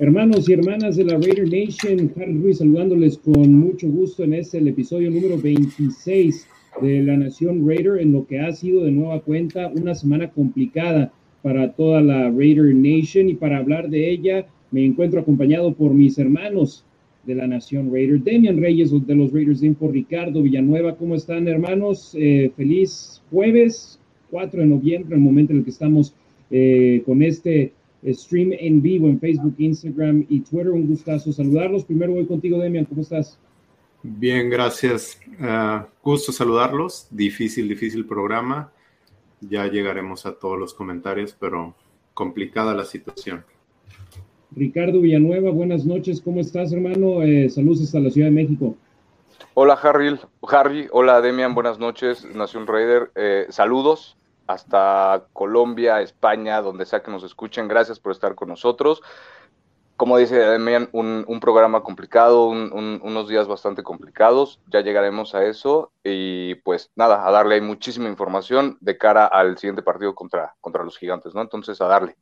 Hermanos y hermanas de la Raider Nation, Harry Ruiz saludándoles con mucho gusto en este episodio número 26 de la Nación Raider, en lo que ha sido de nueva cuenta una semana complicada para toda la Raider Nation y para hablar de ella me encuentro acompañado por mis hermanos de la Nación Raider, Demian Reyes de los Raiders de Info, Ricardo Villanueva, ¿cómo están hermanos? Eh, feliz jueves 4 de noviembre, el momento en el que estamos eh, con este stream en vivo en Facebook, Instagram y Twitter. Un gustazo saludarlos. Primero voy contigo, Demian, ¿cómo estás? Bien, gracias. Uh, gusto saludarlos. Difícil, difícil programa. Ya llegaremos a todos los comentarios, pero complicada la situación. Ricardo Villanueva, buenas noches. ¿Cómo estás, hermano? Eh, saludos hasta la Ciudad de México. Hola, Harry. Harry. Hola, Demian. Buenas noches. Nación Raider. Eh, saludos hasta Colombia, España, donde sea que nos escuchen. Gracias por estar con nosotros. Como dice Demian, un, un programa complicado, unos días bastante complicados. Ya llegaremos a eso. Y pues nada, a darle muchísima información de cara al siguiente partido contra, contra los gigantes, ¿no? Entonces, a darle.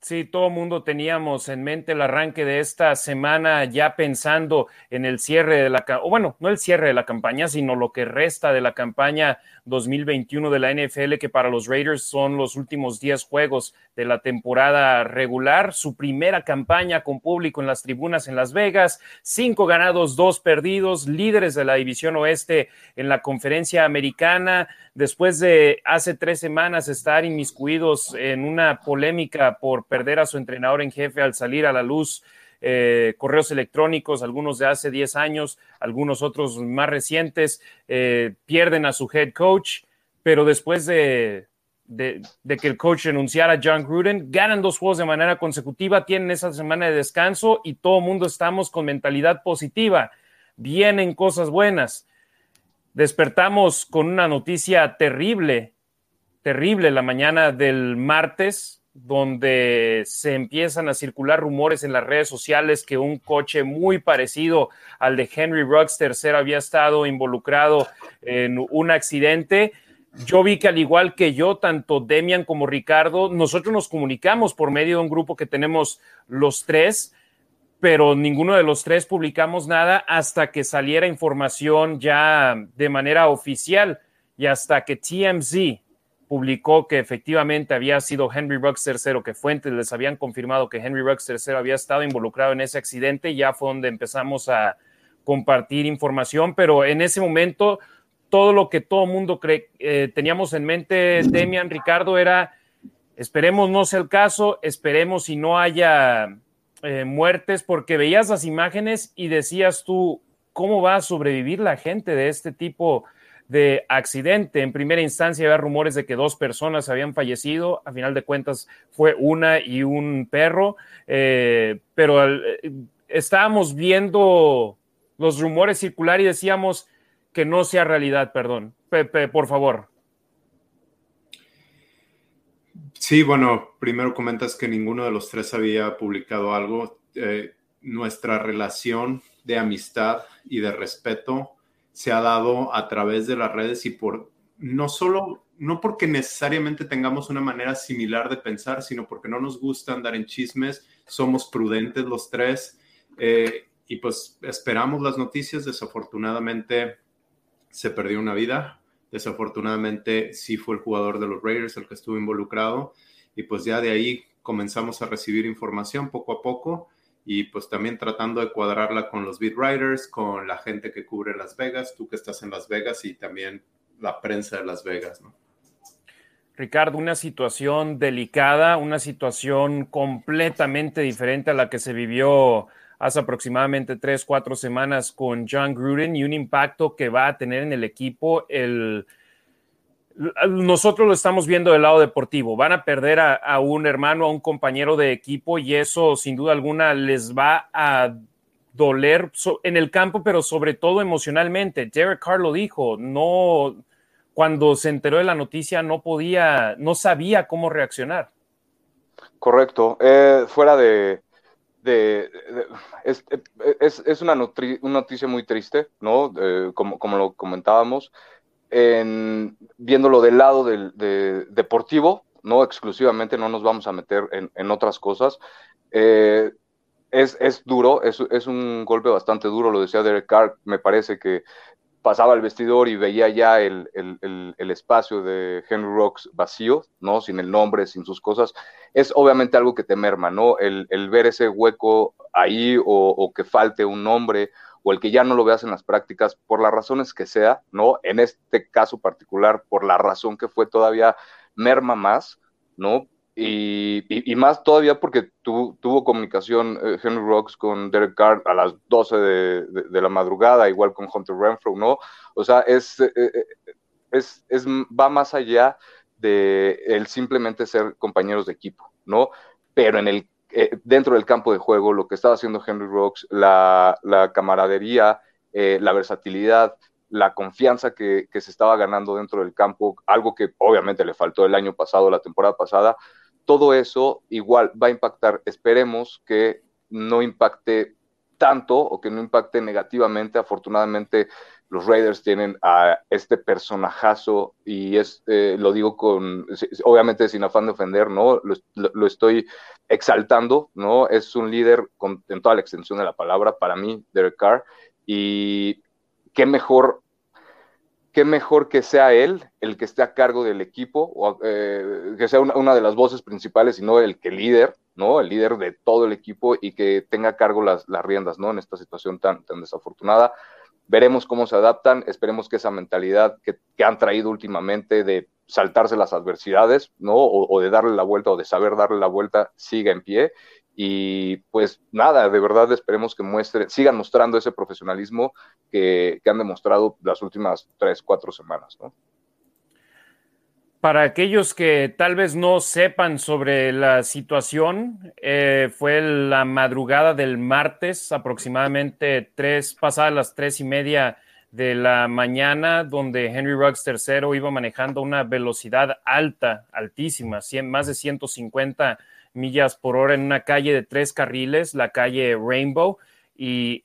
Sí, todo mundo teníamos en mente el arranque de esta semana ya pensando en el cierre de la, o bueno, no el cierre de la campaña, sino lo que resta de la campaña 2021 de la NFL, que para los Raiders son los últimos 10 juegos de la temporada regular, su primera campaña con público en las tribunas en Las Vegas, cinco ganados, dos perdidos, líderes de la división oeste en la conferencia americana, después de hace tres semanas estar inmiscuidos en una polémica por perder a su entrenador en jefe al salir a la luz eh, correos electrónicos, algunos de hace 10 años, algunos otros más recientes, eh, pierden a su head coach, pero después de, que el coach renunciara a John Gruden, ganan dos juegos de manera consecutiva, tienen esa semana de descanso y todo el mundo estamos con mentalidad positiva. Vienen cosas buenas. Despertamos con una noticia terrible, terrible la mañana del martes, donde se empiezan a circular rumores en las redes sociales que un coche muy parecido al de Henry Ruggs III había estado involucrado en un accidente. Yo vi que al igual que yo, tanto Demian como Ricardo, nosotros nos comunicamos por medio de un grupo que tenemos los tres, pero ninguno de los tres publicamos nada hasta que saliera información ya de manera oficial y hasta que TMZ publicó que efectivamente había sido Henry Ruggs III, que fuentes les habían confirmado que Henry Ruggs III había estado involucrado en ese accidente, ya fue donde empezamos a compartir información, pero en ese momento todo lo que todo mundo cree, eh, teníamos en mente, Demian, Ricardo, era esperemos no sea el caso, esperemos y no haya eh, muertes, porque veías las imágenes y decías tú, ¿cómo va a sobrevivir la gente de este tipo de accidente. En primera instancia había rumores de que dos personas habían fallecido, a final de cuentas fue una y un perro, eh, pero eh, estábamos viendo los rumores circular y decíamos que no sea realidad, perdón. Pepe, por favor. Sí, bueno, primero comentas que ninguno de los tres había publicado algo. Eh, nuestra relación de amistad y de respeto se ha dado a través de las redes y por no solo, no porque necesariamente tengamos una manera similar de pensar, sino porque no nos gusta andar en chismes, somos prudentes los tres eh, y pues esperamos las noticias. Desafortunadamente se perdió una vida, desafortunadamente sí fue el jugador de los Raiders el que estuvo involucrado y pues ya de ahí comenzamos a recibir información poco a poco y pues también tratando de cuadrarla con los beat writers, con la gente que cubre Las Vegas, tú que estás en Las Vegas y también la prensa de Las Vegas. Ricardo, una situación delicada, una situación completamente diferente a la que se vivió hace aproximadamente tres, cuatro semanas con John Gruden y un impacto que va a tener en el equipo el, nosotros lo estamos viendo del lado deportivo. Van a perder a, un hermano, a un compañero de equipo y eso sin duda alguna les va a doler en el campo, pero sobre todo emocionalmente. Derek Carr lo dijo, no, cuando se enteró de la noticia no podía, no sabía cómo reaccionar. Correcto. Eh, fuera de, es, una, noticia muy triste, ¿no? como, como lo comentábamos en, viéndolo del lado del deportivo, no exclusivamente, no nos vamos a meter en, otras cosas. Eh, es, duro, es, es, un golpe bastante duro, lo decía Derek Carr, me parece que pasaba el vestidor y veía ya el, espacio de Henry Rocks vacío, ¿no? Sin el nombre, sin sus cosas. Es obviamente algo que te merma, ¿no? El, ver ese hueco ahí o, o que falte un nombre o el que ya no lo veas en las prácticas, por las razones que sea, ¿no? En este caso particular, por la razón que fue todavía merma más, ¿no? Y, más todavía porque tuvo comunicación eh, Henry Rocks con Derek Carr a las 12 de, la madrugada, igual con Hunter Renfro, ¿no? O sea, es, eh, eh, es, es, va más allá de el simplemente ser compañeros de equipo, ¿no? Pero en el eh, dentro del campo de juego, lo que estaba haciendo Henry Rocks, la, camaradería, eh, la versatilidad, la confianza que, se estaba ganando dentro del campo, algo que obviamente le faltó el año pasado, la temporada pasada, todo eso igual va a impactar. Esperemos que no impacte tanto o que no impacte negativamente. Afortunadamente, los Raiders tienen a este personajazo y es, eh, lo digo con, obviamente sin afán de ofender, ¿no? Lo, estoy exaltando, ¿no? Es un líder con, en toda la extensión de la palabra para mí, Derek Carr, y qué mejor, qué mejor que sea él el que esté a cargo del equipo, o, eh, que sea una, de las voces principales y no el que líder, ¿no? El líder de todo el equipo y que tenga a cargo las, riendas, ¿no? En esta situación tan, tan desafortunada veremos cómo se adaptan, esperemos que esa mentalidad que, han traído últimamente de saltarse las adversidades, ¿no? O, de darle la vuelta o de saber darle la vuelta siga en pie. Y pues nada, de verdad esperemos que muestre, sigan mostrando ese profesionalismo que, que han demostrado las últimas tres, cuatro semanas, ¿no? Para aquellos que tal vez no sepan sobre la situación, eh, fue la madrugada del martes, aproximadamente tres, pasadas las tres y media de la mañana, donde Henry Ruggs III iba manejando una velocidad alta, altísima, más de 150 millas por hora en una calle de tres carriles, la calle Rainbow, y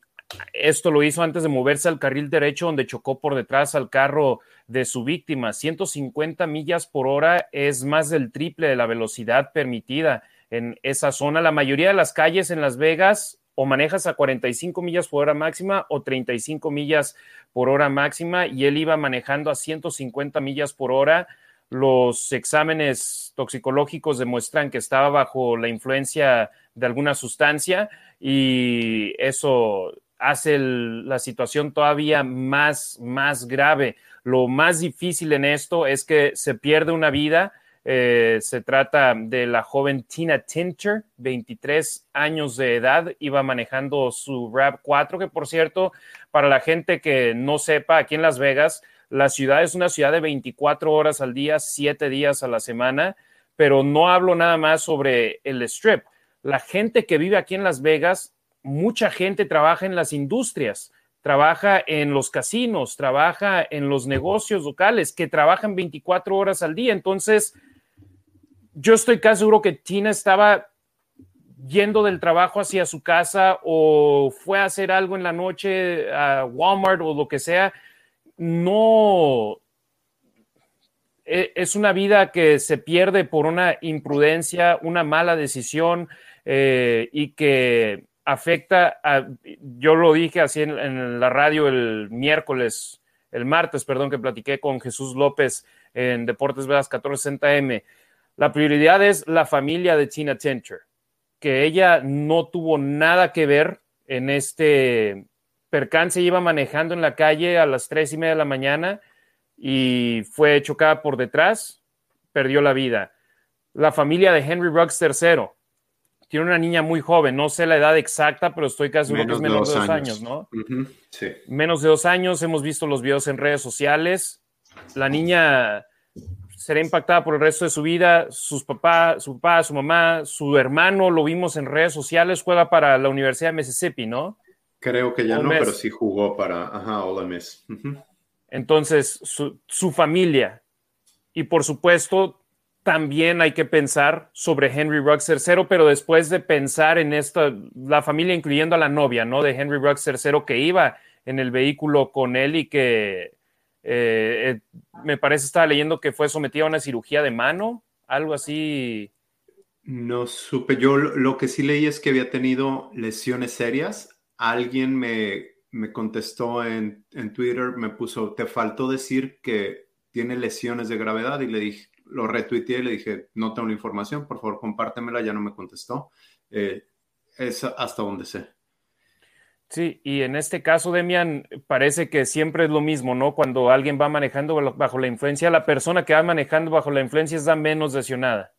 esto lo hizo antes de moverse al carril derecho, donde chocó por detrás al carro de su víctima. 150 millas por hora es más del triple de la velocidad permitida en esa zona. La mayoría de las calles en Las Vegas o manejas a 45 millas por hora máxima o 35 millas por hora máxima y él iba manejando a 150 millas por hora. Los exámenes toxicológicos demuestran que estaba bajo la influencia de alguna sustancia y eso hace la situación todavía más, más grave. Lo más difícil en esto es que se pierde una vida. Eh, se trata de la joven Tina Tinter, 23 años de edad, iba manejando su RAV 4, que por cierto, para la gente que no sepa, aquí en Las Vegas, la ciudad es una ciudad de 24 horas al día, 7 días a la semana, pero no hablo nada más sobre el strip. La gente que vive aquí en Las Vegas mucha gente trabaja en las industrias, trabaja en los casinos, trabaja en los negocios locales, que trabajan 24 horas al día. Entonces, yo estoy casi seguro que Tina estaba yendo del trabajo hacia su casa o fue a hacer algo en la noche a Walmart o lo que sea. No, e, es una vida que se pierde por una imprudencia, una mala decisión eh, y que afecta a, yo lo dije así en, la radio el miércoles, el martes, perdón, que platiqué con Jesús López en Deportes Vegas 1460M. La prioridad es la familia de Tina Tincher, que ella no tuvo nada que ver en este percance, iba manejando en la calle a las tres y media de la mañana y fue chocada por detrás, perdió la vida. La familia de Henry Ruggs III, tiene una niña muy joven, no sé la edad exacta, pero estoy casi seguro que es menos de dos años, ¿no? sí. Menos de dos años, hemos visto los videos en redes sociales. La niña será impactada por el resto de su vida. Sus papá, su papá, su mamá, su hermano, lo vimos en redes sociales, juega para la Universidad de Mississippi, ¿no? Creo que ya no, pero sí jugó para ajá, Ole Miss. Entonces, su, su, familia. Y por supuesto, también hay que pensar sobre Henry Ruggs III, pero después de pensar en esta, la familia, incluyendo a la novia, ¿no? De Henry Ruggs III, que iba en el vehículo con él y que eh, eh, me parece estaba leyendo que fue sometida a una cirugía de mano, algo así. No supe. Yo lo que sí leí es que había tenido lesiones serias. Alguien me, me contestó en, en, Twitter, me puso, te faltó decir que tiene lesiones de gravedad y le dije, lo retuiteé y le dije, no tengo la información, por favor compártemela, ya no me contestó. Eh, es hasta donde sé. Sí, y en este caso, Demian, parece que siempre es lo mismo, ¿no? Cuando alguien va manejando bajo la influencia, la persona que va manejando bajo la influencia es la menos lesionada.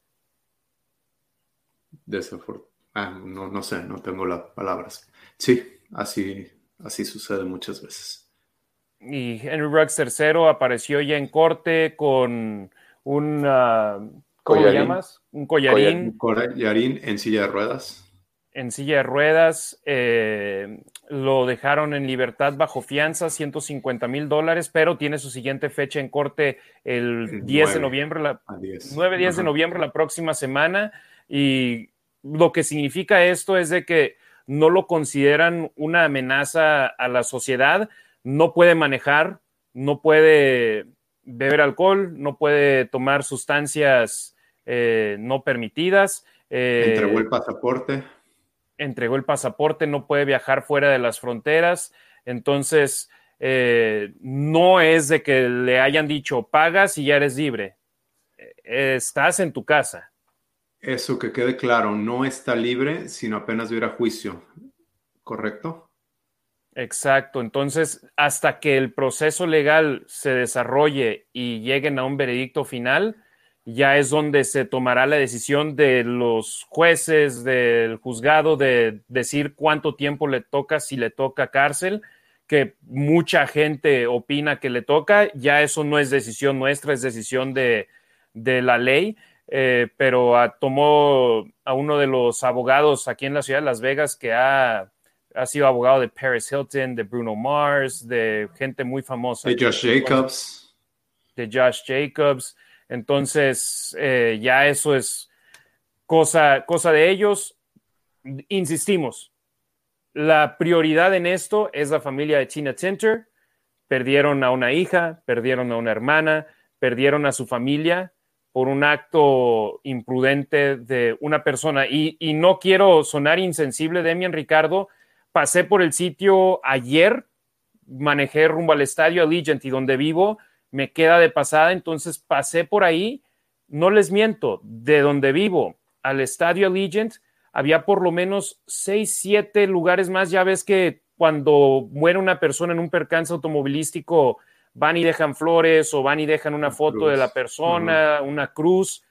Desafortunadamente. Ah, no, no sé, no tengo las palabras. Sí, así, así sucede muchas veces. Y Henry Ruggs III apareció ya en corte con un, uh, ¿cómo le llamas? Un collarín. Collarín en silla de ruedas en silla de ruedas, eh, lo dejaron en libertad bajo fianza, 150 mil dólares, pero tiene su siguiente fecha en corte el 10 de noviembre, la, 9, 10 de noviembre la próxima semana. Y lo que significa esto es de que no lo consideran una amenaza a la sociedad, no puede manejar, no puede beber alcohol, no puede tomar sustancias eh, no permitidas. Eh, Entregó el pasaporte entregó el pasaporte, no puede viajar fuera de las fronteras. Entonces, eh, no es de que le hayan dicho pagas y ya eres libre. Eh, estás en tu casa. Eso que quede claro, no está libre, sino apenas hubiera juicio. ¿Correcto? Exacto. Entonces, hasta que el proceso legal se desarrolle y lleguen a un veredicto final, ya es donde se tomará la decisión de los jueces, del juzgado, de decir cuánto tiempo le toca, si le toca cárcel, que mucha gente opina que le toca, ya eso no es decisión nuestra, es decisión de, la ley, eh, pero tomó a uno de los abogados aquí en la ciudad de Las Vegas que ha, ha sido abogado de Paris Hilton, de Bruno Mars, de gente muy famosa. De Josh Jacobs. De Josh Jacobs. Entonces, eh, ya eso es cosa, cosa de ellos. Insistimos, la prioridad en esto es la familia de Tina Tinter. Perdieron a una hija, perdieron a una hermana, perdieron a su familia por un acto imprudente de una persona. Y, y no quiero sonar insensible, Demian Ricardo. Pasé por el sitio ayer, manejé rumbo al estadio Allegiant y donde vivo me queda de pasada, entonces pasé por ahí, no les miento, de donde vivo al estadio Allegiant, había por lo menos seis, siete lugares más, ya ves que cuando muere una persona en un percance automovilístico, van y dejan flores o van y dejan una foto de la persona, una cruz.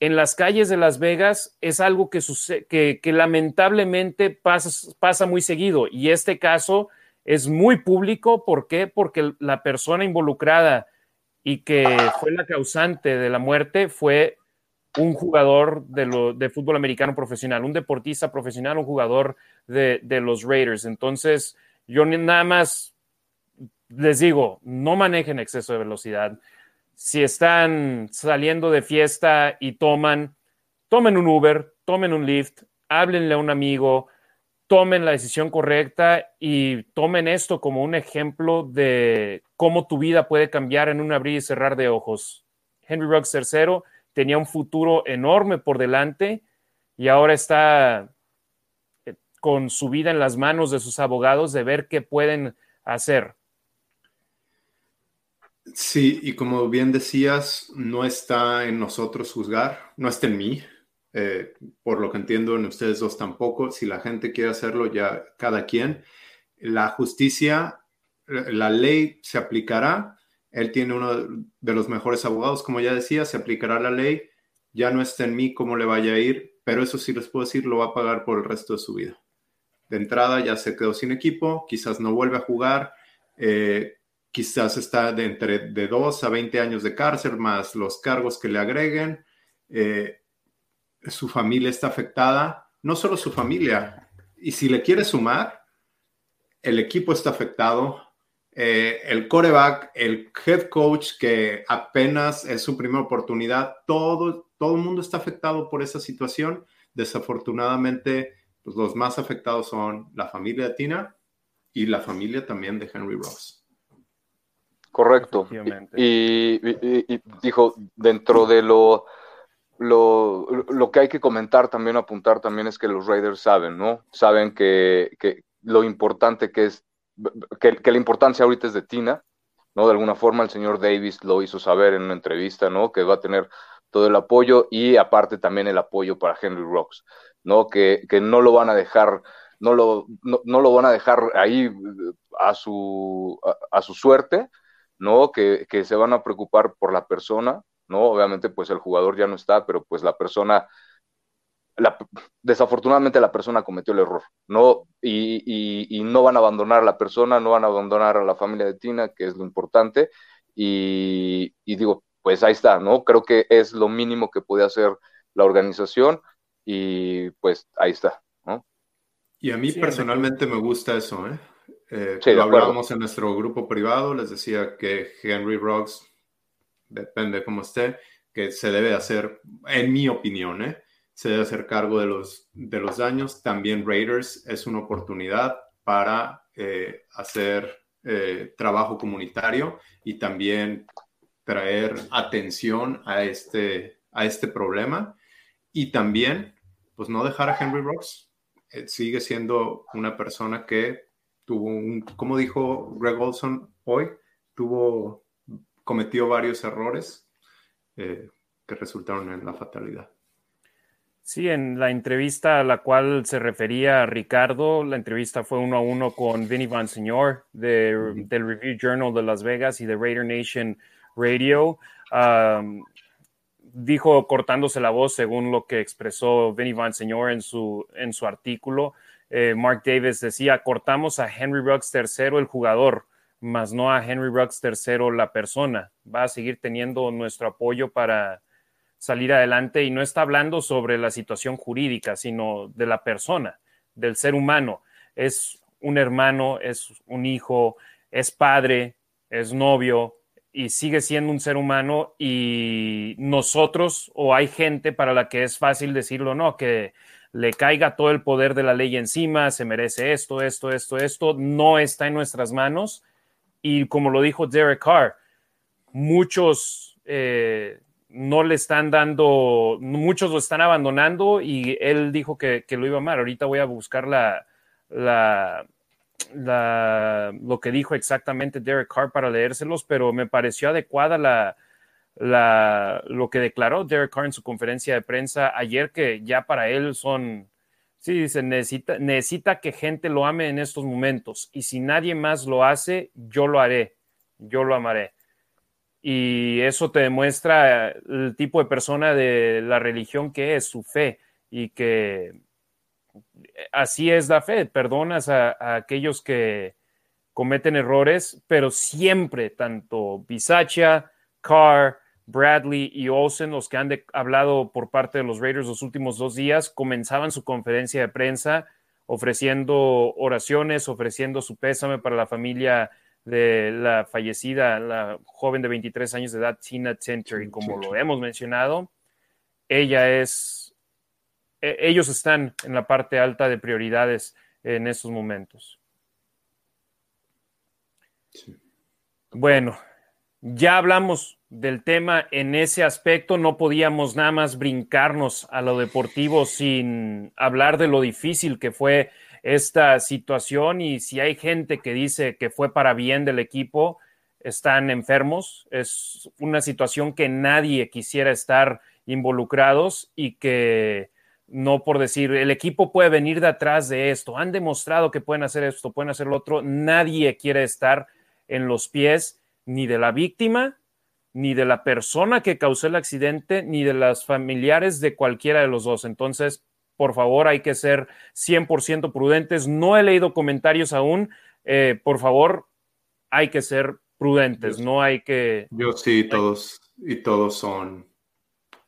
En las calles de Las Vegas es algo que, que, que lamentablemente pasa, muy seguido y este caso es muy público. ¿Por qué? Porque la persona involucrada y que fue la causante de la muerte fue un jugador de fútbol americano profesional, un deportista profesional, un jugador de, de los Raiders. Entonces, yo nada más les digo, no manejen exceso de velocidad. Si están saliendo de fiesta y toman, tomen un Uber, tomen un Lyft, háblenle a un amigo, tomen la decisión correcta y tomen esto como un ejemplo de cómo tu vida puede cambiar en un abrir y cerrar de ojos. Henry Ruggs III tenía un futuro enorme por delante y ahora está eh, con su vida en las manos de sus abogados de ver qué pueden hacer. Sí, y como bien decías, no está en nosotros juzgar, no está en mí, eh, por lo que entiendo en ustedes dos tampoco. Si la gente quiere hacerlo, ya cada quien. La justicia, la ley se aplicará. Él tiene uno de los mejores abogados, como ya decía, se aplicará la ley. Ya no está en mí cómo le vaya a ir, pero eso sí les puedo decir, lo va a pagar por el resto de su vida. De entrada ya se quedó sin equipo, quizás no vuelve a jugar. Eh, quizás está de entre de 2 a 20 años de cárcel, más los cargos que le agreguen. Eh, su familia está afectada, no solo su familia, y si le quiere sumar, el equipo está afectado, eh, el coreback, el head coach que apenas es su primera oportunidad, todo, todo el mundo está afectado por esa situación. Desafortunadamente, pues los más afectados son la familia de Tina y la familia también de Henry Ross. Correcto. Y, dijo, dentro de lo, lo, lo, que hay que comentar también, apuntar también es que los Raiders saben, ¿no? Saben que, que lo importante que es, que, que, la importancia ahorita es de Tina, ¿no? De alguna forma el señor Davis lo hizo saber en una entrevista, ¿no? Que va a tener todo el apoyo y aparte también el apoyo para Henry Rocks, ¿no? Que, que no lo van a dejar, no lo, no, no lo van a dejar ahí a su, a su suerte, ¿no? Que, se van a preocupar por la persona, ¿no? Obviamente, pues el jugador ya no está, pero pues la persona, desafortunadamente la persona cometió el error, ¿no? Y, no van a abandonar a la persona, no van a abandonar a la familia de Tina, que es lo importante, y, digo, pues ahí está, ¿no? Creo que es lo mínimo que puede hacer la organización, y pues ahí está, ¿no? Y a mí personalmente me gusta eso, ¿eh? Eh, lo hablábamos en nuestro grupo privado, les decía que Henry Rocks, depende cómo esté, que se debe hacer, en mi opinión, ¿eh? se debe hacer cargo de los, de los daños. También Raiders es una oportunidad para eh, hacer trabajo comunitario y también traer atención a este, a este problema. Y también, pues no dejar a Henry Rocks. sigue siendo una persona que tuvo un, como dijo Greg Olson hoy, tuvo, cometió varios errores eh, que resultaron en la fatalidad. Sí, en la entrevista a la cual se refería Ricardo, la entrevista fue uno a uno con Vinny Van Señor de, del Review Journal de Las Vegas y de Raider Nation Radio. dijo cortándose la voz según lo que expresó Vinny Van Señor en su, en su artículo, eh, Mark Davis decía, cortamos a Henry Ruggs tercero el jugador, más no a Henry Ruggs tercero la persona. Va a seguir teniendo nuestro apoyo para salir adelante y no está hablando sobre la situación jurídica, sino de la persona, del ser humano. Es un hermano, es un hijo, es padre, es novio y sigue siendo un ser humano y nosotros o hay gente para la que es fácil decirlo, no, que le caiga todo el poder de la ley encima, se merece esto, esto, esto, esto, no está en nuestras manos. Y como lo dijo Derek Carr, muchos eh, no le están dando, muchos lo están abandonando y él dijo que, lo iba a amar. Ahorita voy a buscar la, la, lo que dijo exactamente Derek Carr para leérselos, pero me pareció adecuada la, la, lo que declaró Derek Carr en su conferencia de prensa ayer, que ya para él son, sí, dice, necesita, necesita que gente lo ame en estos momentos. Y si nadie más lo hace, yo lo haré, yo lo amaré. Y eso te demuestra el tipo de persona de la religión que es, su fe, y que así es la fe, perdonas a, a aquellos que cometen errores, pero siempre, tanto Bisacha, Carr, Bradley y Olsen, los que han hablado por parte de los Raiders los últimos dos días, comenzaban su conferencia de prensa ofreciendo oraciones, ofreciendo su pésame para la familia de la fallecida, la joven de 23 años de edad, Tina Tenter. Y como lo hemos mencionado, ella es, e, ellos están en la parte alta de prioridades en estos momentos. Bueno, ya hablamos del tema en ese aspecto, no podíamos nada más brincarnos a lo deportivo sin hablar de lo difícil que fue esta situación. Y si hay gente que dice que fue para bien del equipo, están enfermos, es una situación que nadie quisiera estar involucrados y que no por decir, el equipo puede venir de atrás de esto, han demostrado que pueden hacer esto, pueden hacer lo otro, nadie quiere estar en los pies ni de la víctima, ni de la persona que causó el accidente, ni de las familiares de cualquiera de los dos. Entonces, por favor, hay que ser 100% prudentes. No he leído comentarios aún. Eh, por favor, hay que ser prudentes prudentes, no hay que... Yo sí, todos, y todos son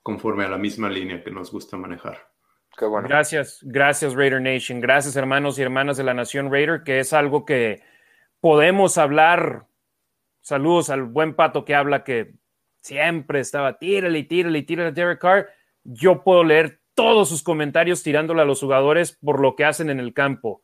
conforme a la misma línea que nos gusta manejar. Qué bueno. Gracias, gracias Raider Nation, gracias hermanos y hermanas de la Nación Raider, que es algo que podemos hablar. Saludos al buen pato que habla que siempre estaba tírale y tírale y tírale a Derek Carr. Yo puedo leer todos sus comentarios tirándole a los jugadores por lo que hacen en el campo.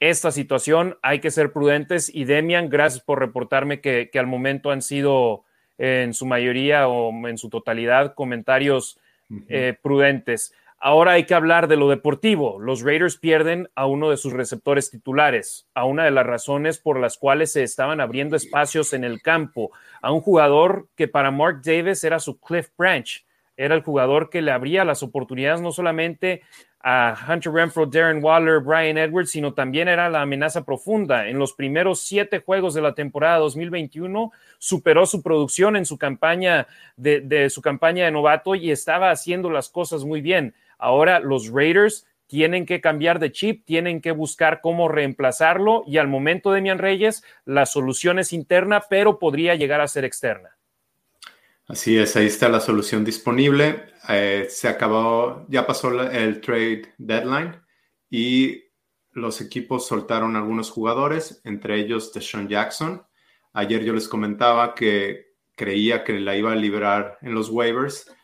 Esta situación hay que ser prudentes y Demian, gracias por reportarme que, al momento han sido en su mayoría o en su totalidad comentarios eh, prudentes. Ahora hay que hablar de lo deportivo. Los Raiders pierden a uno de sus receptores titulares, a una de las razones por las cuales se estaban abriendo espacios en el campo, a un jugador que para Mark Davis era su Cliff Branch, era el jugador que le abría las oportunidades no solamente a Hunter Renfro, Darren Waller, Brian Edwards, sino también era la amenaza profunda. En los primeros siete juegos de la temporada 2021 superó su producción en su campaña de, de su campaña de novato y estaba haciendo las cosas muy bien. Ahora los Raiders tienen que cambiar de chip, tienen que buscar cómo reemplazarlo y al momento de Mian Reyes la solución es interna, pero podría llegar a ser externa. Así es, ahí está la solución disponible. Eh, se acabó, ya pasó el trade deadline y los equipos soltaron algunos jugadores, entre ellos Deshaun Jackson. Ayer yo les comentaba que creía que la iba a librar en los waivers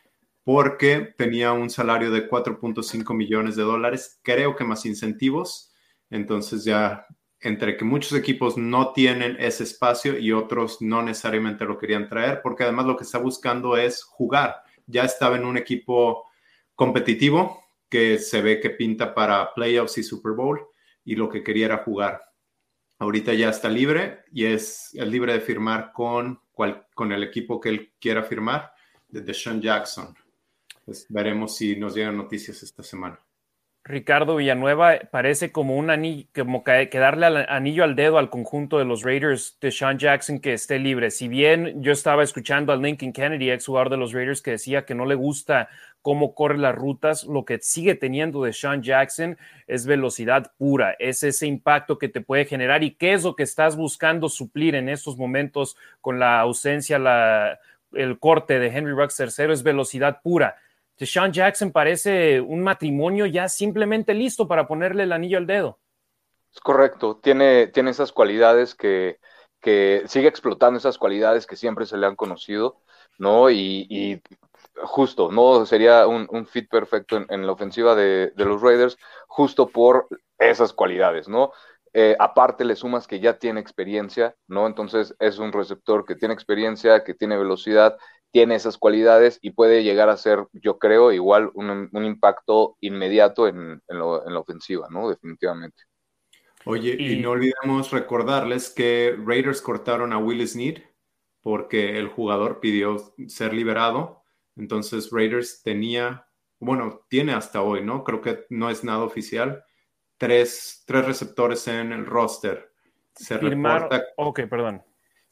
porque tenía un salario de 4.5 millones de dólares, creo que más incentivos. Entonces ya entre que muchos equipos no tienen ese espacio y otros no necesariamente lo querían traer, porque además lo que está buscando es jugar. Ya estaba en un equipo competitivo que se ve que pinta para playoffs y Super Bowl y lo que quería era jugar. Ahorita ya está libre y es, libre de firmar con, con el equipo que él quiera firmar, de Deshaun Jackson. Pues veremos si nos llegan noticias esta semana. Ricardo Villanueva parece como un anillo, como que, darle al anillo al dedo al conjunto de los Raiders de Sean Jackson que esté libre. Si bien yo estaba escuchando a Lincoln Kennedy, ex jugador de los Raiders, que decía que no le gusta cómo corre las rutas, lo que sigue teniendo de Sean Jackson es velocidad pura, es ese impacto que te puede generar y qué es lo que estás buscando suplir en estos momentos con la ausencia, la, el corte de Henry Rux tercero es velocidad pura Sean Jackson parece un matrimonio ya simplemente listo para ponerle el anillo al dedo. Es correcto, tiene, tiene esas cualidades que, que sigue explotando esas cualidades que siempre se le han conocido, ¿no? Y, justo, ¿no? Sería un, fit perfecto en, la ofensiva de, los Raiders, justo por esas cualidades, ¿no? Eh, aparte le sumas que ya tiene experiencia, ¿no? Entonces es un receptor que tiene experiencia, que tiene velocidad tiene esas cualidades y puede llegar a ser, yo creo, igual un, impacto inmediato en, la ofensiva, ¿no? Definitivamente. Oye, y, no olvidemos recordarles que Raiders cortaron a Will Snead porque el jugador pidió ser liberado. Entonces Raiders tenía, bueno, tiene hasta hoy, ¿no? Creo que no es nada oficial. Tres, tres receptores en el roster. Se reporta. Ok, perdón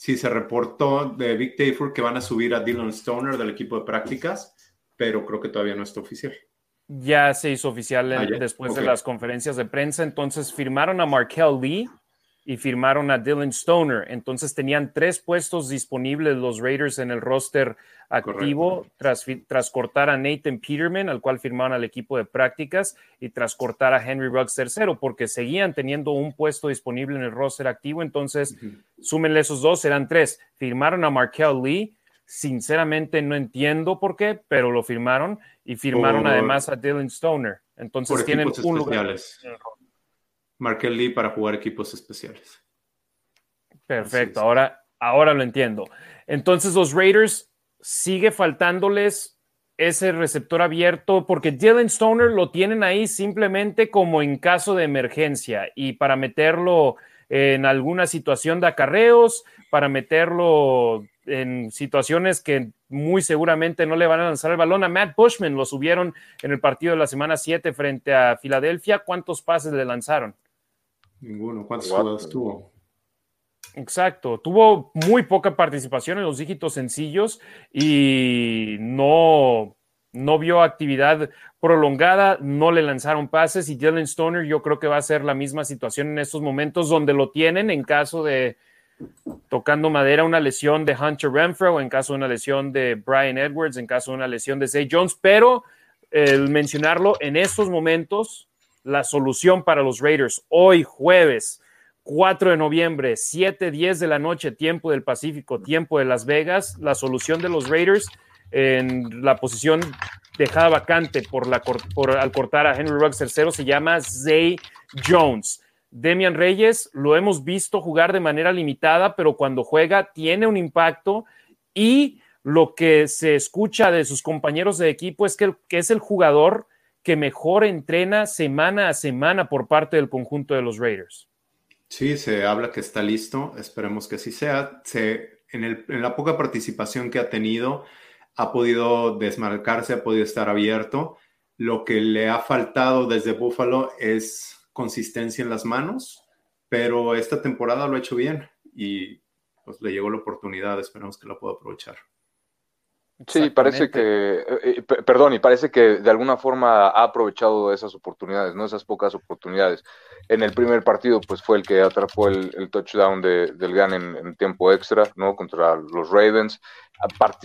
sí se reportó de Vic Tayford que van a subir a Dylan Stoner del equipo de prácticas, pero creo que todavía no está oficial. Ya se hizo oficial ah, después de las conferencias de prensa, entonces firmaron a Markel Lee y firmaron a Dylan Stoner. Entonces tenían tres puestos disponibles los Raiders en el roster activo tras, tras, cortar a Nathan Peterman, al cual firmaron al equipo de prácticas, y tras cortar a Henry Ruggs tercero, porque seguían teniendo un puesto disponible en el roster activo. Entonces, súmenle esos dos, serán tres. Firmaron a Markel Lee. Sinceramente no entiendo por qué, pero lo firmaron y firmaron además a Dylan Stoner. Entonces tienen un lugar. Markel Lee para jugar equipos especiales. Perfecto, ahora, ahora lo entiendo. Entonces los Raiders sigue faltándoles ese receptor abierto porque Dylan Stoner lo tienen ahí simplemente como en caso de emergencia y para meterlo en alguna situación de acarreos, para meterlo en situaciones que muy seguramente no le van a lanzar el balón. A Matt Bushman lo subieron en el partido de la semana 7 frente a Filadelfia. ¿Cuántos pases le lanzaron? Ninguno. ¿Cuántas jugadas tuvo? Exacto, tuvo muy poca participación en los dígitos sencillos y no, no vio actividad prolongada, no le lanzaron pases y Dylan Stoner yo creo que va a ser la misma situación en estos momentos donde lo tienen en caso de, tocando madera, una lesión de Hunter Renfro, en caso de una lesión de Brian Edwards, en caso de una lesión de Zay Jones, pero el mencionarlo en estos momentos, la solución para los Raiders hoy jueves 4 de noviembre, 7, 10 de la noche, tiempo del Pacífico, tiempo de Las Vegas, la solución de los Raiders en la posición dejada vacante por la, por, al cortar a Henry Ruggs tercero se llama Zay Jones. Demian Reyes lo hemos visto jugar de manera limitada, pero cuando juega tiene un impacto y lo que se escucha de sus compañeros de equipo es que, que es el jugador que mejor entrena semana a semana por parte del conjunto de los Raiders. Sí, se habla que está listo, esperemos que así sea. Se, en, la poca participación que ha tenido, ha podido desmarcarse, ha podido estar abierto. Lo que le ha faltado desde Buffalo es consistencia en las manos, pero esta temporada lo ha hecho bien y pues le llegó la oportunidad, esperemos que la pueda aprovechar. Sí, parece que, eh, eh, perdón, y parece que de alguna forma ha aprovechado esas oportunidades, ¿no? Esas pocas oportunidades. En el primer partido, pues fue el que atrapó el, touchdown de, del GAN en, tiempo extra, ¿no? Contra los Ravens.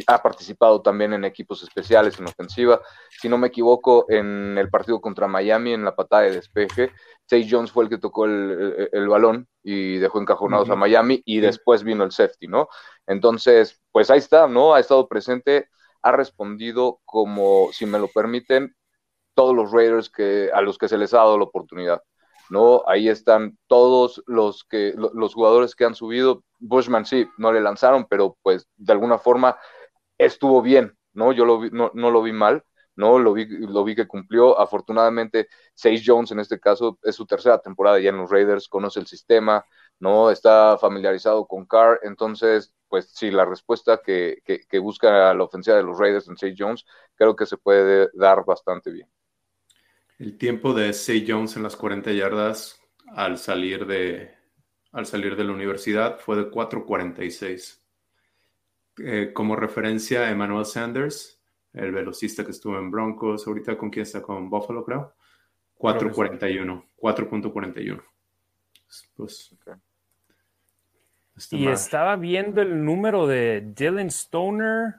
Ha, participado también en equipos especiales, en ofensiva. Si no me equivoco, en el partido contra Miami, en la patada de despeje, Say Jones fue el que tocó el, balón y dejó encajonados a Miami y después vino el safety, ¿no? Entonces, pues ahí está, ¿no? Ha estado presente, ha respondido como, si me lo permiten, todos los Raiders que, a los que se les ha dado la oportunidad. ¿no? Ahí están todos los que los jugadores que han subido. Bushman sí, no le lanzaron, pero pues de alguna forma estuvo bien, ¿no? Yo lo no, no, lo vi mal, ¿no? Lo vi, lo vi que cumplió. Afortunadamente, Sage Jones en este caso es su tercera temporada ya en los Raiders, conoce el sistema, ¿no? Está familiarizado con Carr, entonces pues sí, la respuesta que, busca la ofensiva de los Raiders en Say Jones creo que se puede dar bastante bien. El tiempo de Say Jones en las 40 yardas al salir de, al salir de la universidad fue de 4.46. Eh, como referencia, Emmanuel Sanders, el velocista que estuvo en Broncos, ahorita con quién está con Buffalo, creo. 4.41, 4.41. Pues, y estaba viendo el número de Dylan Stoner,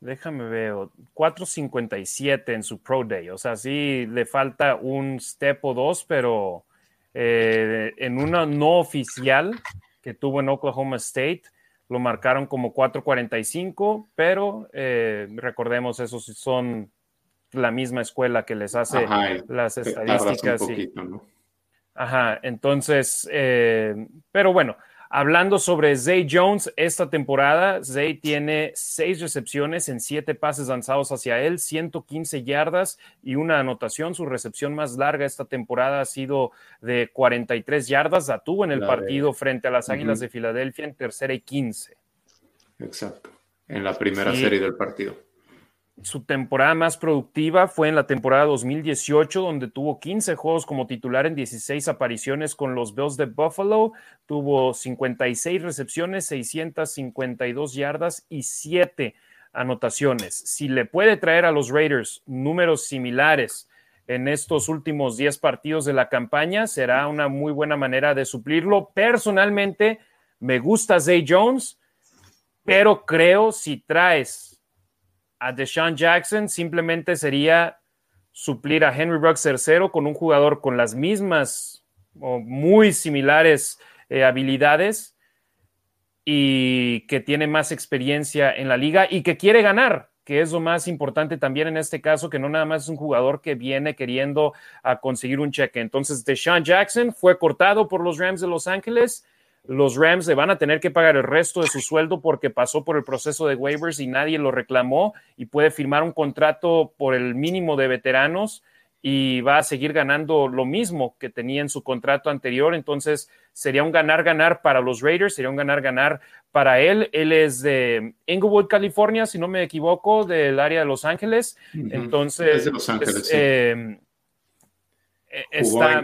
déjame ver, 457 en su Pro Day. O sea, sí le falta un step o dos, pero eh, en una no oficial que tuvo en Oklahoma State, lo marcaron como 445, pero eh, recordemos, esos son la misma escuela que les hace las estadísticas. Ajá, entonces, eh, pero bueno, Hablando sobre Zay Jones, esta temporada, Zay tiene seis recepciones en siete pases lanzados hacia él, 115 yardas y una anotación. Su recepción más larga esta temporada ha sido de 43 yardas. La tuvo en el partido frente a las Águilas de Filadelfia en tercera y 15. Exacto, en la primera serie del partido su temporada más productiva fue en la temporada 2018, donde tuvo 15 juegos como titular en 16 apariciones con los Bills de Buffalo. Tuvo 56 recepciones, 652 yardas y 7 anotaciones. Si le puede traer a los Raiders números similares en estos últimos 10 partidos de la campaña, será una muy buena manera de suplirlo. Personalmente, me gusta Zay Jones, pero creo si traes a Deshaun Jackson simplemente sería suplir a Henry Ruggs tercero con un jugador con las mismas o muy similares eh, habilidades y que tiene más experiencia en la liga y que quiere ganar, que es lo más importante también en este caso, que no nada más es un jugador que viene queriendo a conseguir un cheque. Entonces, Deshaun Jackson fue cortado por los Rams de Los Ángeles los Rams le van a tener que pagar el resto de su sueldo porque pasó por el proceso de waivers y nadie lo reclamó y puede firmar un contrato por el mínimo de veteranos y va a seguir ganando lo mismo que tenía en su contrato anterior. Entonces sería un ganar-ganar para los Raiders, sería un ganar-ganar para él. Él es de Inglewood, California, si no me equivoco, del área de Los Ángeles. Entonces, de Los Ángeles, sí. eh, está,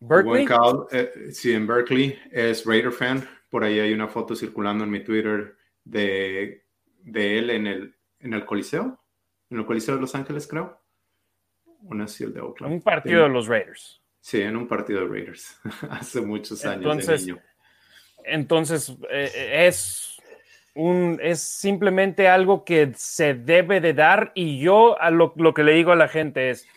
Berkeley. Eh, sí, en Berkeley es Raider fan. Por ahí hay una foto circulando en mi Twitter de, de él en el, en el Coliseo, en el Coliseo de Los Ángeles, creo. Una el de Oakland. Un partido de los Raiders. Sí, en un partido de Raiders, hace muchos años. Entonces, Entonces, eh, es, un, es simplemente algo que se debe de dar y yo a lo, lo que le digo a la gente es,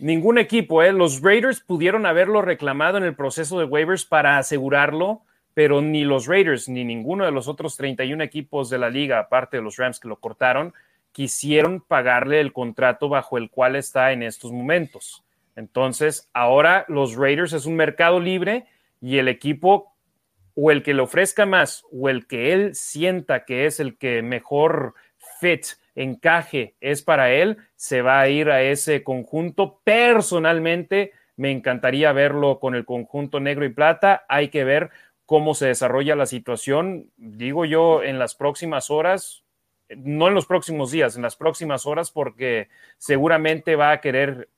ningún equipo, ¿eh? los Raiders pudieron haberlo reclamado en el proceso de waivers para asegurarlo, pero ni los Raiders ni ninguno de los otros 31 equipos de la liga, aparte de los Rams que lo cortaron, quisieron pagarle el contrato bajo el cual está en estos momentos. Entonces, ahora los Raiders es un mercado libre y el equipo o el que le ofrezca más o el que él sienta que es el que mejor fit, encaje es para él, se va a ir a ese conjunto. Personalmente, me encantaría verlo con el conjunto negro y plata. Hay que ver cómo se desarrolla la situación, digo yo, en las próximas horas, no en los próximos días, en las próximas horas, porque seguramente va a querer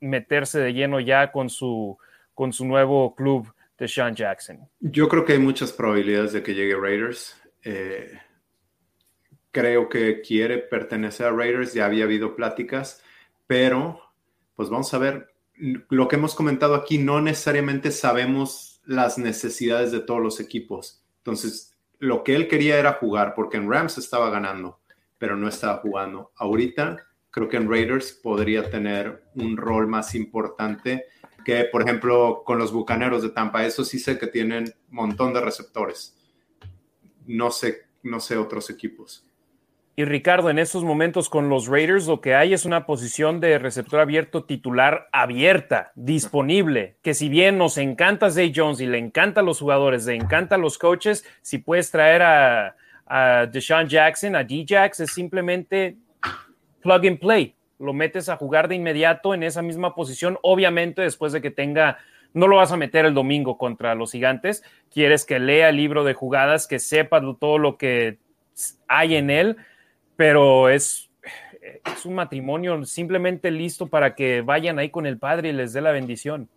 meterse de lleno ya con su, con su nuevo club de Sean Jackson. Yo creo que hay muchas probabilidades de que llegue Raiders. Eh, creo que quiere pertenecer a Raiders, ya había habido pláticas, pero pues vamos a ver, lo que hemos comentado aquí, no necesariamente sabemos las necesidades de todos los equipos. Entonces, lo que él quería era jugar, porque en Rams estaba ganando, pero no estaba jugando. Ahorita creo que en Raiders podría tener un rol más importante que, por ejemplo, con los Bucaneros de Tampa. Eso sí sé que tienen un montón de receptores. No sé, no sé otros equipos. Y Ricardo, en estos momentos con los Raiders lo que hay es una posición de receptor abierto titular abierta, disponible, que si bien nos encanta Zay Jones y le encantan los jugadores, le encantan los coaches, si puedes traer a, a Deshaun Jackson, a D-Jax, es simplemente plug and play. Lo metes a jugar de inmediato en esa misma posición, obviamente después de que tenga no lo vas a meter el domingo contra los gigantes, quieres que lea el libro de jugadas, que sepa todo lo que hay en él, pero es, es un matrimonio simplemente listo para que vayan ahí con el padre y les dé la bendición.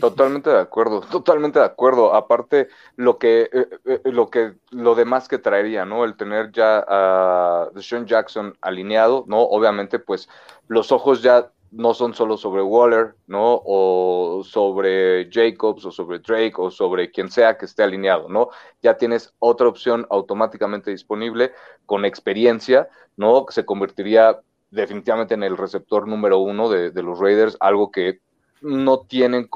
Totalmente de acuerdo, totalmente de acuerdo. Aparte, lo que, eh, eh, lo que, lo demás que traería, ¿no? El tener ya a Sean Jackson alineado, ¿no? Obviamente, pues los ojos ya no son solo sobre Waller, ¿no? O sobre Jacobs o sobre Drake o sobre quien sea que esté alineado, ¿no? Ya tienes otra opción automáticamente disponible con experiencia, ¿no? Que se convertiría definitivamente en el receptor número uno de, los Raiders, algo que no tienen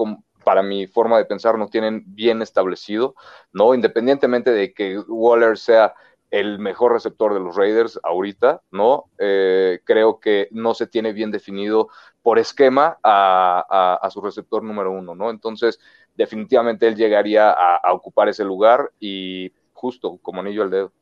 para mi forma de pensar, no tienen bien establecido, ¿no? Independientemente de que Waller sea el mejor receptor de los Raiders ahorita, ¿no? Eh, creo que no se tiene bien definido por esquema a, su receptor número uno, ¿no? Entonces, definitivamente él llegaría a ocupar ese lugar y justo como anillo al dedo.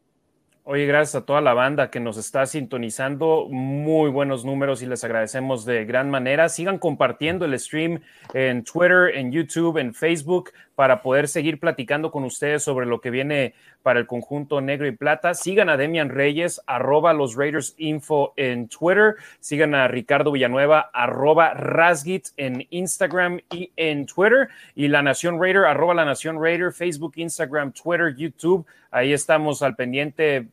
Oye, gracias a toda la banda que nos está sintonizando. Muy buenos números y les agradecemos de gran manera. Sigan compartiendo el stream en Twitter, en YouTube, en Facebook para poder seguir platicando con ustedes sobre lo que viene para el conjunto negro y plata. Sigan a Demian Reyes, arroba los Raiders Info en Twitter. Sigan a Ricardo Villanueva, arroba Rasgit en Instagram y en Twitter. Y La Nación Raider, arroba La Nación Raider, Facebook, Instagram, Twitter, YouTube. Ahí estamos al pendiente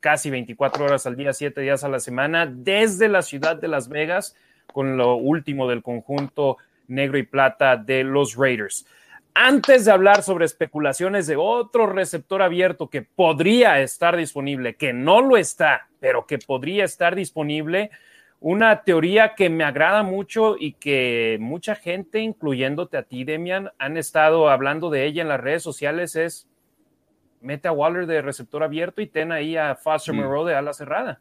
casi 24 horas al día, 7 días a la semana, desde la ciudad de Las Vegas, con lo último del conjunto negro y plata de los Raiders. Antes de hablar sobre especulaciones de otro receptor abierto que podría estar disponible, que no lo está, pero que podría estar disponible, una teoría que me agrada mucho y que mucha gente, incluyéndote a ti, Demian, han estado hablando de ella en las redes sociales es mete a Waller de receptor abierto y ten ahí a Foster mm. Moreau de ala cerrada.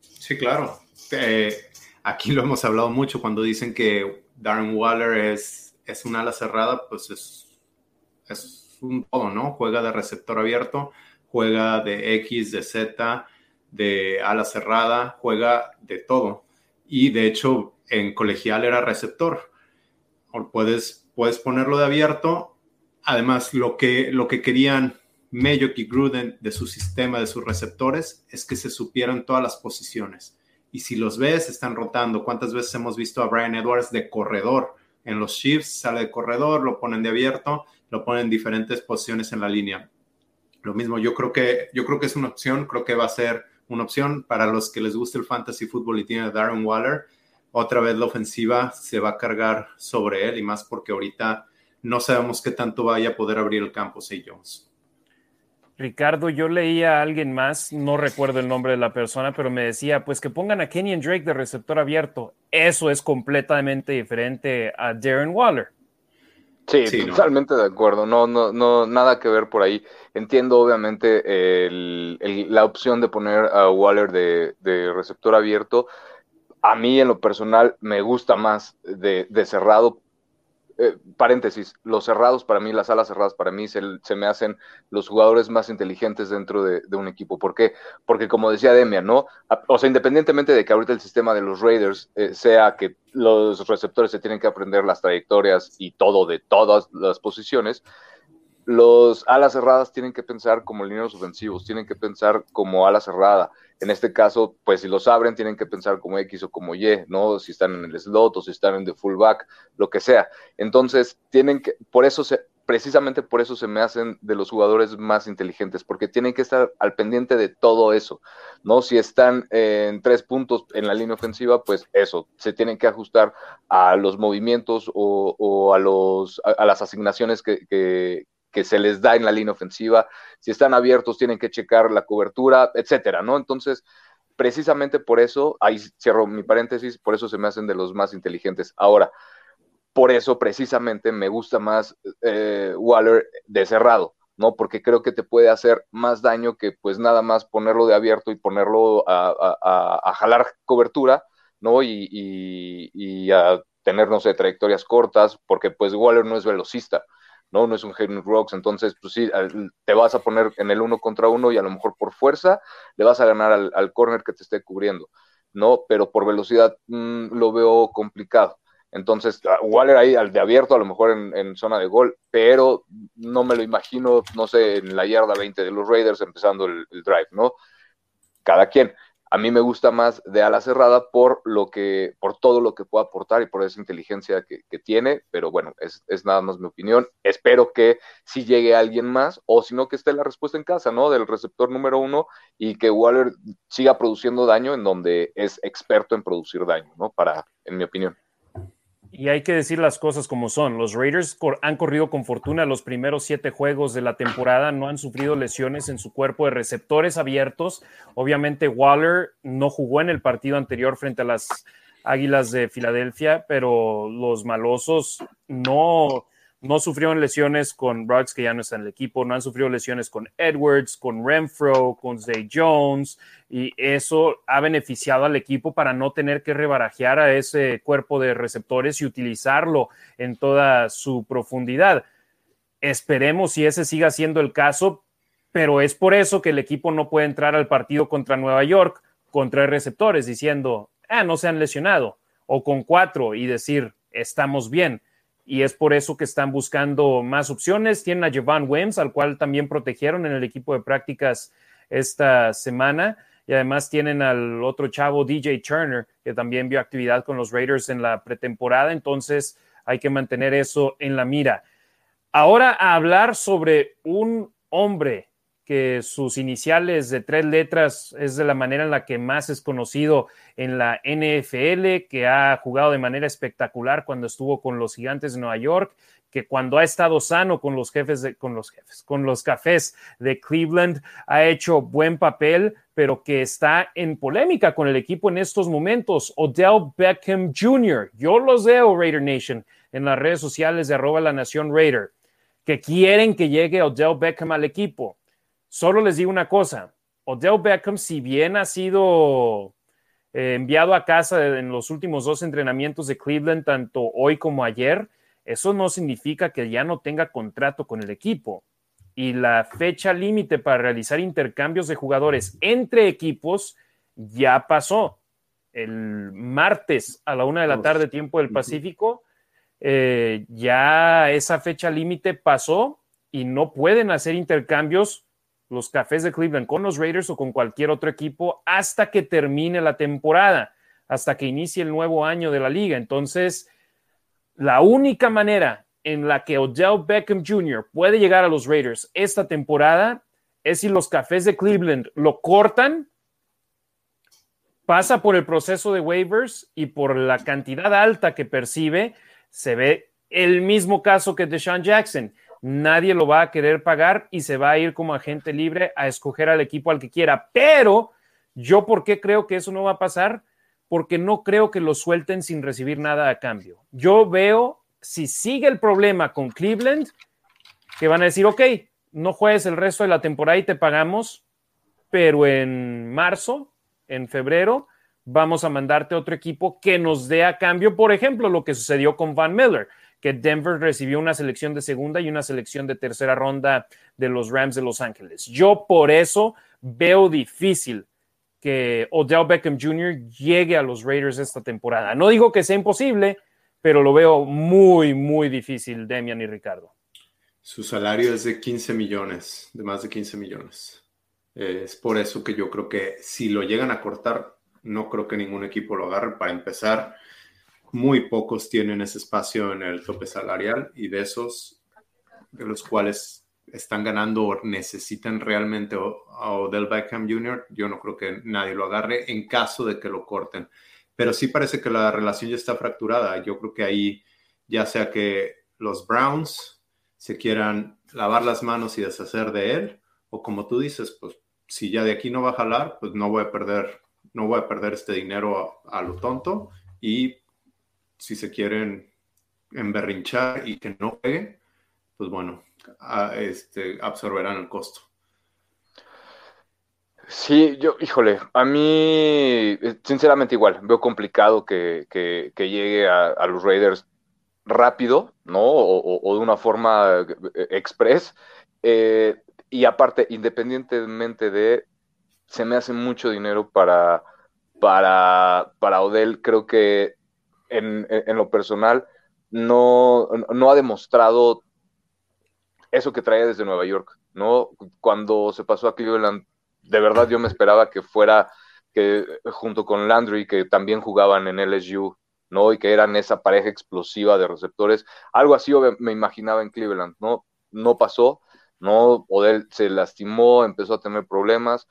Sí, claro. Eh, aquí lo hemos hablado mucho cuando dicen que Darren Waller es, es un ala cerrada, pues es, es un todo, ¿no? Juega de receptor abierto, juega de X, de Z, de ala cerrada, juega de todo. Y de hecho, en colegial era receptor. O puedes, puedes ponerlo de abierto. Además, lo que, lo que querían Mayock y Gruden de su sistema, de sus receptores, es que se supieran todas las posiciones. Y si los ves, están rotando. ¿Cuántas veces hemos visto a Brian Edwards de corredor? En los Chiefs sale de corredor, lo ponen de abierto, lo ponen en diferentes posiciones en la línea. Lo mismo, yo creo que, yo creo que es una opción, creo que va a ser una opción para los que les guste el fantasy fútbol y tiene Darren Waller. Otra vez la ofensiva se va a cargar sobre él y más porque ahorita no sabemos qué tanto vaya a poder abrir el campo Say Jones. Ricardo, yo leía a alguien más, no recuerdo el nombre de la persona, pero me decía, pues que pongan a Kenyon Drake de receptor abierto. Eso es completamente diferente a Darren Waller. Sí, totalmente de acuerdo. No, no, no, nada que ver por ahí. Entiendo, obviamente, la opción de poner a Waller de, receptor abierto. A mí, en lo personal, me gusta más de, de cerrado eh, paréntesis, los cerrados para mí, las alas cerradas para mí se, me hacen los jugadores más inteligentes dentro de, un equipo. ¿Por qué? Porque como decía Demian, ¿no? O sea, independientemente de que ahorita el sistema de los Raiders eh, sea que los receptores se tienen que aprender las trayectorias y todo de todas las posiciones, los alas cerradas tienen que pensar como lineros ofensivos, tienen que pensar como ala cerrada. En este caso, pues si los abren, tienen que pensar como X o como Y, ¿no? Si están en el slot o si están en the fullback, lo que sea. Entonces, tienen que, por eso se, precisamente por eso se me hacen de los jugadores más inteligentes, porque tienen que estar al pendiente de todo eso, ¿no? Si están en tres puntos en la línea ofensiva, pues eso, se tienen que ajustar a los movimientos o, a, los, a, las asignaciones que se les da en la línea ofensiva, si están abiertos tienen que checar la cobertura, etcétera, ¿no? Entonces, precisamente por eso, ahí cierro mi paréntesis, por eso se me hacen de los más inteligentes. Ahora, por eso precisamente me gusta más eh, Waller de cerrado, ¿no? Porque creo que te puede hacer más daño que pues nada más ponerlo de abierto y ponerlo a, jalar cobertura, ¿no? Y, y a tener, no sé, trayectorias cortas, porque pues Waller no es velocista. ¿No? No es un Henry Rocks, entonces, pues sí, te vas a poner en el uno contra uno y a lo mejor por fuerza le vas a ganar al, al corner que te esté cubriendo, ¿no? Pero por velocidad mm, lo veo complicado. Entonces, Waller ahí al de abierto, a lo mejor en, zona de gol, pero no me lo imagino, no sé, en la yarda 20 de los Raiders empezando el drive, ¿no? Cada quien. A mí me gusta más de ala cerrada por lo que, por todo lo que puede aportar y por esa inteligencia que, tiene, pero bueno, es, nada más mi opinión. Espero que si llegue alguien más, o si no, que esté la respuesta en casa, ¿no? Del receptor número uno y que Waller siga produciendo daño en donde es experto en producir daño, ¿no? Para, en mi opinión. Y hay que decir las cosas como son. Los Raiders han corrido con fortuna los primeros siete juegos de la temporada, no han sufrido lesiones en su cuerpo de receptores abiertos. Obviamente Waller no jugó en el partido anterior frente a las Águilas de Filadelfia, pero los malosos no, no sufrieron lesiones con Brooks, que ya no está en el equipo, no han sufrido lesiones con Edwards, con Renfro, con Zay Jones, y eso ha beneficiado al equipo para no tener que rebarajear a ese cuerpo de receptores y utilizarlo en toda su profundidad. Esperemos si ese siga siendo el caso, pero es por eso que el equipo no puede entrar al partido contra Nueva York con tres receptores diciendo, ah, no se han lesionado, o con cuatro y decir, estamos bien y es por eso que están buscando más opciones. Tienen a Javon Wims, al cual también protegieron en el equipo de prácticas esta semana. Y además tienen al otro chavo, DJ Turner, que también vio actividad con los Raiders en la pretemporada. Entonces hay que mantener eso en la mira. Ahora a hablar sobre un hombre que sus iniciales de tres letras es de la manera en la que más es conocido en la NFL, que ha jugado de manera espectacular cuando estuvo con los Gigantes de Nueva York, que cuando ha estado sano con los jefes de, con los jefes, con los cafés de Cleveland ha hecho buen papel, pero que está en polémica con el equipo en estos momentos. Odell Beckham Jr. Yo los veo Raider Nation en las redes sociales de arroba la nación Raider, que quieren que llegue Odell Beckham al equipo Solo les digo una cosa, Odell Beckham, si bien ha sido eh, enviado a casa en los últimos dos entrenamientos de Cleveland, tanto hoy como ayer, eso no significa que ya no tenga contrato con el equipo. Y la fecha límite para realizar intercambios de jugadores entre equipos ya pasó. El martes a la una de la tarde, tiempo del Pacífico, eh, ya esa fecha límite pasó y no pueden hacer intercambios los Cafés de Cleveland con los Raiders o con cualquier otro equipo hasta que termine la temporada, hasta que inicie el nuevo año de la liga. Entonces, la única manera en la que Odell Beckham Jr. puede llegar a los Raiders esta temporada es si los Cafés de Cleveland lo cortan, pasa por el proceso de waivers y por la cantidad alta que percibe, se ve el mismo caso que Deshaun Jackson nadie lo va a querer pagar y se va a ir como agente libre a escoger al equipo al que quiera. Pero yo, ¿por qué creo que eso no va a pasar? Porque no creo que lo suelten sin recibir nada a cambio. Yo veo, si sigue el problema con Cleveland, que van a decir, ok, no juegues el resto de la temporada y te pagamos, pero en marzo, en febrero, vamos a mandarte otro equipo que nos dé a cambio, por ejemplo, lo que sucedió con Van Miller que Denver recibió una selección de segunda y una selección de tercera ronda de los Rams de Los Ángeles. Yo por eso veo difícil que Odell Beckham Jr. llegue a los Raiders esta temporada. No digo que sea imposible, pero lo veo muy, muy difícil, Demian y Ricardo. Su salario es de 15 millones, de más de 15 millones. Es por eso que yo creo que si lo llegan a cortar, no creo que ningún equipo lo agarre. Para empezar, muy pocos tienen ese espacio en el tope salarial y de esos, de los cuales están ganando o necesitan realmente a Odell Beckham Jr., yo no creo que nadie lo agarre en caso de que lo corten. Pero sí parece que la relación ya está fracturada. Yo creo que ahí, ya sea que los Browns se quieran lavar las manos y deshacer de él, o como tú dices, pues si ya de aquí no va a jalar, pues no voy a perder, no voy a perder este dinero a, a lo tonto y si se quieren emberrinchar y que no pegue, pues bueno, este, absorberán el costo. Sí, yo, híjole, a mí, eh, sinceramente igual, veo complicado que, llegue a, los Raiders rápido, ¿no? O, de una forma eh, express. Eh, y aparte, independientemente de, se me hace mucho dinero para, para, para Odell, creo que en, lo personal, no, no ha demostrado eso que traía desde Nueva York, ¿no? Cuando se pasó a Cleveland, de verdad yo me esperaba que fuera que junto con Landry, que también jugaban en LSU, ¿no? Y que eran esa pareja explosiva de receptores, algo así me imaginaba en Cleveland, ¿no? No pasó, ¿no? Odell se lastimó, empezó a tener problemas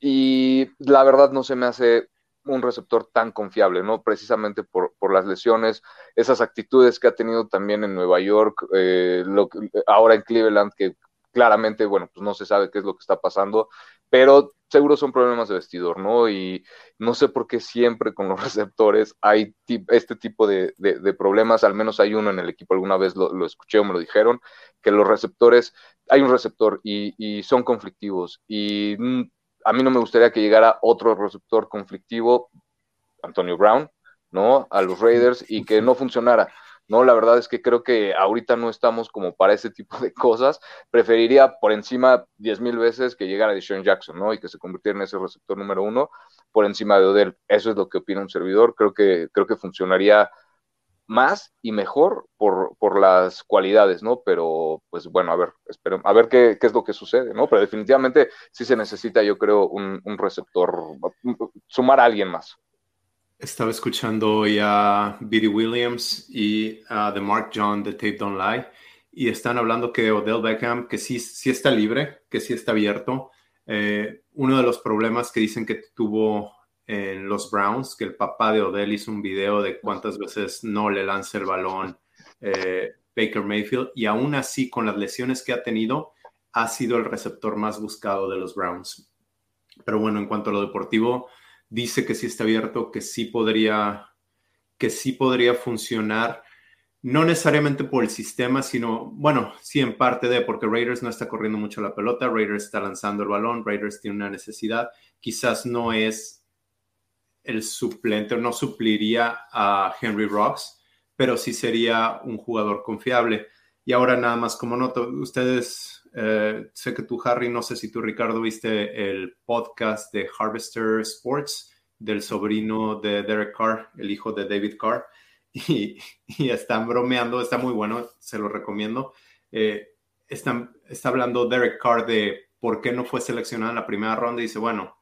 y la verdad no se me hace un receptor tan confiable, ¿no? Precisamente por, las lesiones, esas actitudes que ha tenido también en Nueva York, eh, lo ahora en Cleveland, que claramente, bueno, pues no se sabe qué es lo que está pasando, pero seguro son problemas de vestidor, ¿no? Y no sé por qué siempre con los receptores hay este tipo de, problemas, al menos hay uno en el equipo, alguna vez lo, escuché o me lo dijeron, que los receptores, hay un receptor y, y son conflictivos y mm, a mí no me gustaría que llegara otro receptor conflictivo, Antonio Brown, ¿no? A los Raiders y que no funcionara. No, la verdad es que creo que ahorita no estamos como para ese tipo de cosas. Preferiría por encima diez mil veces que llegara Deshaun Jackson, ¿no? Y que se convirtiera en ese receptor número uno por encima de Odell. Eso es lo que opina un servidor. Creo que, creo que funcionaría más y mejor por, por, las cualidades, ¿no? Pero, pues bueno, a ver, espero, a ver qué, qué, es lo que sucede, ¿no? Pero definitivamente sí se necesita, yo creo, un, un receptor, sumar a alguien más. Estaba escuchando hoy a Billy Williams y a The Mark John de Tape Don't Lie y están hablando que Odell Beckham, que sí, sí está libre, que sí está abierto. Eh, uno de los problemas que dicen que tuvo en los Browns, que el papá de Odell hizo un video de cuántas veces no le lanza el balón eh, Baker Mayfield y aún así con las lesiones que ha tenido ha sido el receptor más buscado de los Browns. Pero bueno, en cuanto a lo deportivo, dice que sí está abierto, que sí podría, que sí podría funcionar, no necesariamente por el sistema, sino, bueno, sí en parte de, porque Raiders no está corriendo mucho la pelota, Raiders está lanzando el balón, Raiders tiene una necesidad, quizás no es el suplente no supliría a Henry Rocks, pero sí sería un jugador confiable. Y ahora nada más como noto, ustedes, eh, sé que tú Harry, no sé si tú Ricardo viste el podcast de Harvester Sports del sobrino de Derek Carr, el hijo de David Carr, y, están bromeando, está muy bueno, se lo recomiendo. Eh, está hablando Derek Carr de por qué no fue seleccionado en la primera ronda y dice, bueno,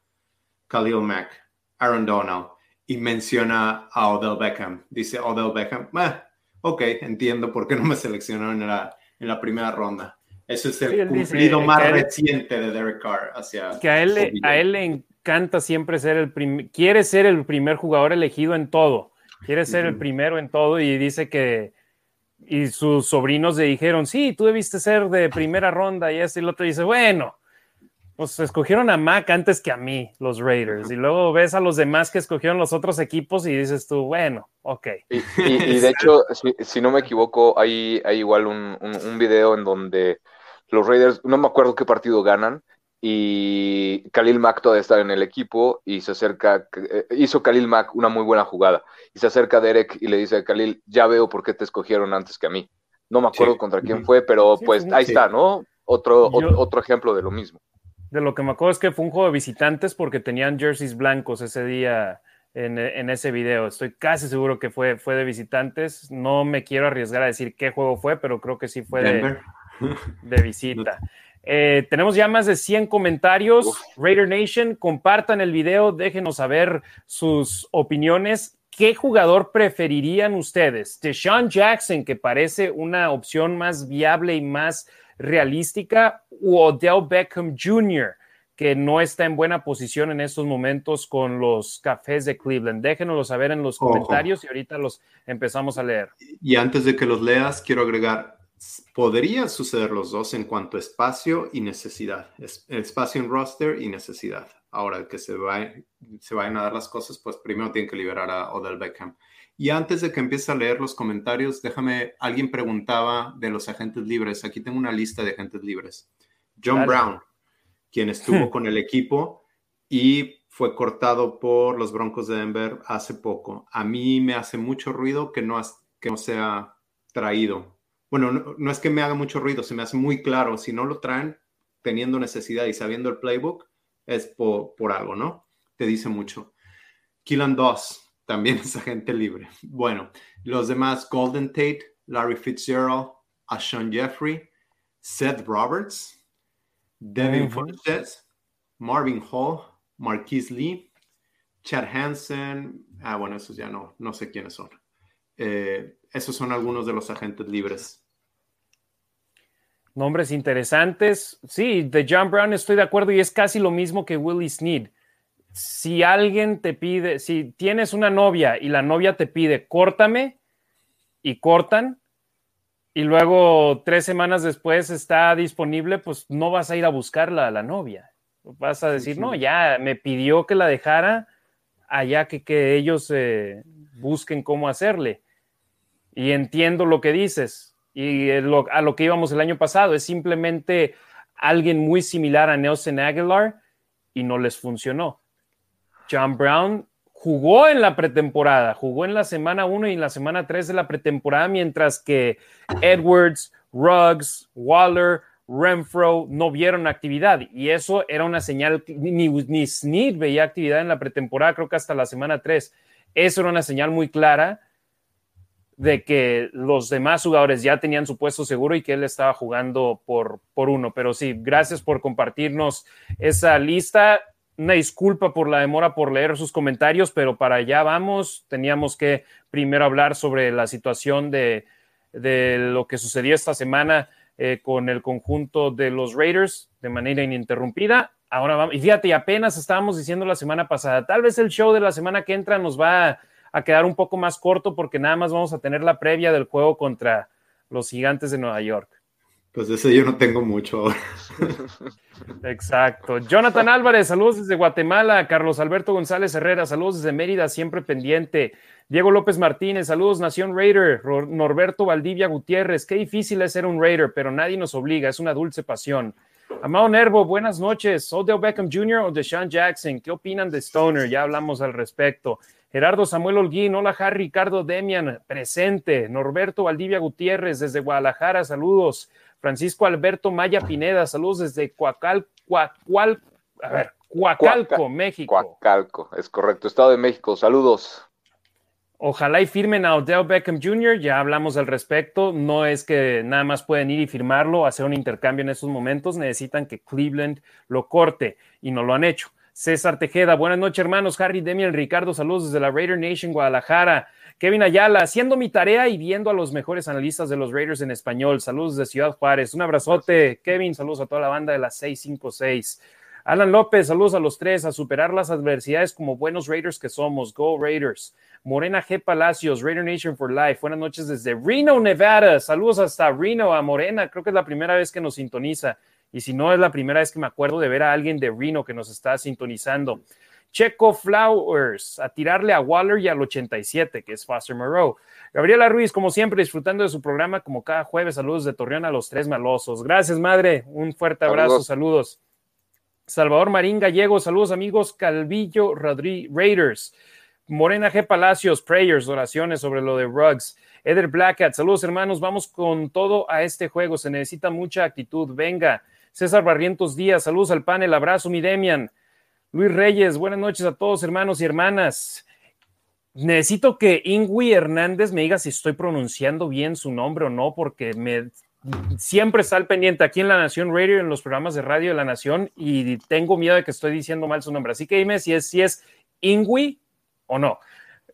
Khalil Mack, Aaron Donald y menciona a Odell Beckham. Dice Odell Beckham, ah, ok, entiendo por qué no me seleccionaron en la, en la primera ronda. Ese es el cumplido más reciente de Derek Carr hacia... Que a él, a él le encanta siempre ser el primer, quiere ser el primer jugador elegido en todo, quiere ser el primero en todo y dice que y sus sobrinos le dijeron, sí, tú debiste ser de primera ronda y este y el otro dice, bueno, pues escogieron a Mac antes que a mí, los Raiders. Y luego ves a los demás que escogieron los otros equipos y dices tú, bueno, ok. Y, de hecho, si, no me equivoco, hay, hay igual un, un, video en donde los Raiders, no me acuerdo qué partido ganan, y Khalil Mack todavía está en el equipo y se acerca, eh, hizo Khalil Mack una muy buena jugada y se acerca a Derek y le dice a Khalil, ya veo por qué te escogieron antes que a mí. No me acuerdo contra quién fue, pero pues ahí está, ¿no? Otro, otro ejemplo de lo mismo. De lo que me acuerdo es que fue un juego de visitantes porque tenían jerseys blancos ese día en, ese video. Estoy casi seguro que fue, fue de visitantes. No me quiero arriesgar a decir qué juego fue, pero creo que sí fue de, de, visita. Eh, tenemos ya más de 100 comentarios. Raider Nation, compartan el video, déjenos saber sus opiniones. ¿Qué jugador preferirían ustedes? Deshaun Jackson, que parece una opción más viable y más realística o Odell Beckham Jr., que no está en buena posición en estos momentos con los cafés de Cleveland. Déjenoslo saber en los comentarios y ahorita los empezamos a leer. Y antes de que los leas, quiero agregar, podría suceder los dos en cuanto a espacio y necesidad. Espacio en roster y necesidad. Ahora que se, va, se vayan a dar las cosas, pues primero tienen que liberar a Odell Beckham. Y antes de que empiece a leer los comentarios, déjame, alguien preguntaba de los agentes libres. Aquí tengo una lista de agentes libres. John Brown, quien estuvo con el equipo y fue cortado por los Broncos de Denver hace poco. A mí me hace mucho ruido que no, que no sea traído. Bueno, no, es que me haga mucho ruido, se me hace muy claro. Si no lo traen teniendo necesidad y sabiendo el playbook, es por, por algo, ¿no? Te dice mucho. Killan Doss, también es agente libre. Bueno, los demás, Golden Tate, Larry Fitzgerald, Ashawn Jeffrey, Seth Roberts, Devin Funches, Marvin Hall, Marquise Lee, Chad Hansen, ah, bueno, esos ya no, no sé quiénes son. Eh, esos son algunos de los agentes libres. Nombres interesantes. Sí, de John Brown estoy de acuerdo y es casi lo mismo que Willie Sneed si alguien te pide, si tienes una novia y la novia te pide, córtame, y cortan, y luego tres semanas después está disponible, pues no vas a ir a buscarla a la novia. Vas a decir, no, ya me pidió que la dejara, allá que, que ellos eh, busquen cómo hacerle. Y entiendo lo que dices. Y a lo que íbamos el año pasado, es simplemente alguien muy similar a Nelson Aguilar y no les funcionó. John Brown jugó en la pretemporada, jugó en la semana 1 y en la semana 3 de la pretemporada, mientras que Edwards, Ruggs, Waller, Renfro no vieron actividad. Y eso era una señal, ni, ni Snead veía actividad en la pretemporada, creo que hasta la semana 3. Eso era una señal muy clara de que los demás jugadores ya tenían su puesto seguro y que él estaba jugando por, por uno. Pero sí, gracias por compartirnos esa lista una disculpa por la demora por leer sus comentarios, pero para allá vamos. Teníamos que primero hablar sobre la situación de, lo que sucedió esta semana eh, con el conjunto de los Raiders de manera ininterrumpida. Ahora vamos, y fíjate, apenas estábamos diciendo la semana pasada, tal vez el show de la semana que entra nos va a quedar un poco más corto porque nada más vamos a tener la previa del juego contra los gigantes de Nueva York. Pues de ese yo no tengo mucho ahora. Exacto. Jonathan Álvarez, saludos desde Guatemala. Carlos Alberto González Herrera, saludos desde Mérida, siempre pendiente. Diego López Martínez, saludos Nación Raider. Norberto Valdivia Gutiérrez, qué difícil es ser un Raider, pero nadie nos obliga, es una dulce pasión. Amado Nervo, buenas noches. Odell Beckham Jr. o Deshaun Jackson, ¿qué opinan de Stoner? Ya hablamos al respecto. Gerardo Samuel Holguín, hola Harry, Ricardo Demian, presente. Norberto Valdivia Gutiérrez desde Guadalajara, saludos. Francisco Alberto Maya Pineda, saludos desde Coacal, Coacal, a ver, Coacalco, México. Coacalco, es correcto, Estado de México, saludos. Ojalá y firmen a Odell Beckham Jr., ya hablamos al respecto, no es que nada más pueden ir y firmarlo, hacer un intercambio en estos momentos, necesitan que Cleveland lo corte y no lo han hecho. César Tejeda, buenas noches hermanos, Harry, Demian, Ricardo, saludos desde la Raider Nation Guadalajara. Kevin Ayala, haciendo mi tarea y viendo a los mejores analistas de los Raiders en español. Saludos de Ciudad Juárez. Un abrazote, Kevin. Saludos a toda la banda de la 656. Alan López, saludos a los tres, a superar las adversidades como buenos Raiders que somos. Go Raiders. Morena G. Palacios, Raider Nation for Life. Buenas noches desde Reno, Nevada. Saludos hasta Reno, a Morena. Creo que es la primera vez que nos sintoniza. Y si no, es la primera vez que me acuerdo de ver a alguien de Reno que nos está sintonizando. Checo Flowers, a tirarle a Waller y al 87, que es Foster Moreau. Gabriela Ruiz, como siempre, disfrutando de su programa como cada jueves. Saludos de Torreón a los tres malosos. Gracias, madre. Un fuerte abrazo. Saludos. Salvador Marín Gallego, saludos amigos. Calvillo Rodríguez Raiders. Morena G. Palacios, prayers, oraciones sobre lo de Rugs. Eder Blackhat, saludos hermanos. Vamos con todo a este juego. Se necesita mucha actitud. Venga. César Barrientos Díaz, saludos al panel. Abrazo, mi Demian. Luis Reyes, buenas noches a todos, hermanos y hermanas. Necesito que Ingui Hernández me diga si estoy pronunciando bien su nombre o no, porque me siempre está al pendiente aquí en La Nación Radio, en los programas de radio de La Nación, y tengo miedo de que estoy diciendo mal su nombre. Así que dime si es, si es Ingui o no.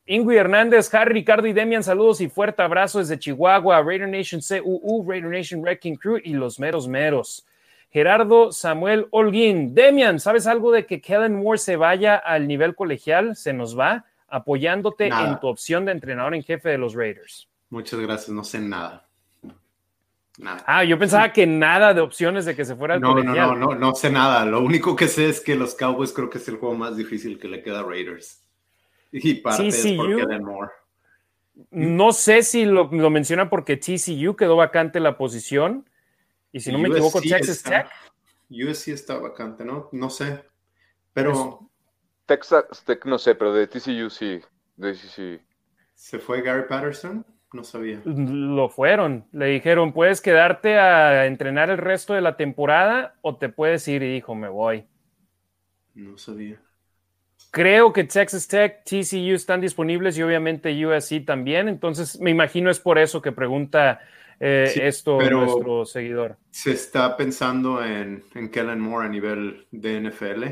Ingui Hernández, Harry, Ricardo y Demian, saludos y fuerte abrazo desde Chihuahua, Raider Nation CUU, Raider Nation Wrecking Crew y los meros meros. Gerardo Samuel Holguín. Demian, ¿sabes algo de que Kellen Moore se vaya al nivel colegial? Se nos va apoyándote en tu opción de entrenador en jefe de los Raiders. Muchas gracias, no sé nada. Nada. Ah, yo pensaba que nada de opciones de que se fuera al no, colegial. No, no, no, no sé nada. Lo único que sé es que los Cowboys creo que es el juego más difícil que le queda a Raiders. Y parte es por Kellen Moore. No sé si lo, lo menciona porque TCU quedó vacante la posición y si no me equivoco, Texas Tech. USC está vacante, ¿no? No sé. Pero. Texas Tech no sé, pero de TCU sí. De sí. ¿Se fue Gary Patterson? No sabía. Lo fueron. Le dijeron, puedes quedarte a entrenar el resto de la temporada o te puedes ir y dijo, me voy. No sabía. Creo que Texas Tech, TCU están disponibles y obviamente USC también. Entonces, me imagino es por eso que pregunta eh, esto nuestro seguidor. Se está pensando en, en Kellen Moore a nivel de NFL.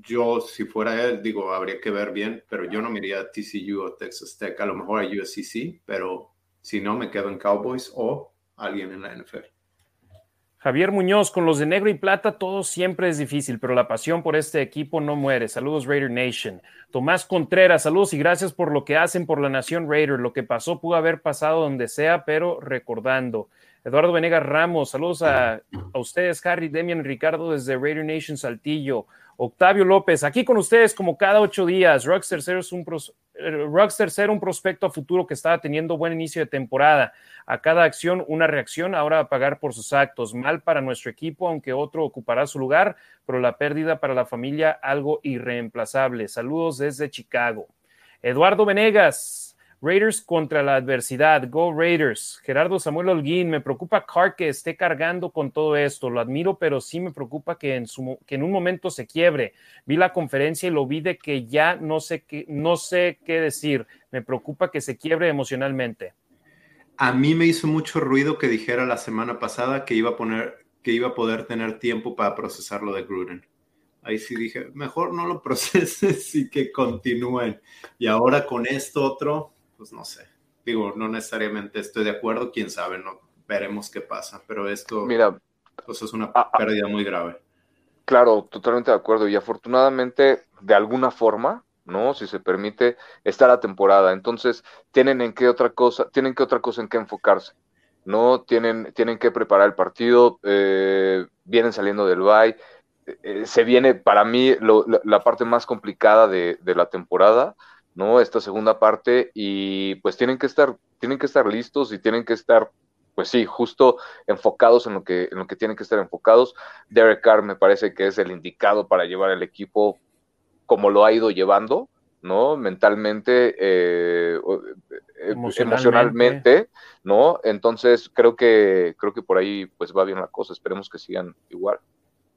Yo, si fuera él, digo, habría que ver bien, pero yo no me iría a TCU o Texas Tech, a lo mejor a USC pero si no, me quedo en Cowboys o alguien en la NFL. Javier Muñoz, con los de negro y plata todo siempre es difícil, pero la pasión por este equipo no muere. Saludos Raider Nation. Tomás Contreras, saludos y gracias por lo que hacen por la Nación Raider. Lo que pasó pudo haber pasado donde sea, pero recordando. Eduardo Venegas Ramos, saludos a, a ustedes, Harry, Demian, Ricardo desde Raider Nation Saltillo. Octavio López, aquí con ustedes como cada ocho días. Rockster Zero es un, eh, un prospecto a futuro que estaba teniendo buen inicio de temporada. A cada acción una reacción, ahora a pagar por sus actos. Mal para nuestro equipo, aunque otro ocupará su lugar, pero la pérdida para la familia algo irreemplazable. Saludos desde Chicago. Eduardo Venegas, Raiders contra la adversidad. Go Raiders. Gerardo Samuel Holguín. Me preocupa Carr que esté cargando con todo esto. Lo admiro, pero sí me preocupa que en, su, que en un momento se quiebre. Vi la conferencia y lo vi de que ya no sé qué, no sé qué decir. Me preocupa que se quiebre emocionalmente. A mí me hizo mucho ruido que dijera la semana pasada que iba a poner que iba a poder tener tiempo para procesar lo de Gruden. Ahí sí dije, mejor no lo proceses y que continúen. Y ahora con esto otro, pues no sé. Digo, no necesariamente estoy de acuerdo, quién sabe, no veremos qué pasa, pero esto Mira, pues es una ah, pérdida muy grave. Claro, totalmente de acuerdo. Y afortunadamente, de alguna forma, ¿no? Si se permite, está la temporada. Entonces, tienen en qué otra cosa, tienen que otra cosa en qué enfocarse. ¿No? Tienen, tienen que preparar el partido, eh, vienen saliendo del bye. Eh, se viene para mí la, parte más complicada de, de la temporada, ¿no? Esta segunda parte y pues tienen que estar, tienen que estar listos y tienen que estar, pues sí, justo enfocados en lo que, en lo que tienen que estar enfocados. Derek Carr me parece que es el indicado para llevar el equipo como lo ha ido llevando, ¿no? Mentalmente, eh, eh, emocionalmente. ¿no? Entonces creo que, creo que por ahí pues va bien la cosa, esperemos que sigan igual.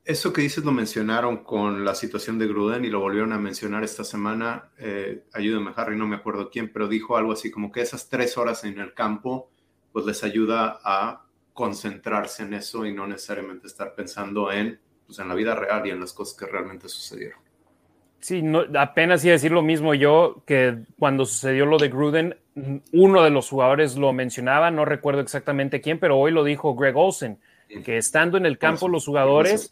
Eso que dices lo mencionaron con la situación de Gruden y lo volvieron a mencionar esta semana. Eh, ayúdame, Harry, no me acuerdo quién, pero dijo algo así como que esas tres horas en el campo, pues les ayuda a concentrarse en eso y no necesariamente estar pensando en, pues, en la vida real y en las cosas que realmente sucedieron. Sí, apenas iba a decir lo mismo yo, que cuando sucedió lo de Gruden, uno de los jugadores lo mencionaba, no recuerdo exactamente quién, pero hoy lo dijo Greg Olsen que estando en el campo los jugadores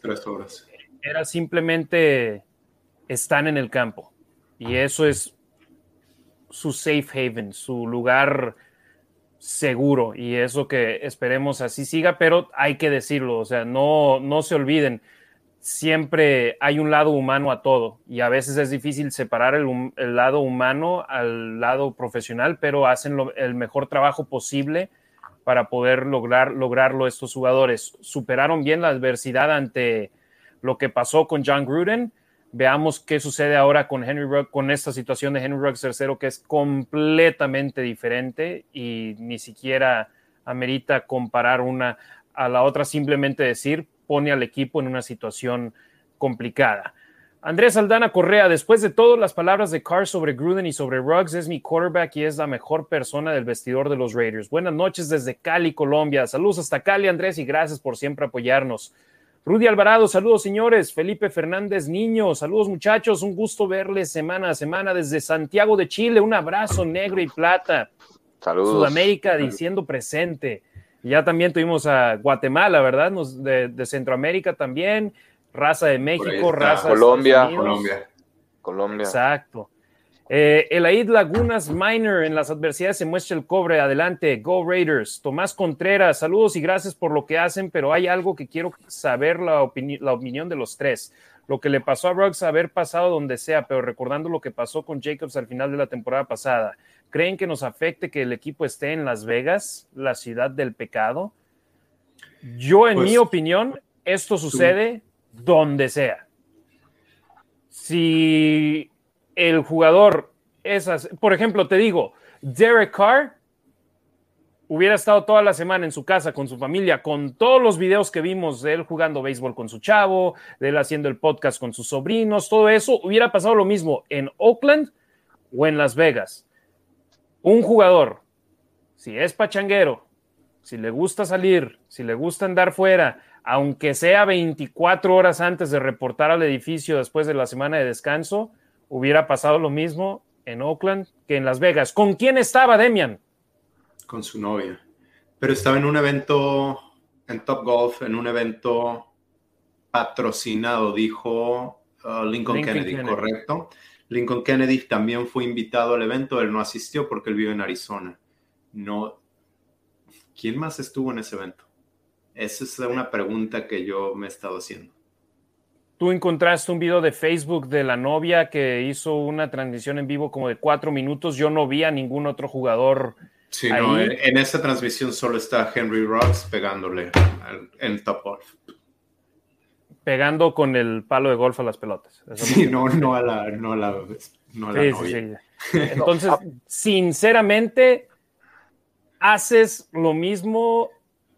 Era simplemente están en el campo. Y eso es su safe haven, su lugar seguro. Y eso que esperemos así siga, pero hay que decirlo, o sea, no, no se olviden. Siempre hay un lado humano a todo. Y a veces es difícil separar el, lado humano al lado profesional, pero hacen el mejor trabajo posible para poder lograr, lograrlo estos jugadores. Superaron bien la adversidad ante lo que pasó con John Gruden. Veamos qué sucede ahora con Henry Ruggs, con esta situación de Henry Ruggs tercero, que es completamente diferente y ni siquiera amerita comparar una a la otra, simplemente decir, pone al equipo en una situación complicada. Andrés Aldana Correa, después de todas las palabras de Carr sobre Gruden y sobre Ruggs, es mi quarterback y es la mejor persona del vestidor de los Raiders. Buenas noches desde Cali, Colombia. Saludos hasta Cali, Andrés, y gracias por siempre apoyarnos. Rudy Alvarado, saludos señores. Felipe Fernández Niño, saludos muchachos. Un gusto verles semana a semana desde Santiago de Chile. Un abrazo negro y plata. Saludos. Sudamérica diciendo presente. Ya también tuvimos a Guatemala, ¿verdad? de, Centroamérica también, raza de México, raza de Colombia, Colombia. Colombia. Exacto. Eh, Elaid Lagunas Minor, en las adversidades se muestra el cobre. Adelante, Go Raiders. Tomás Contreras, saludos y gracias por lo que hacen, pero hay algo que quiero saber la, la opinión de los tres. Lo que le pasó a Ruggs haber pasado donde sea, pero recordando lo que pasó con Jacobs al final de la temporada pasada. ¿Creen que nos afecte que el equipo esté en Las Vegas, la ciudad del pecado? Yo, en mi pues, opinión, esto sucede donde sea. Si el jugador esas, por ejemplo, te digo, Derek Carr hubiera estado toda la semana en su casa con su familia, con todos los videos que vimos de él jugando béisbol con su chavo, de él haciendo el podcast con sus sobrinos, todo eso, hubiera pasado lo mismo en Oakland o en Las Vegas un jugador, si es pachanguero, si le gusta salir, si le gusta andar fuera, aunque sea 24 horas antes de reportar al edificio después de la semana de descanso, hubiera pasado lo mismo en Oakland que en Las Vegas. ¿Con quién estaba Demian? Con su novia. Pero estaba en un evento en Top Golf, en un evento patrocinado, dijo uh, Lincoln, Kennedy, correcto. Lincoln Kennedy también fue invitado al evento, él no asistió porque él vive en Arizona. No. ¿Quién más estuvo en ese evento? Esa es una pregunta que yo me he estado haciendo. Tú encontraste un video de Facebook de la novia que hizo una transmisión en vivo como de cuatro minutos. Yo no vi a ningún otro jugador. Sí, no, en, esa transmisión solo está Henry Rocks pegándole en Top Golf pegando con el palo de golf a las pelotas. sí, no, no a la, no a la, no sí, Sí, Entonces, sinceramente, haces lo mismo,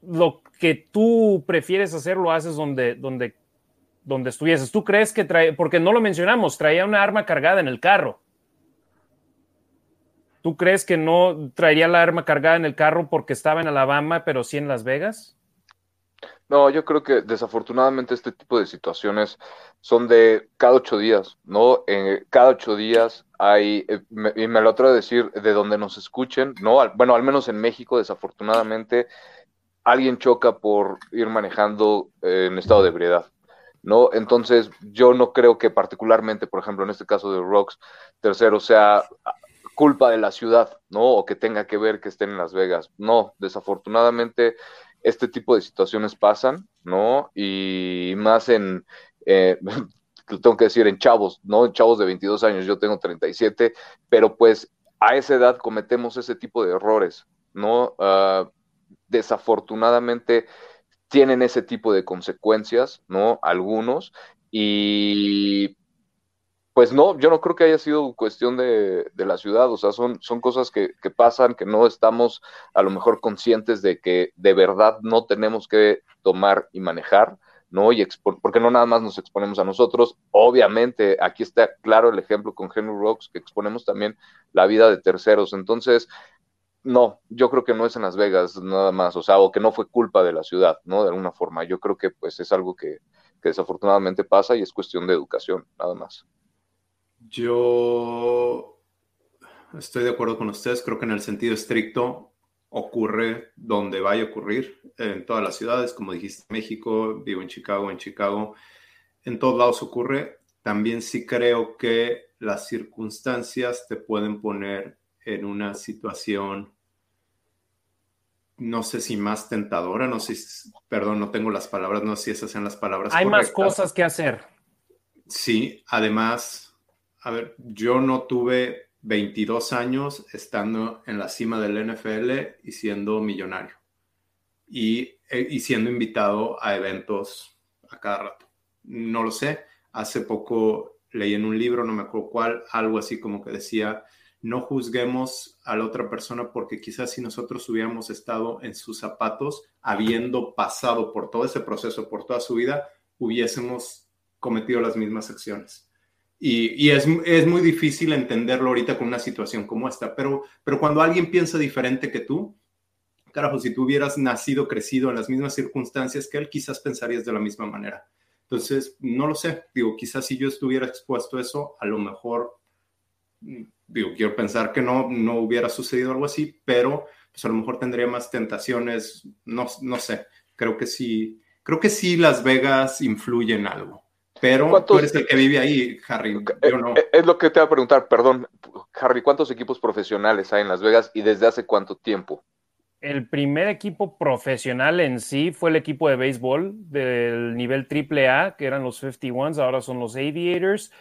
lo que tú prefieres hacer, lo haces donde, donde, donde estuvieses. ¿Tú crees que trae, porque no lo mencionamos, traía una arma cargada en el carro? ¿Tú crees que no traería la arma cargada en el carro porque estaba en Alabama, pero sí en Las Vegas? No, yo creo que desafortunadamente este tipo de situaciones son de cada ocho días, ¿no? Cada ocho días hay, eh, y me lo atrevo a decir, de donde nos escuchen, ¿no? bueno, al menos en México, desafortunadamente, alguien choca por ir manejando eh, en estado de ebriedad, ¿no? Entonces, yo no creo que particularmente, por ejemplo, en este caso de Rocks, tercero, sea culpa de la ciudad, ¿no? O que tenga que ver que estén en Las Vegas. No, desafortunadamente este tipo de situaciones pasan, ¿no? Y más en, eh, tengo que decir, en chavos, ¿no? En chavos de 22 años, yo tengo 37, pero pues a esa edad cometemos ese tipo de errores, ¿no? Ah, desafortunadamente tienen ese tipo de consecuencias, ¿no? Algunos, y pues no, yo no creo que haya sido cuestión de, la ciudad, o sea, son, son cosas que, pasan, que no estamos a lo mejor conscientes de que de verdad no tenemos que tomar y manejar, ¿no? Y porque no nada más nos exponemos a nosotros, obviamente aquí está claro el ejemplo con Henry Rocks, que exponemos también la vida de terceros, entonces, no, yo creo que no es en Las Vegas nada más, o sea, o que no fue culpa de la ciudad, ¿no? De alguna forma, yo creo que pues es algo que, que desafortunadamente pasa y es cuestión de educación, nada más. Yo estoy de acuerdo con ustedes, creo que en el sentido estricto ocurre donde vaya a ocurrir, en todas las ciudades, como dijiste, México, vivo en Chicago, en Chicago. en todos lados ocurre, también sí creo que las circunstancias te pueden poner en una situación, no sé si más tentadora, no sé, si, perdón, no tengo las palabras, no sé si esas sean las palabras. Hay más cosas que hacer. Sí, además, a ver, yo no tuve 22 años estando en la cima del NFL y siendo millonario y, eh, y siendo invitado a eventos a cada rato. No lo sé. Hace poco leí en un libro, no me acuerdo cuál, algo así como que decía, no juzguemos a la otra persona porque quizás si nosotros hubiéramos estado en sus zapatos, habiendo pasado por todo ese proceso, por toda su vida, hubiésemos cometido las mismas acciones. Y, es, muy difícil entenderlo ahorita con una situación como esta, pero, pero cuando alguien piensa diferente que tú, carajo, si tú hubieras nacido, crecido en las mismas circunstancias que él, quizás pensarías de la misma manera. Entonces, no lo sé, digo, quizás si yo estuviera expuesto a eso, a lo mejor digo, quiero pensar que no, no hubiera sucedido algo así, pero pues a lo mejor tendría más tentaciones, no, no sé, creo que sí, creo que sí Las Vegas influye en algo. Pero tú eres el que vive ahí, Harry. Eh, eh, es lo que te voy a preguntar, perdón, Harry, ¿cuántos equipos profesionales hay en Las Vegas y desde hace cuánto tiempo? El primer equipo profesional en sí fue el equipo de béisbol del nivel AAA, que eran los 51s, ahora son los Aviators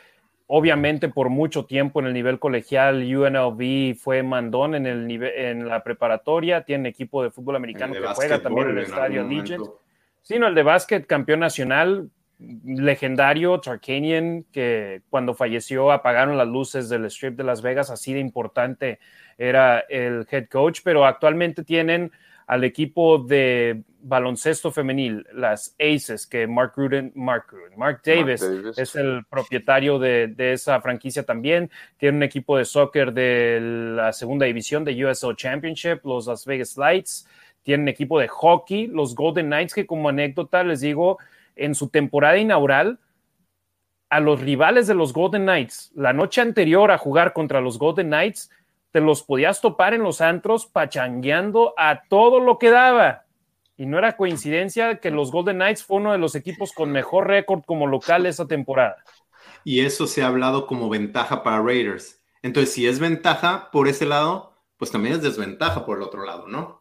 Obviamente por mucho tiempo en el nivel colegial UNLV fue mandón en, el nivel, en la preparatoria, tiene equipo de fútbol americano que juega también en el estadio Legends. Sino el de básquet, campeón nacional, legendario, Tarkanian, que cuando falleció apagaron las luces del strip de Las Vegas, así de importante era el head coach, pero actualmente tienen al equipo de baloncesto femenil, las Aces, que Mark Ruden, Mark, Mark, Davis, es el propietario de, esa franquicia también. Tiene un equipo de soccer de la segunda división de USO Championship, los Las Vegas Lights. Tienen equipo de hockey, los Golden Knights, que como anécdota les digo, en su temporada inaugural, a los rivales de los Golden Knights, la noche anterior a jugar contra los Golden Knights, te los podías topar en los antros pachangueando a todo lo que daba. Y no era coincidencia que los Golden Knights fue uno de los equipos con mejor récord como local esa temporada. Y eso se ha hablado como ventaja para Raiders. Entonces, si es ventaja por ese lado, pues también es desventaja por el otro lado, ¿no?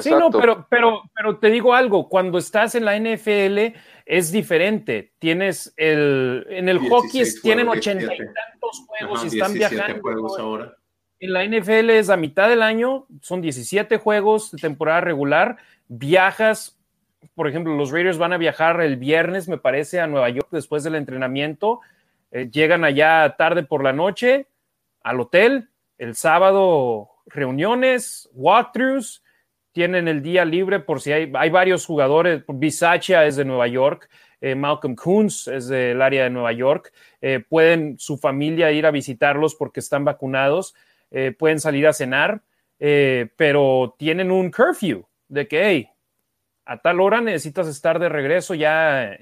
Sí, no, pero, pero, pero te digo algo, cuando estás en la NFL es diferente. Tienes el, en el hockey tienen ochenta y tantos juegos y están viajando. ahora. En la NFL es a mitad del año, son 17 juegos de temporada regular, viajas, por ejemplo, los Raiders van a viajar el viernes, me parece, a Nueva York después del entrenamiento, eh, llegan allá tarde por la noche al hotel, el sábado reuniones, walkthroughs, tienen el día libre por si hay, hay varios jugadores, Bisaccia es de Nueva York, eh, Malcolm Coons es del área de Nueva York, eh, pueden su familia ir a visitarlos porque están vacunados, eh, pueden salir a cenar, pero tienen un curfew de que, hey, a tal hora necesitas estar de regreso ya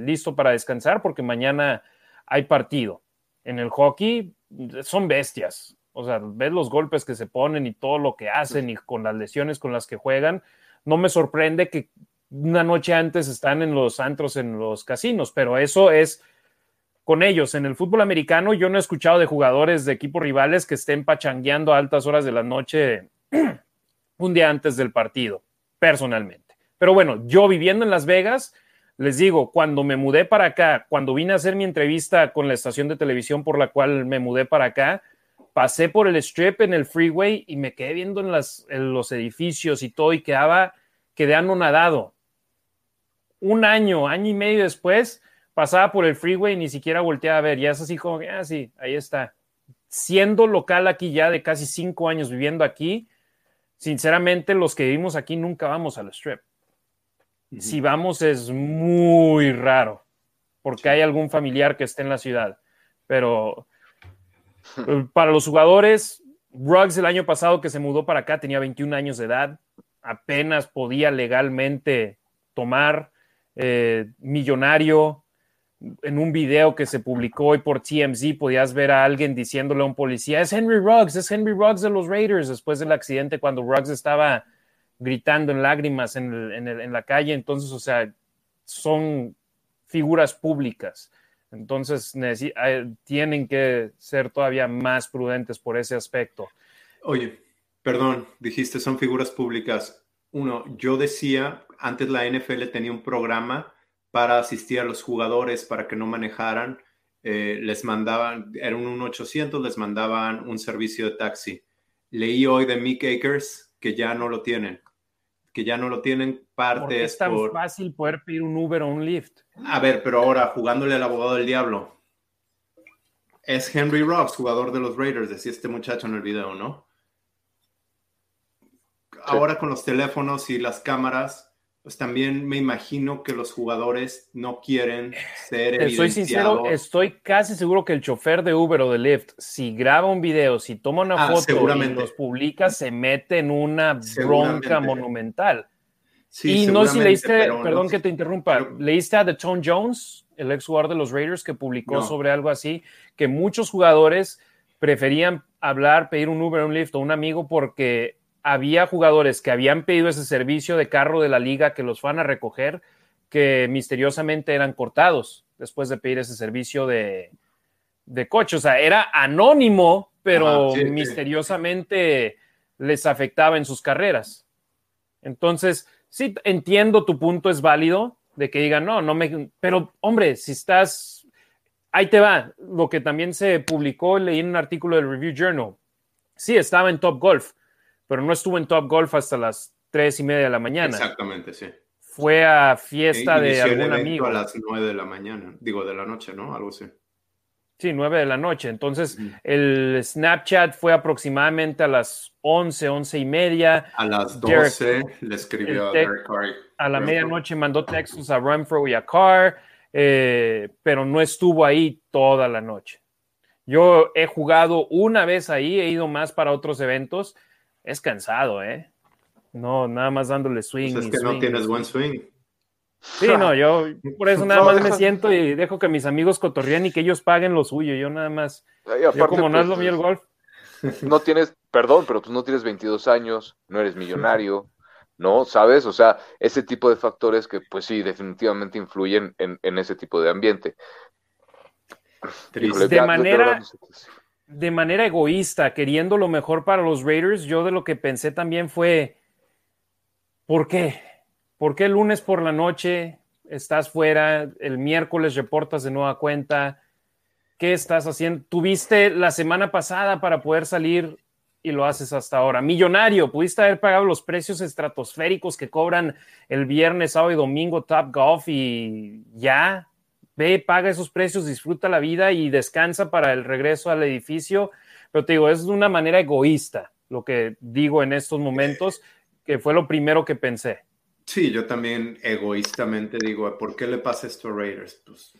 listo para descansar porque mañana hay partido. En el hockey son bestias, o sea, ves los golpes que se ponen y todo lo que hacen y con las lesiones con las que juegan. No me sorprende que una noche antes están en los antros, en los casinos, pero eso es con ellos. En el fútbol americano yo no he escuchado de jugadores de equipos rivales que estén pachangueando a altas horas de la noche un día antes del partido, personalmente. Pero bueno, yo viviendo en Las Vegas, les digo, cuando me mudé para acá, cuando vine a hacer mi entrevista con la estación de televisión por la cual me mudé para acá, pasé por el strip en el freeway y me quedé viendo en, las, los edificios y todo y quedaba, quedé anonadado. Un año, año y medio después, pasaba por el freeway y ni siquiera volteaba a ver. Ya es así como, ah, sí, ahí está. Siendo local aquí ya de casi cinco años viviendo aquí, sinceramente los que vivimos aquí nunca vamos al strip. Si vamos es muy raro, porque hay algún familiar que esté en la ciudad. Pero para los jugadores, Ruggs el año pasado que se mudó para acá tenía 21 años de edad, apenas podía legalmente tomar, eh, millonario. En un video que se publicó hoy por TMZ podías ver a alguien diciéndole a un policía, es Henry Ruggs, es Henry Ruggs de los Raiders, después del accidente cuando Ruggs estaba gritando en lágrimas en, en la calle. Entonces, o sea, son figuras públicas. Entonces eh, tienen que ser todavía más prudentes por ese aspecto. Oye, perdón, dijiste son figuras públicas. Uno, yo decía, antes la NFL tenía un programa para asistir a los jugadores para que no manejaran. Eh, les mandaban, era un 800 les mandaban un servicio de taxi. Leí hoy de Mick Akers que ya no lo tienen que ya no lo tienen parte es tan fácil poder pedir un Uber o un Lyft. A ver, pero ahora jugándole al abogado del diablo. Es Henry Rocks, jugador de los Raiders, decía este muchacho en el video, ¿no? Ahora con los teléfonos y las cámaras, pues también me imagino que los jugadores no quieren ser Soy sincero, estoy casi seguro que el chofer de Uber o de Lyft, si graba un video, si toma una ah, foto y los publica, se mete en una bronca monumental. y no si leíste, perdón que te interrumpa, leíste a The Tone Jones, el ex jugador de los Raiders, que publicó sobre algo así, que muchos jugadores preferían hablar, pedir un Uber, un Lyft o un amigo porque había jugadores que habían pedido ese servicio de carro de la liga que los van a recoger, que misteriosamente eran cortados después de pedir ese servicio de, coche. O sea, era anónimo, pero misteriosamente les afectaba en sus carreras. Entonces, sí, entiendo tu punto, es válido de que digan, no, no me. Pero, hombre, si estás. Ahí te va. Lo que también se publicó, leí en un artículo del Review Journal. Sí, estaba en Top Golf pero no estuvo en Top Golf hasta las tres y media de la mañana. Exactamente, sí. Fue a fiesta de algún amigo. A las nueve de la mañana, digo de la noche, ¿no? Algo así. Sí, nueve de la noche. Entonces, el Snapchat fue aproximadamente a las once, once y media. A las doce le escribió a Derek Carr. A la medianoche mandó textos a Renfro y a Carr, eh, pero no estuvo ahí toda la noche. Yo he jugado una vez ahí, he ido más para otros eventos es cansado, ¿eh? No, nada más dándole swing. Pues es que no tienes buen swing. Sí, no, yo por eso nada más me siento y dejo que mis amigos cotorrían y que ellos paguen lo suyo. Yo nada más. yo como no es lo pues, mío el golf. No tienes, perdón, pero pues no tienes 22 años, no eres millonario, ¿no? ¿Sabes? O sea, ese tipo de factores que, pues sí, definitivamente influyen en, ese tipo de ambiente. de manera, de manera egoísta, queriendo lo mejor para los Raiders, yo de lo que pensé también fue, ¿por qué? ¿Por qué el lunes por la noche estás fuera, el miércoles reportas de nueva cuenta? ¿Qué estás haciendo? Tuviste la semana pasada para poder salir y lo haces hasta ahora. Millonario, pudiste haber pagado los precios estratosféricos que cobran el viernes, sábado y domingo Top Golf y ya, ve, paga esos precios, disfruta la vida y descansa para el regreso al edificio. Pero te digo, es de una manera egoísta lo que digo en estos momentos, que fue lo primero que pensé. Sí, yo también egoístamente digo, ¿por qué le pasa esto a Raiders? Pues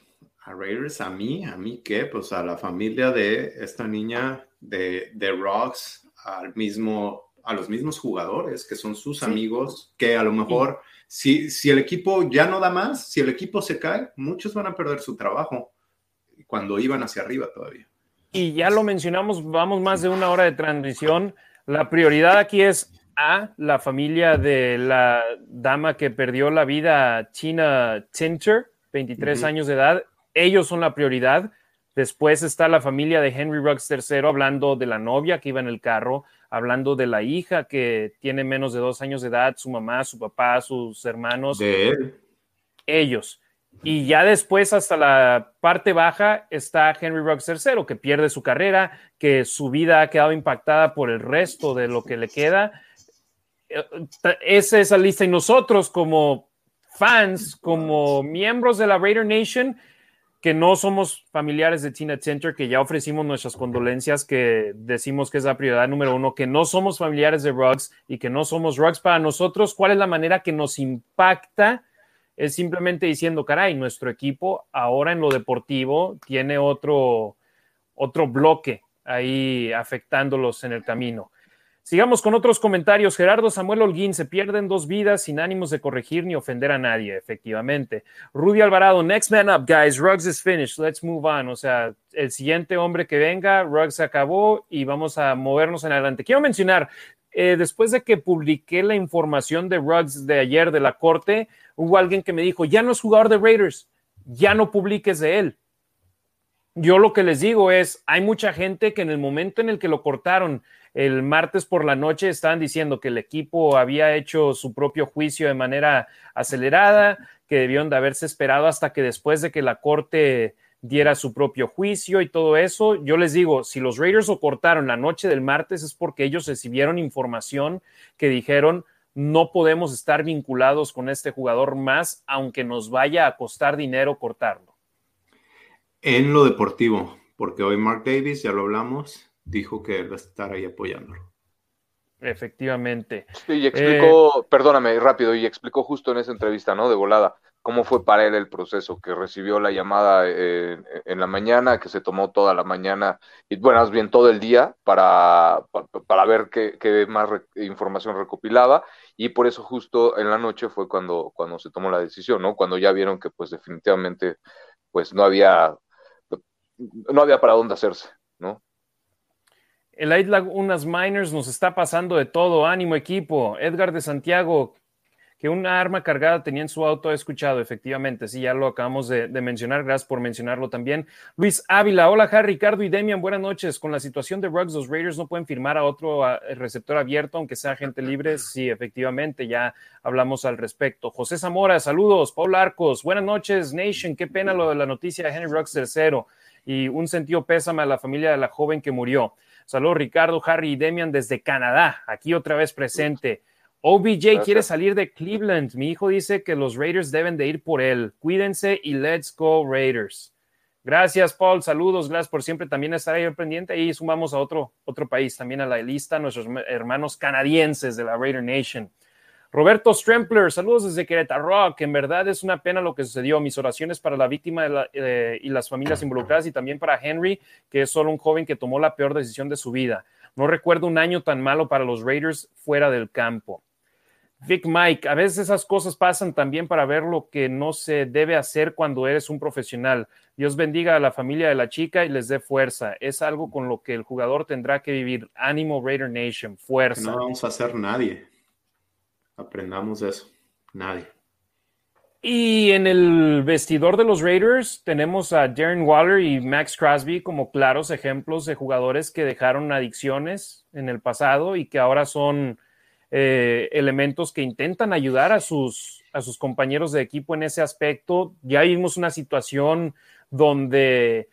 a Raiders, a mí, a mí qué, pues a la familia de esta niña de, de Rocks, al mismo, a los mismos jugadores que son sus amigos, que a lo mejor si, si el equipo ya no da más, si el equipo se cae, muchos van a perder su trabajo cuando iban hacia arriba todavía. Y ya lo mencionamos, vamos más de una hora de transición. La prioridad aquí es a la familia de la dama que perdió la vida, China Tinter, 23 años de edad. Ellos son la prioridad. Después está la familia de Henry Ruggs III hablando de la novia que iba en el carro, hablando de la hija que tiene menos de dos años de edad, su mamá, su papá, sus hermanos. De él. Ellos. Y ya después, hasta la parte baja, está Henry Ruggs III, que pierde su carrera, que su vida ha quedado impactada por el resto de lo que le queda. Esa es la lista. Y nosotros, como fans, como miembros de la Raider Nation, que no somos familiares de Tina Center, que ya ofrecimos nuestras condolencias, que decimos que es la prioridad número uno, que no somos familiares de Rugs y que no somos Rugs para nosotros, ¿cuál es la manera que nos impacta? Es simplemente diciendo, caray, nuestro equipo ahora en lo deportivo tiene otro, otro bloque ahí afectándolos en el camino. Sigamos con otros comentarios. Gerardo Samuel Holguín, se pierden dos vidas sin ánimos de corregir ni ofender a nadie, efectivamente. Rudy Alvarado, next man up, guys. Ruggs is finished. Let's move on. O sea, el siguiente hombre que venga, Ruggs acabó y vamos a movernos en adelante. Quiero mencionar, eh, después de que publiqué la información de Ruggs de ayer de la corte, hubo alguien que me dijo, ya no es jugador de Raiders. ya no publiques de él. Yo lo que les digo es, hay mucha gente que en el momento en el que lo cortaron el martes por la noche estaban diciendo que el equipo había hecho su propio juicio de manera acelerada, que debieron de haberse esperado hasta que después de que la corte diera su propio juicio y todo eso. Yo les digo, si los Raiders lo cortaron la noche del martes es porque ellos recibieron información que dijeron no podemos estar vinculados con este jugador más, aunque nos vaya a costar dinero cortarlo. En lo deportivo, porque hoy Mark Davis, ya lo hablamos, dijo que él va a estar ahí apoyándolo. Efectivamente. Sí, y explicó, eh, perdóname, rápido, y explicó justo en esa entrevista, ¿no? De volada, cómo fue para él el proceso, que recibió la llamada eh, en la mañana, que se tomó toda la mañana, y bueno, más bien todo el día para, para, ver qué, más información recopilaba, y por eso justo en la noche fue cuando, cuando se tomó la decisión, ¿no? Cuando ya vieron que pues definitivamente pues no había, no había para dónde hacerse. El Light unas Miners nos está pasando de todo. Ánimo, equipo. Edgar de Santiago, que una arma cargada tenía en su auto, he escuchado, efectivamente, sí, ya lo acabamos de, mencionar, gracias por mencionarlo también. Luis Ávila, hola Harry, Ricardo y Demian, buenas noches. Con la situación de Ruggs, los Raiders no pueden firmar a otro receptor abierto, aunque sea gente libre. Sí, efectivamente, ya hablamos al respecto. José Zamora, saludos. Paul Arcos, buenas noches, Nation, qué pena lo de la noticia de Henry Ruggs tercero y un sentido pésame a la familia de la joven que murió. Saludos Ricardo, Harry y Demian desde Canadá, aquí otra vez presente. OBJ quiere salir de Cleveland. Mi hijo dice que los Raiders deben de ir por él. Cuídense y let's go Raiders. Gracias, Paul. Saludos. Gracias por siempre también estar ahí pendiente. Y sumamos a otro, otro país también a la lista, nuestros hermanos canadienses de la Raider Nation. Roberto Strempler, saludos desde Querétaro, que en verdad es una pena lo que sucedió. Mis oraciones para la víctima eh, y las familias involucradas y también para Henry, que es solo un joven que tomó la peor decisión de su vida. No recuerdo un año tan malo para los Raiders fuera del campo. Vic Mike, a veces esas cosas pasan también para ver lo que no se debe hacer cuando eres un profesional. Dios bendiga a la familia de la chica y les dé fuerza. Es algo con lo que el jugador tendrá que vivir. Ánimo Raider Nation, fuerza. No vamos a hacer nadie. Aprendamos eso. Nadie. Y en el vestidor de los Raiders tenemos a Darren Waller y Max Crosby como claros ejemplos de jugadores que dejaron adicciones en el pasado y que ahora son eh, elementos que intentan ayudar a sus, a sus compañeros de equipo en ese aspecto. Ya vimos una situación donde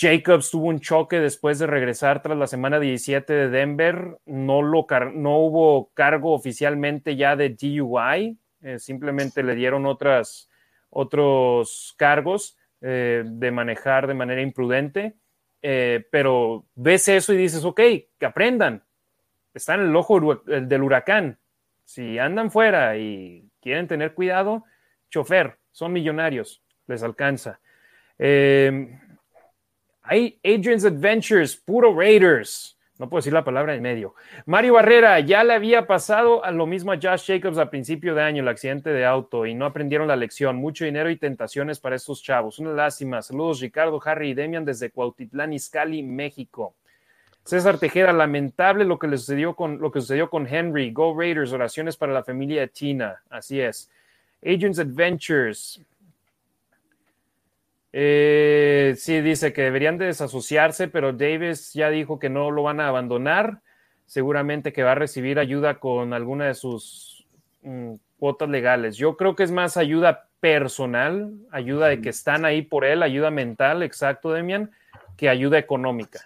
Jacobs tuvo un choque después de regresar tras la semana 17 de Denver. No, lo no hubo cargo oficialmente ya de DUI, eh, simplemente le dieron otras, otros cargos eh, de manejar de manera imprudente. pero ves eso y dices, ok, que aprendan, están en el ojo del huracán. Si andan fuera y quieren tener cuidado, chofer, son millonarios, les alcanza. Eh, hay Adrian's Adventures, puro Raiders. No puedo decir la palabra en medio. Mario Barrera, ya le había pasado a lo mismo a Josh Jacobs a principio de año, el accidente de auto, y no aprendieron la lección. Mucho dinero y tentaciones para estos chavos. Una lástima. Saludos, Ricardo, Harry y Demian desde Cuautitlán, Izcalli, México. César Tejera, lamentable lo que le sucedió con lo que sucedió con Henry. Go Raiders, oraciones para la familia China. Así es. Agents Adventures. Eh, sí, dice que deberían de desasociarse, pero Davis ya dijo que no lo van a abandonar. Seguramente que va a recibir ayuda con alguna de sus mm, cuotas legales. Yo creo que es más ayuda personal, ayuda de que están ahí por él, ayuda mental, exacto, Demian, que ayuda económica.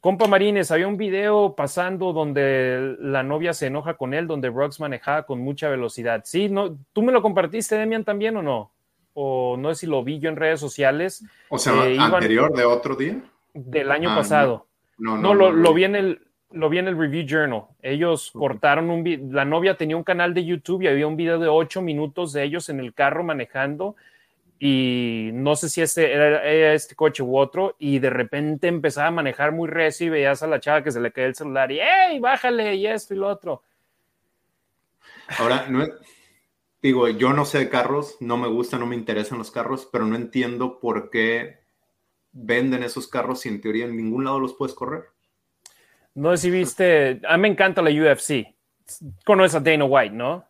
Compa Marines, había un video pasando donde la novia se enoja con él, donde Ruggs manejaba con mucha velocidad. Sí, no, ¿tú me lo compartiste, Demian, también o no? O no sé si lo vi yo en redes sociales. O sea, eh, anterior de otro día. Del año ah, pasado. No, no, no, lo, vi en el, lo vi en el Review Journal. Ellos cortaron un la novia tenía un canal de YouTube y había un video de ocho minutos de ellos en el carro manejando y no sé si este era, este coche u otro, y de repente empezaba a manejar muy recio y veías a la chava que se le cae el celular y ¡hey, bájale! y esto y lo otro. Ahora, no, digo, yo no sé de carros, no me gustan, no me interesan los carros, pero no entiendo por qué venden esos carros si en teoría en ningún lado los puedes correr. No sé si viste, a mí me encanta la UFC. Conoces a Dana White, ¿no?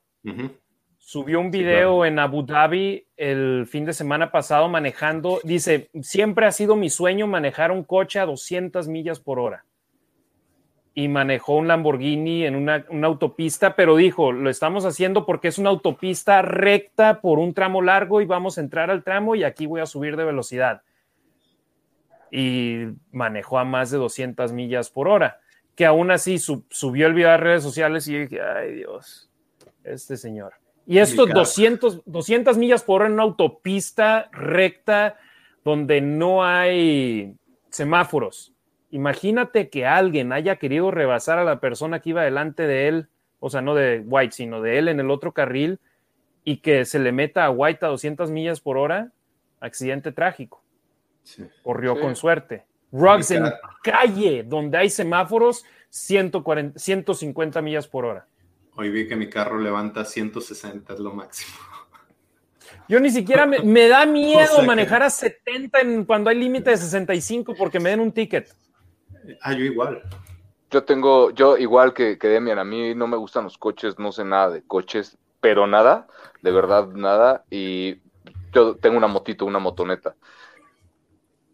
Subió un video en Abu Dhabi el fin de semana pasado manejando. Dice, siempre ha sido mi sueño manejar un coche a 200 millas por hora. Y manejó un Lamborghini en una, una, autopista, pero dijo, lo estamos haciendo porque es una autopista recta por un tramo largo y vamos a entrar al tramo y aquí voy a subir de velocidad. Y manejó a más de 200 millas por hora, que aún así subió el video a redes sociales y dije, ay Dios, este señor. Y esto 200, 200 millas por hora en una autopista recta donde no hay semáforos. Imagínate que alguien haya querido rebasar a la persona que iba delante de él, o sea, no de White, sino de él en el otro carril, y que se le meta a White a 200 millas por hora, accidente trágico. Corrió con suerte. Ruggs en calle donde hay semáforos, 140, 150 millas por hora. Hoy vi que mi carro levanta 160, es lo máximo. Yo ni siquiera me, da miedo manejar a 70 en, cuando hay límite de 65 porque me den un ticket. Ah, yo igual. Yo tengo, yo igual que, que Demian, a mí no me gustan los coches, no sé nada de coches, pero nada, de verdad nada. Y yo tengo una motito, una motoneta.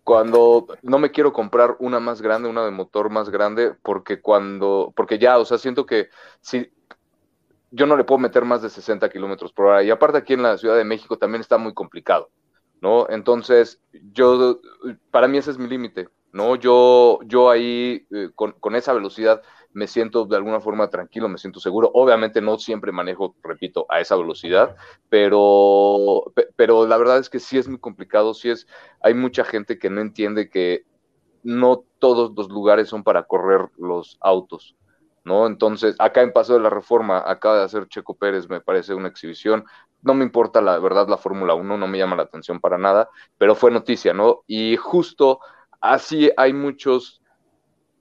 Cuando no me quiero comprar una más grande, una de motor más grande, porque cuando, porque ya, o sea, siento que si yo no le puedo meter más de 60 kilómetros por hora. Y aparte aquí en la Ciudad de México también está muy complicado, ¿no? Entonces, yo, para mí ese es mi límite, ¿no? Yo, yo ahí, eh, con, esa velocidad, me siento de alguna forma tranquilo, me siento seguro. Obviamente no siempre manejo, repito, a esa velocidad, pero, pero la verdad es que sí es muy complicado, sí es, hay mucha gente que no entiende que no todos los lugares son para correr los autos. ¿no? Entonces, acá en Paso de la Reforma acaba de hacer Checo Pérez, me parece una exhibición. No me importa la verdad la Fórmula 1, no me llama la atención para nada, pero fue noticia, ¿no? Y justo así hay muchos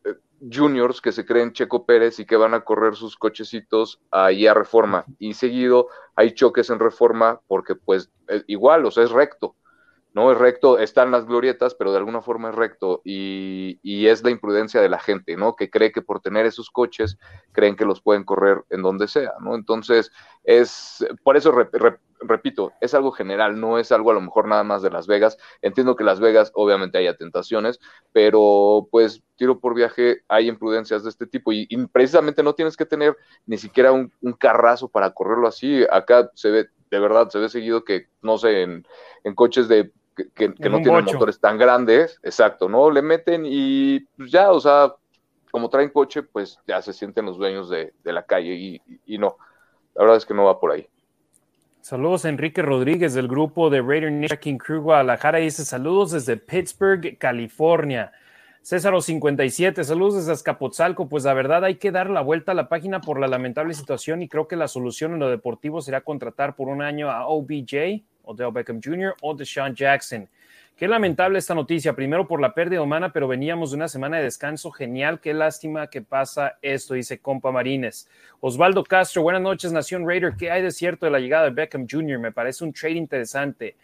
eh, juniors que se creen Checo Pérez y que van a correr sus cochecitos ahí a Reforma. Y seguido hay choques en Reforma porque pues igual, o sea, es recto. ¿no? Es recto, están las glorietas, pero de alguna forma es recto y, es la imprudencia de la gente, ¿no? Que cree que por tener esos coches creen que los pueden correr en donde sea, ¿no? Entonces, es, por eso repito, es algo general, no es algo a lo mejor nada más de Las Vegas. Entiendo que Las Vegas obviamente hay tentaciones, pero pues tiro por viaje hay imprudencias de este tipo y, precisamente no tienes que tener ni siquiera un, un, carrazo para correrlo así. Acá se ve, de verdad, se ve seguido que, no sé, en, en coches de que, no tienen motores tan grandes, exacto, ¿no? Le meten y pues ya, o sea, como traen coche, pues ya se sienten los dueños de, la calle y, no, la verdad es que no va por ahí. Saludos Enrique Rodríguez del grupo de Raider Nation Crew Guadalajara dice saludos desde Pittsburgh, California. César 57, saludos desde Azcapotzalco. Pues la verdad hay que dar la vuelta a la página por la lamentable situación y creo que la solución en lo deportivo será contratar por un año a OBJ Odell Beckham Jr. o Deshaun Jackson. Qué lamentable esta noticia, primero por la pérdida humana, pero veníamos de una semana de descanso genial. Qué lástima que pasa esto, dice Compa Marines. Osvaldo Castro, buenas noches, Nación Raider. ¿Qué hay de cierto de la llegada de Beckham Jr.? Me parece un trade interesante.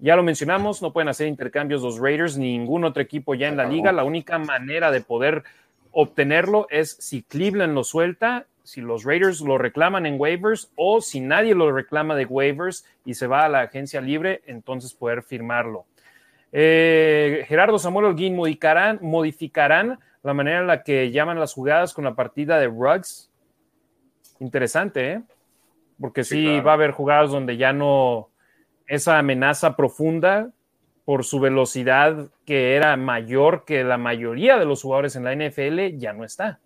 Ya lo mencionamos, no pueden hacer intercambios los Raiders, ni ningún otro equipo ya en la liga. La única manera de poder obtenerlo es si Cleveland lo suelta si los Raiders lo reclaman en waivers o si nadie lo reclama de waivers y se va a la agencia libre, entonces poder firmarlo. Eh, Gerardo Samuel Holguín, ¿modificarán, ¿modificarán la manera en la que llaman las jugadas con la partida de Ruggs? Interesante, ¿eh? Porque sí, va a haber jugadas donde ya no esa amenaza profunda por su velocidad que era mayor que la mayoría de los jugadores en la NFL ya no está.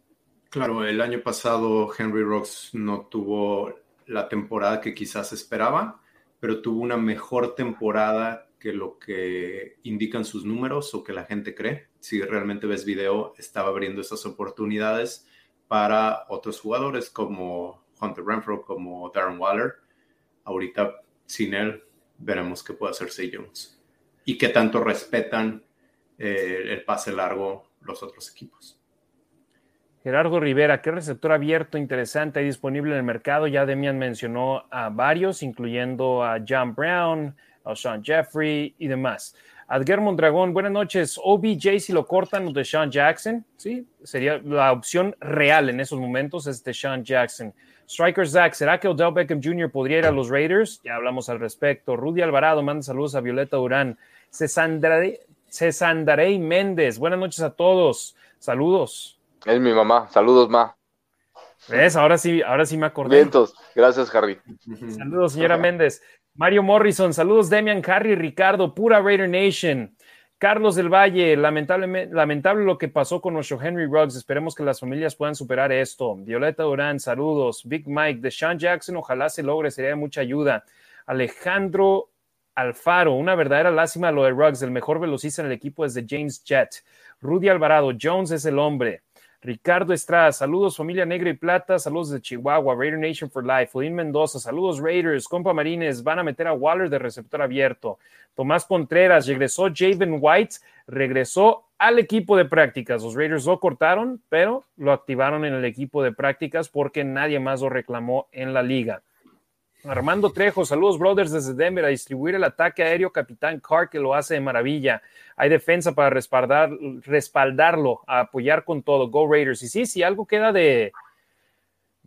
Claro, el año pasado Henry Rocks no tuvo la temporada que quizás esperaba, pero tuvo una mejor temporada que lo que indican sus números o que la gente cree. Si realmente ves video, estaba abriendo esas oportunidades para otros jugadores como Hunter Renfro, como Darren Waller. Ahorita, sin él, veremos qué puede hacer Say Jones y qué tanto respetan eh, el pase largo los otros equipos. Gerardo Rivera, ¿qué receptor abierto interesante hay disponible en el mercado? Ya Demian mencionó a varios, incluyendo a John Brown, Sean Jeffrey y demás. Adger Mondragón, buenas noches. OBJ, si lo cortan de Sean Jackson, sí, sería la opción real en esos momentos, es de Sean Jackson. Striker Zach, ¿será que Odell Beckham Jr. podría ir a los Raiders? Ya hablamos al respecto. Rudy Alvarado manda saludos a Violeta Urán. Cesandarey Méndez, buenas noches a todos. Saludos. Es mi mamá. Saludos, ma. ¿Ves? Ahora sí, ahora sí me acordé. Vientos. Gracias, Harry. Saludos, señora Méndez. Mario Morrison, saludos, Demian, Harry, Ricardo, pura Raider Nation. Carlos del Valle, lamentable, lo que pasó con nuestro Henry Ruggs. Esperemos que las familias puedan superar esto. Violeta Durán, saludos. Big Mike, de Sean Jackson, ojalá se logre, sería de mucha ayuda. Alejandro Alfaro, una verdadera lástima lo de Ruggs. El mejor velocista en el equipo es de James Jett. Rudy Alvarado, Jones es el hombre. Ricardo Estrada, saludos familia negra y plata, saludos de Chihuahua, Raider Nation for Life, Odín Mendoza, saludos Raiders, compa Marines, van a meter a Waller de receptor abierto. Tomás Contreras, regresó Javen White, regresó al equipo de prácticas. Los Raiders lo cortaron, pero lo activaron en el equipo de prácticas porque nadie más lo reclamó en la liga. Armando Trejo, saludos brothers desde Denver a distribuir el ataque aéreo Capitán Carr que lo hace de maravilla. Hay defensa para respaldar, respaldarlo, a apoyar con todo. Go Raiders. Y sí, si algo queda de,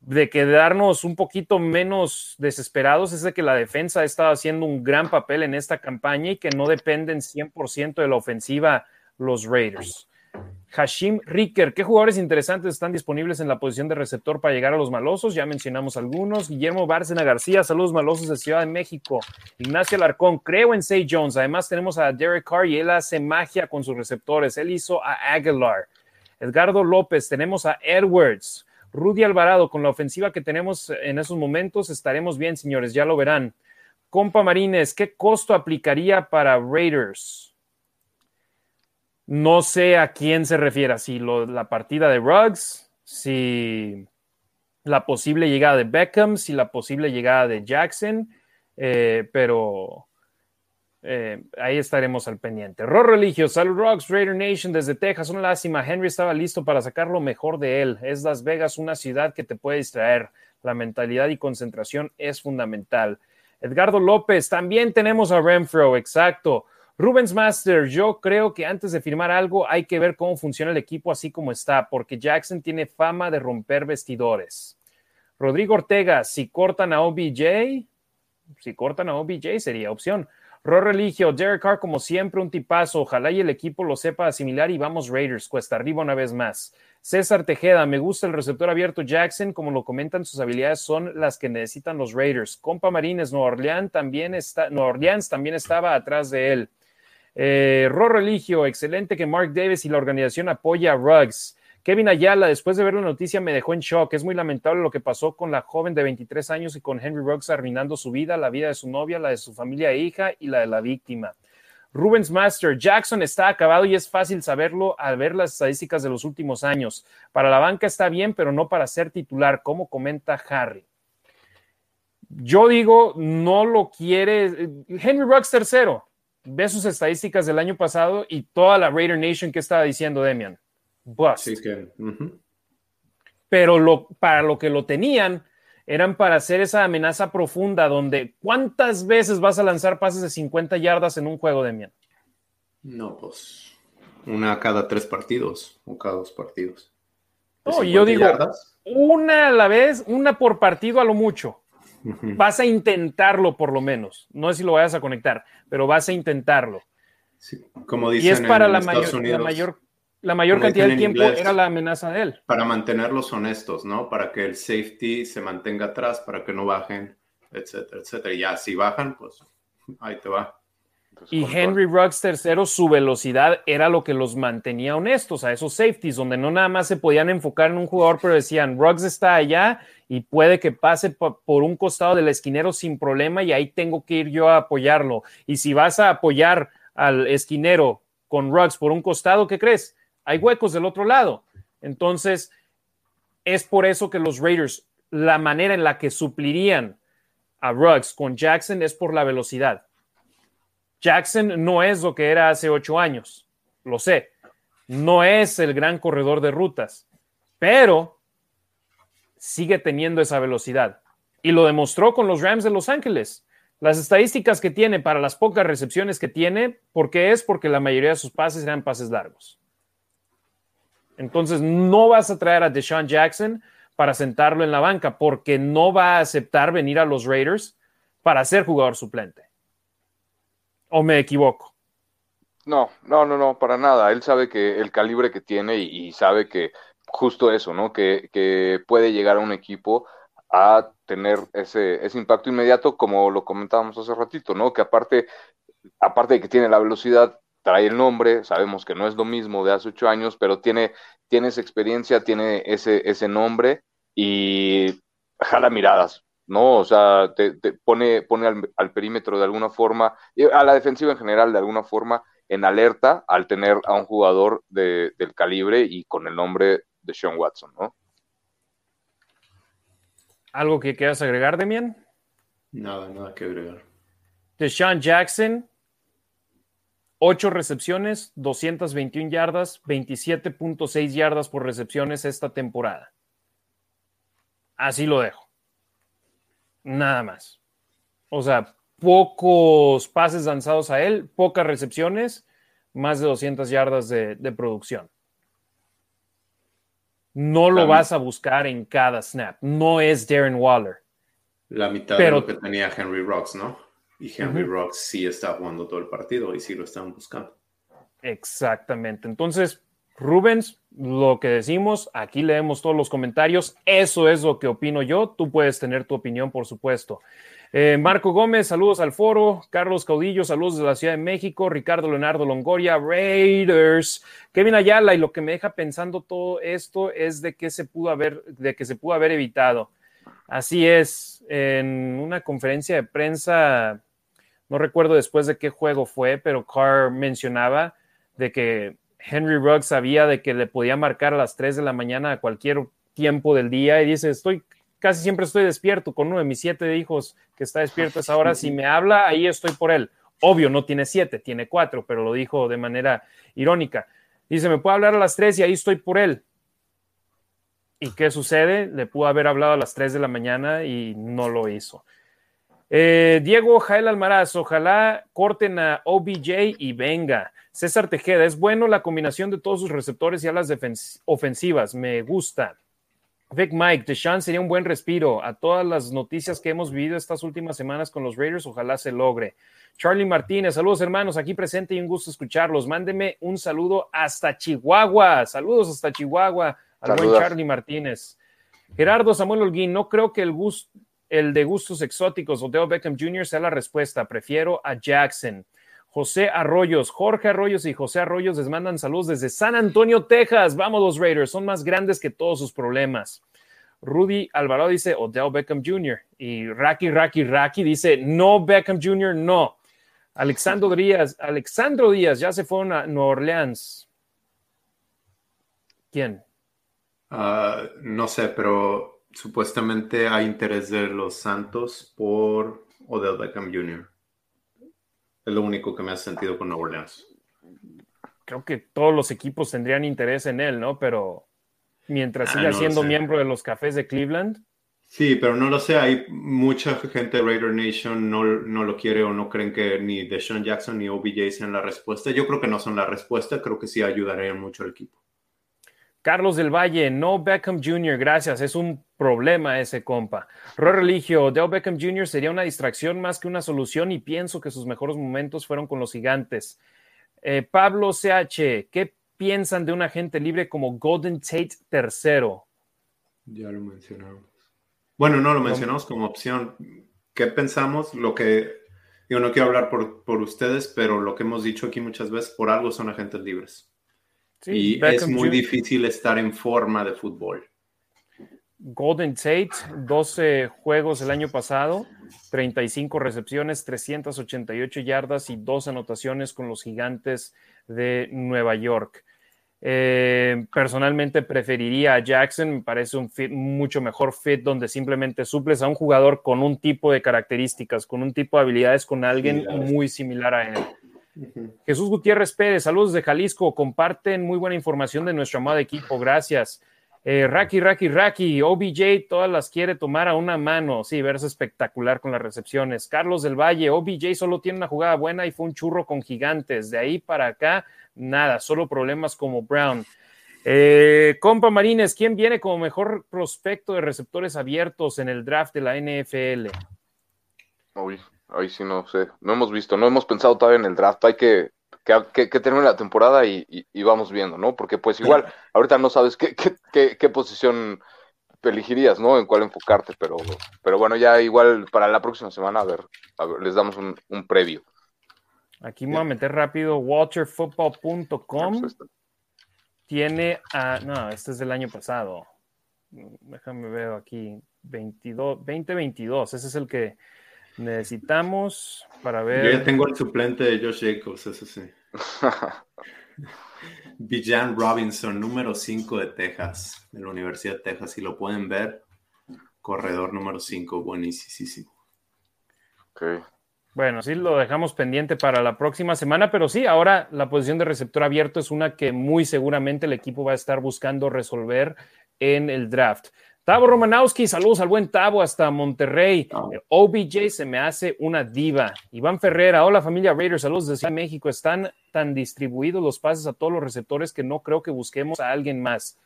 de quedarnos un poquito menos desesperados es de que la defensa ha estado haciendo un gran papel en esta campaña y que no dependen 100% de la ofensiva los Raiders. Hashim Ricker, ¿qué jugadores interesantes están disponibles en la posición de receptor para llegar a los malosos? Ya mencionamos algunos. Guillermo Bárcena García, saludos malosos de Ciudad de México. Ignacio Alarcón, creo en Say Jones. Además tenemos a Derek Carr y él hace magia con sus receptores. Él hizo a Aguilar. Edgardo López, tenemos a Edwards. Rudy Alvarado, con la ofensiva que tenemos en esos momentos, estaremos bien, señores, ya lo verán. Compa Marines, ¿qué costo aplicaría para Raiders? No sé a quién se refiere, si la partida de Ruggs, si la posible llegada de Beckham, si la posible llegada de Jackson, eh, pero eh, ahí estaremos al pendiente. Ro Religio, Salud Rocks, Raider Nation desde Texas, una lástima. Henry estaba listo para sacar lo mejor de él. Es Las Vegas, una ciudad que te puede distraer. La mentalidad y concentración es fundamental. Edgardo López, también tenemos a Renfro, exacto. Rubens Master, yo creo que antes de firmar algo hay que ver cómo funciona el equipo así como está, porque Jackson tiene fama de romper vestidores. Rodrigo Ortega, si cortan a OBJ, si cortan a OBJ sería opción. Ro Religio, Derek Carr como siempre un tipazo, ojalá y el equipo lo sepa asimilar y vamos Raiders, cuesta arriba una vez más. César Tejeda, me gusta el receptor abierto Jackson, como lo comentan, sus habilidades son las que necesitan los Raiders. Compa Marines, Nueva Orleans también, está, Nueva Orleans también estaba atrás de él. Eh, Ro Religio, excelente que Mark Davis y la organización apoya a Ruggs. Kevin Ayala, después de ver la noticia, me dejó en shock. Es muy lamentable lo que pasó con la joven de 23 años y con Henry Ruggs arruinando su vida, la vida de su novia, la de su familia e hija y la de la víctima. Rubens Master, Jackson está acabado y es fácil saberlo al ver las estadísticas de los últimos años. Para la banca está bien, pero no para ser titular, como comenta Harry. Yo digo, no lo quiere. Henry Ruggs tercero, ve sus estadísticas del año pasado y toda la Raider Nation que estaba diciendo Demian. Bust. Pero lo, para lo que lo tenían, eran para hacer esa amenaza profunda donde ¿cuántas veces vas a lanzar pases de 50 yardas en un juego, Demian? No, pues una cada tres partidos o cada dos partidos. No, yo digo una a la vez, una por partido a lo mucho. Vas a intentarlo por lo menos. No sé si lo vayas a conectar, pero vas a intentarlo. como dicen y es para la, mayor, la mayor, la mayor cantidad de tiempo era la amenaza de él. Para mantenerlos honestos, ¿no? Para que el safety se mantenga atrás, para que no bajen, etcétera, etcétera. Y ya si bajan, pues ahí te va. Y Henry Ruggs tercero, su velocidad era lo que los mantenía honestos a esos safeties, donde no nada más se podían enfocar en un jugador, pero decían, Ruggs está allá y puede que pase por un costado del esquinero sin problema y ahí tengo que ir yo a apoyarlo. Y si vas a apoyar al esquinero con Ruggs por un costado, ¿qué crees? Hay huecos del otro lado. Entonces, es por eso que los Raiders, la manera en la que suplirían a Ruggs con Jackson es por la velocidad Jackson no es lo que era hace ocho años, lo sé. No es el gran corredor de rutas, pero sigue teniendo esa velocidad. Y lo demostró con los Rams de Los Ángeles. Las estadísticas que tiene para las pocas recepciones que tiene, ¿por qué es? Porque la mayoría de sus pases eran pases largos. Entonces, no vas a traer a Deshaun Jackson para sentarlo en la banca, porque no va a aceptar venir a los Raiders para ser jugador suplente. ¿O me equivoco? No, no, no, no, para nada. Él sabe que el calibre que tiene y, sabe que justo eso, ¿no? Que, que, puede llegar a un equipo a tener ese, ese impacto inmediato, como lo comentábamos hace ratito, ¿no? Que aparte, aparte de que tiene la velocidad, trae el nombre, sabemos que no es lo mismo de hace ocho años, pero tiene, tiene esa experiencia, tiene ese, ese nombre y jala miradas, ¿no? O sea, te, pone, pone al, perímetro de alguna forma, a la defensiva en general de alguna forma, en alerta al tener a un jugador de, del calibre y con el nombre de Sean Watson, ¿no? ¿Algo que quieras agregar, Demian? Nada, nada que agregar. De Sean Jackson, 8 recepciones, 221 yardas, 27.6 yardas por recepciones esta temporada. Así lo dejo. Nada más. O sea, pocos pases lanzados a él, pocas recepciones, más de 200 yardas de, producción. No lo vas a buscar en cada snap. No es Darren Waller. La mitad de lo que tenía Henry Rocks, ¿no? Y Henry Rocks sí está jugando todo el partido y sí lo están buscando. Exactamente. Entonces, Rubens, lo que decimos, aquí leemos todos los comentarios. Eso es lo que opino yo. Tú puedes tener tu opinión, por supuesto. Eh, Marco Gómez, saludos al foro. Carlos Caudillo, saludos de la Ciudad de México. Ricardo Leonardo Longoria, Raiders. Kevin Ayala, y lo que me deja pensando todo esto es de que se pudo haber, de que se pudo haber evitado. Así es, en una conferencia de prensa no recuerdo después de qué juego fue, pero Carr mencionaba de que Henry Ruggs sabía de que le podía marcar a las 3 de la mañana a cualquier tiempo del día y dice, estoy casi siempre estoy despierto con uno de mis siete hijos que está despierto a esa hora, si me habla, ahí estoy por él. Obvio, no tiene siete, tiene cuatro, pero lo dijo de manera irónica. Dice, me puede hablar a las 3 y ahí estoy por él. ¿Y qué sucede? Le pudo haber hablado a las 3 de la mañana y no lo hizo. Eh, Diego Jael Almaraz, ojalá corten a OBJ y venga. César Tejeda, es bueno la combinación de todos sus receptores y alas ofensivas, me gusta. Vic Mike, Deshaun sería un buen respiro a todas las noticias que hemos vivido estas últimas semanas con los Raiders, ojalá se logre. Charlie Martínez, saludos hermanos, aquí presente y un gusto escucharlos. Mándeme un saludo hasta Chihuahua, saludos hasta Chihuahua al buen Charlie Martínez. Gerardo Samuel Holguín, no creo que el gusto el de gustos exóticos, Odell Beckham Jr. sea la respuesta. Prefiero a Jackson. José Arroyos, Jorge Arroyos y José Arroyos les mandan saludos desde San Antonio, Texas. Vamos los Raiders, son más grandes que todos sus problemas. Rudy Alvarado dice Odell Beckham Jr. Y Raki Raki Raki dice no Beckham Jr. no. Alexandro Díaz, Alexandro Díaz ya se fue a Nueva Orleans. ¿Quién? Ah, no sé, pero supuestamente hay interés de los Santos por Odell Beckham Jr. Es lo único que me ha sentido con Nueva Orleans. Creo que todos los equipos tendrían interés en él, ¿no? Pero mientras ah, siga siendo miembro de los Cafés de Cleveland. Sí, pero no lo sé. Hay mucha gente de Raider Nation no, no lo quiere o no creen que ni Deshaun Jackson ni OBJ sean la respuesta. Yo creo que no son la respuesta. Creo que sí ayudarían mucho al equipo. Carlos del Valle, no Beckham Jr., gracias, es un problema ese compa. Roy Religio, Dale Beckham Jr. sería una distracción más que una solución y pienso que sus mejores momentos fueron con los gigantes. Eh, Pablo CH, ¿qué piensan de un agente libre como Golden Tate tercero? Ya lo mencionamos. Bueno, no lo mencionamos como opción. ¿Qué pensamos? Lo que yo no quiero hablar por, por ustedes, pero lo que hemos dicho aquí muchas veces, por algo son agentes libres y es muy difícil estar en forma de fútbol. Golden Tate, 12 juegos el año pasado, 35 recepciones, 388 yardas y dos anotaciones con los gigantes de Nueva York. Eh, personalmente preferiría a Jackson, me parece un fit mucho mejor fit donde simplemente suples a un jugador con un tipo de características, con un tipo de habilidades, con alguien muy similar a él. Jesús Gutiérrez Pérez, saludos de Jalisco, comparten muy buena información de nuestro amado equipo, gracias. Eh, Raki, Raki, Raki, OBJ, todas las quiere tomar a una mano, sí, verse espectacular con las recepciones. Carlos del Valle, OBJ solo tiene una jugada buena y fue un churro con gigantes, de ahí para acá, nada, solo problemas como Brown. Eh, compa Marines, ¿quién viene como mejor prospecto de receptores abiertos en el draft de la NFL? Uy, ahí sí no sé, no hemos visto, no hemos pensado todavía en el draft, hay que, que, que, termine la temporada y, vamos viendo, ¿no? Porque pues igual, ahorita no sabes qué, qué, posición elegirías, ¿no? En cuál enfocarte, pero, pero bueno, ya igual para la próxima semana, a ver, les damos un, un previo. Aquí me voy a meter rápido, waterfootball.com pues tiene a, no, este es del año pasado, déjame ver aquí, 22, 2022, ese es el que necesitamos para ver. Yo ya tengo el suplente de Josh Jacobs, eso sí. Bijan Robinson, número 5 de Texas, de la Universidad de Texas. Si lo pueden ver, corredor número 5, buenísimo. Ok. Bueno, sí, lo dejamos pendiente para la próxima semana, pero sí, ahora la posición de receptor abierto es una que muy seguramente el equipo va a estar buscando resolver en el draft. Tavo Romanowski, saludos al buen Tavo hasta Monterrey. OBJ se me hace una diva. Iván Ferrera, hola familia Raiders, saludos desde México. Están tan distribuidos los pases a todos los receptores que no creo que busquemos a alguien más.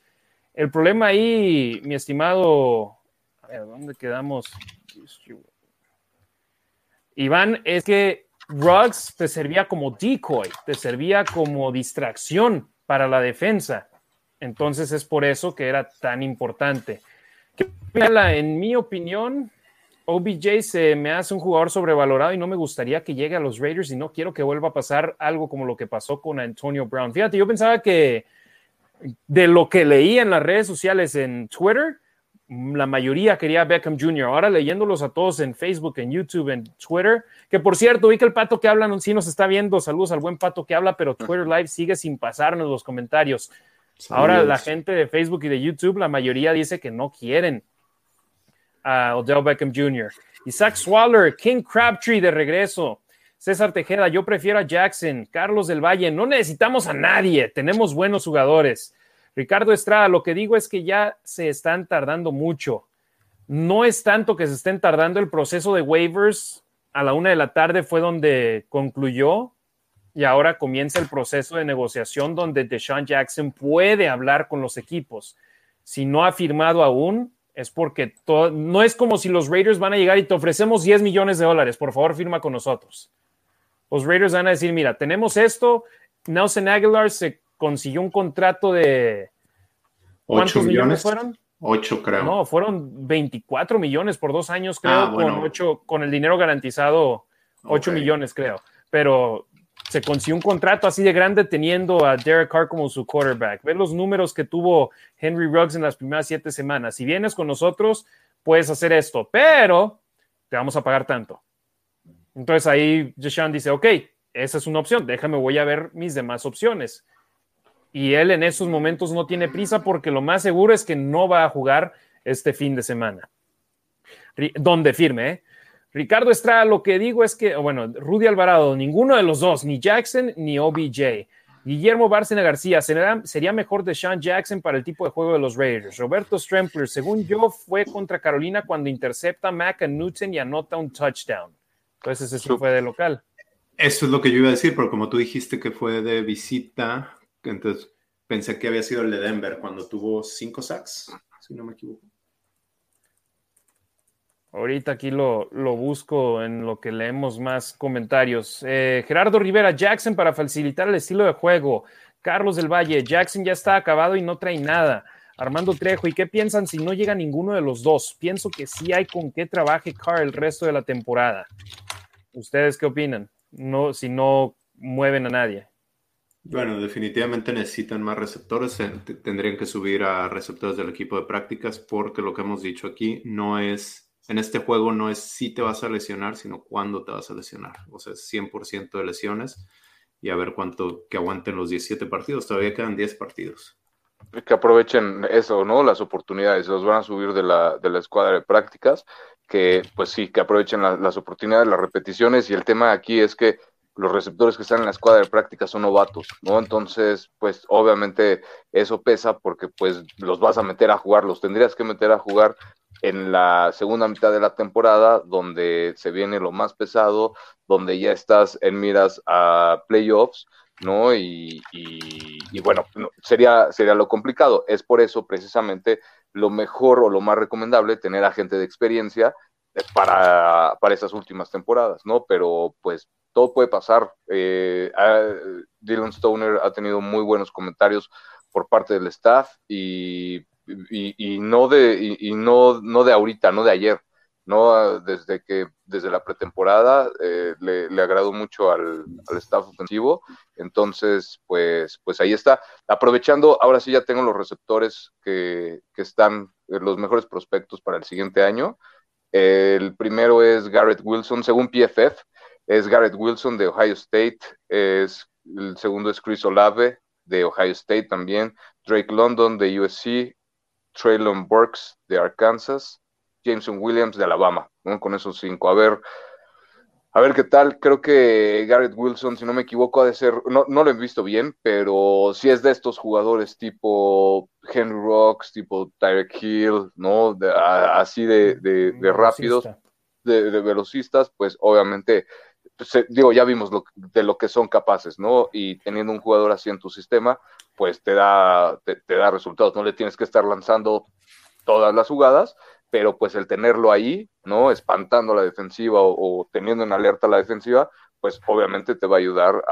El problema ahí, mi estimado, a ver, ¿dónde quedamos? Iván, es que Ruggs te servía como decoy, te servía como distracción para la defensa. Entonces es por eso que era tan importante. En mi opinión, OBJ se me hace un jugador sobrevalorado y no me gustaría que llegue a los Raiders y no quiero que vuelva a pasar algo como lo que pasó con Antonio Brown. Fíjate, yo pensaba que de lo que leía en las redes sociales en Twitter, la mayoría quería Beckham Jr. Ahora leyéndolos a todos en Facebook, en YouTube, en Twitter, que por cierto, vi que el pato que habla sí nos está viendo. Saludos al buen pato que habla, pero Twitter Live sigue sin pasarnos los comentarios. Ahora la gente de Facebook y de YouTube, la mayoría dice que no quieren a Odell Beckham Jr. Isaac Swaller, King Crabtree de regreso. César Tejeda, yo prefiero a Jackson. Carlos del Valle, no necesitamos a nadie, tenemos buenos jugadores. Ricardo Estrada, lo que digo es que ya se están tardando mucho. No es tanto que se estén tardando el proceso de waivers. A la una de la tarde fue donde concluyó y ahora comienza el proceso de negociación donde Deshaun Jackson puede hablar con los equipos. Si no ha firmado aún, es porque no es como si los Raiders van a llegar y te ofrecemos 10 millones de dólares, por favor firma con nosotros. Los Raiders van a decir, mira, tenemos esto, Nelson Aguilar se consiguió un contrato de... ¿Cuántos millones? fueron? 8 creo. No, fueron 24 millones por dos años, creo, ah, con, ocho, con el dinero garantizado, 8 millones, creo. Pero se consiguió un contrato así de grande teniendo a Derek Carr como su quarterback. Ve los números que tuvo Henry Ruggs en las primeras siete semanas. Si vienes con nosotros, puedes hacer esto, pero te vamos a pagar tanto. Entonces ahí Deshaun dice, ok, esa es una opción, déjame, voy a ver mis demás opciones. Y él en esos momentos no tiene prisa porque lo más seguro es que no va a jugar este fin de semana. Donde firme, ¿eh? Ricardo Estrada, lo que digo es que, bueno, Rudy Alvarado, ninguno de los dos, ni Jackson ni OBJ. Guillermo Bárcena García, sería mejor de Sean Jackson para el tipo de juego de los Raiders. Roberto Strempler, según yo, fue contra Carolina cuando intercepta Mac a Newton y anota un touchdown. Entonces, ese fue de local. Eso es lo que yo iba a decir, pero como tú dijiste que fue de visita, entonces pensé que había sido el de Denver cuando tuvo cinco sacks, si no me equivoco. Ahorita aquí lo, busco en lo que leemos más comentarios. Eh, Gerardo Rivera, Jackson para facilitar el estilo de juego. Carlos del Valle, Jackson ya está acabado y no trae nada. Armando Trejo, ¿y qué piensan si no llega ninguno de los dos? Pienso que sí hay con qué trabaje Carr el resto de la temporada. ¿Ustedes qué opinan? No, si no mueven a nadie. Bueno, definitivamente necesitan más receptores. Tendrían que subir a receptores del equipo de prácticas porque lo que hemos dicho aquí no es en este juego no es si te vas a lesionar, sino cuándo te vas a lesionar. O sea, 100% de lesiones y a ver cuánto que aguanten los 17 partidos. Todavía quedan 10 partidos. Que aprovechen eso, ¿no? Las oportunidades. Los van a subir de la, de la escuadra de prácticas. Que, pues sí, que aprovechen las oportunidades, las repeticiones. Y el tema aquí es que los receptores que están en la escuadra de práctica son novatos, ¿no? Entonces, pues obviamente eso pesa porque pues los vas a meter a jugar, los tendrías que meter a jugar en la segunda mitad de la temporada, donde se viene lo más pesado, donde ya estás en miras a playoffs ¿no? Y, bueno, sería, sería lo complicado. Es por eso precisamente lo mejor o lo más recomendable tener a gente de experiencia para, para esas últimas temporadas, ¿no? Pero pues todo puede pasar. Eh, Dylan Stoner ha tenido muy buenos comentarios por parte del staff y, no de y, no, no de ahorita, no de ayer, no desde que desde la pretemporada eh, le, le, agradó mucho al, staff ofensivo. Entonces, pues, pues ahí está. Aprovechando, ahora sí ya tengo los receptores que, que están los mejores prospectos para el siguiente año. El primero es Garrett Wilson, según PFF, es Garrett Wilson de Ohio State, es, el segundo es Chris Olave de Ohio State también, Drake London de USC, Traylon Burks de Arkansas, Jameson Williams de Alabama, con esos cinco. A ver, a ver qué tal. Creo que Garrett Wilson, si no me equivoco, ha de ser, no, no lo he visto bien, pero si es de estos jugadores tipo Henry Rocks, tipo Tyreek Hill, ¿no? así de, de, rápidos, de, de, velocistas, pues obviamente pues, digo, ya vimos lo, de lo que son capaces, ¿no? Y teniendo un jugador así en tu sistema, pues te da, te, da resultados. No le tienes que estar lanzando todas las jugadas, pero pues el tenerlo ahí, ¿no? Espantando la defensiva o, teniendo en alerta la defensiva, pues obviamente te va a ayudar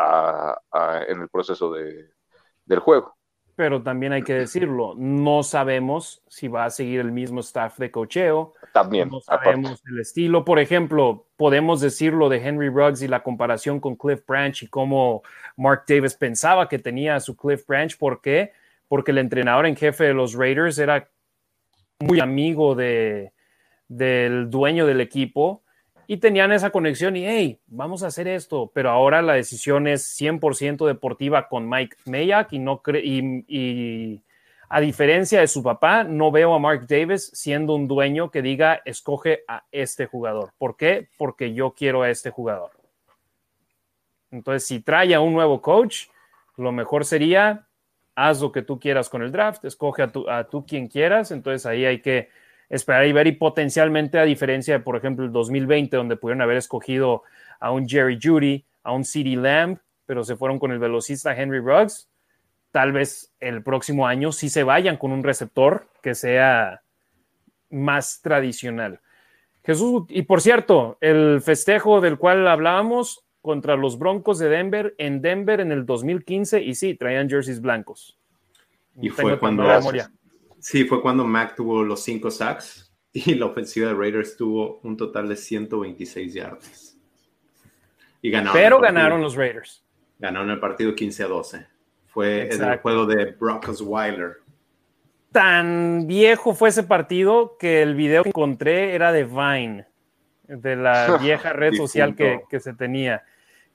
en el proceso de, del juego pero también hay que decirlo, no sabemos si va a seguir el mismo staff de cocheo. También. No sabemos el estilo. Por ejemplo, podemos decirlo de Henry Ruggs y la comparación con Cliff Branch y cómo Mark Davis pensaba que tenía su Cliff Branch. ¿Por qué? Porque el entrenador en jefe de los Raiders era muy amigo de, del dueño del equipo y tenían esa conexión y, hey, vamos a hacer esto, pero ahora la decisión es 100% deportiva con Mike Mayak y, no y, y a diferencia de su papá, no veo a Mark Davis siendo un dueño que diga, escoge a este jugador. ¿Por qué? Porque yo quiero a este jugador. Entonces, si trae a un nuevo coach, lo mejor sería, haz lo que tú quieras con el draft, escoge a, tu, a tú quien quieras, entonces ahí hay que esperar y ver y potencialmente a diferencia de, por ejemplo, el 2020, donde pudieron haber escogido a un Jerry Judy, a un CD Lamb, pero se fueron con el velocista Henry Ruggs, tal vez el próximo año sí se vayan con un receptor que sea más tradicional. Jesús, y por cierto, el festejo del cual hablábamos contra los Broncos de Denver en Denver en el 2015, y sí, traían jerseys blancos. Y fue cuando, Sí, fue cuando Mac tuvo los cinco sacks y la ofensiva de Raiders tuvo un total de 126 yardas. Y ganaron Pero ganaron los Raiders. Ganaron el partido 15 a 12. Fue el juego de Brock Osweiler. Tan viejo fue ese partido que el video que encontré era de Vine, de la vieja red social que, que se tenía.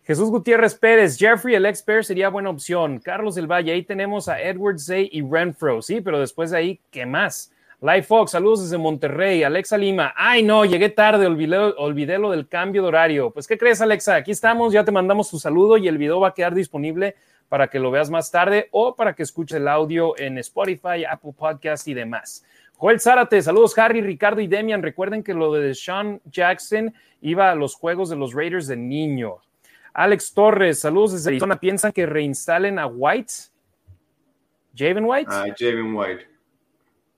Jesús Gutiérrez Pérez, Jeffrey, el expert sería buena opción. Carlos del Valle, ahí tenemos a Edward Zay y Renfro, sí, pero después de ahí, ¿qué más? Live Fox, saludos desde Monterrey. Alexa Lima, ay no, llegué tarde, olvidé, lo del cambio de horario. Pues, ¿qué crees, Alexa? Aquí estamos, ya te mandamos tu saludo y el video va a quedar disponible para que lo veas más tarde o para que escuches el audio en Spotify, Apple Podcast y demás. Joel Zárate, saludos Harry, Ricardo y Demian. Recuerden que lo de Sean Jackson iba a los juegos de los Raiders de niño. Alex Torres, saludos desde Arizona. ¿Piensan que reinstalen a White? ¿Javen White? Ah, Javen White.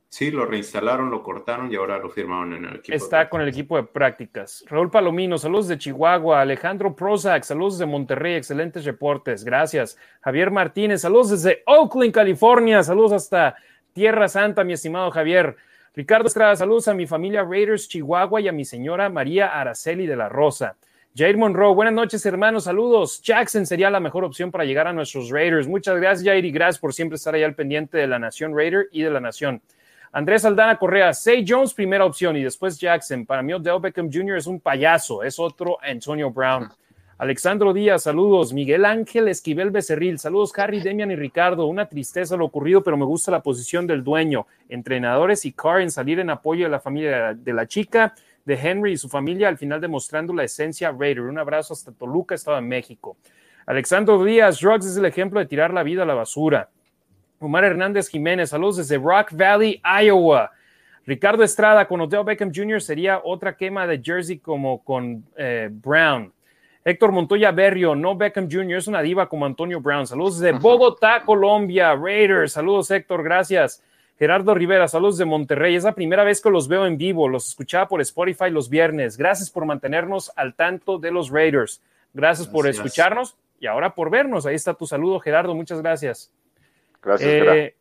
Sí, lo reinstalaron, lo cortaron y ahora lo firmaron en el equipo. Está con el equipo de prácticas. Raúl Palomino, saludos de Chihuahua. Alejandro Prozac, saludos de Monterrey, excelentes reportes. Gracias. Javier Martínez, saludos desde Oakland, California. Saludos hasta Tierra Santa, mi estimado Javier. Ricardo Estrada, saludos a mi familia Raiders Chihuahua y a mi señora María Araceli de la Rosa. Jair Monroe, buenas noches, hermanos, saludos. Jackson sería la mejor opción para llegar a nuestros Raiders. Muchas gracias, Jair, y gracias por siempre estar ahí al pendiente de la Nación Raider y de la Nación. Andrés Aldana Correa, Say Jones, primera opción, y después Jackson. Para mí, Odell Beckham Jr. es un payaso, es otro Antonio Brown. Alexandro Díaz, saludos. Miguel Ángel Esquivel Becerril, saludos Harry, Demian y Ricardo. Una tristeza lo ocurrido, pero me gusta la posición del dueño, entrenadores y Carr en salir en apoyo de la familia de la chica de Henry y su familia, al final demostrando la esencia Raider. Un abrazo hasta Toluca, Estado de México. Alexandro Díaz, Drugs es el ejemplo de tirar la vida a la basura. Omar Hernández Jiménez, saludos desde Rock Valley, Iowa. Ricardo Estrada con Odell Beckham Jr. sería otra quema de jersey como con eh, Brown. Héctor Montoya Berrio, no Beckham Jr., es una diva como Antonio Brown. Saludos de Bogotá, Colombia, Raiders. Saludos, Héctor, gracias. Gerardo Rivera, saludos de Monterrey. Es la primera vez que los veo en vivo. Los escuchaba por Spotify los viernes. Gracias por mantenernos al tanto de los Raiders. Gracias, por escucharnos y ahora por vernos. Ahí está tu saludo, Gerardo. Muchas gracias. Gracias, eh,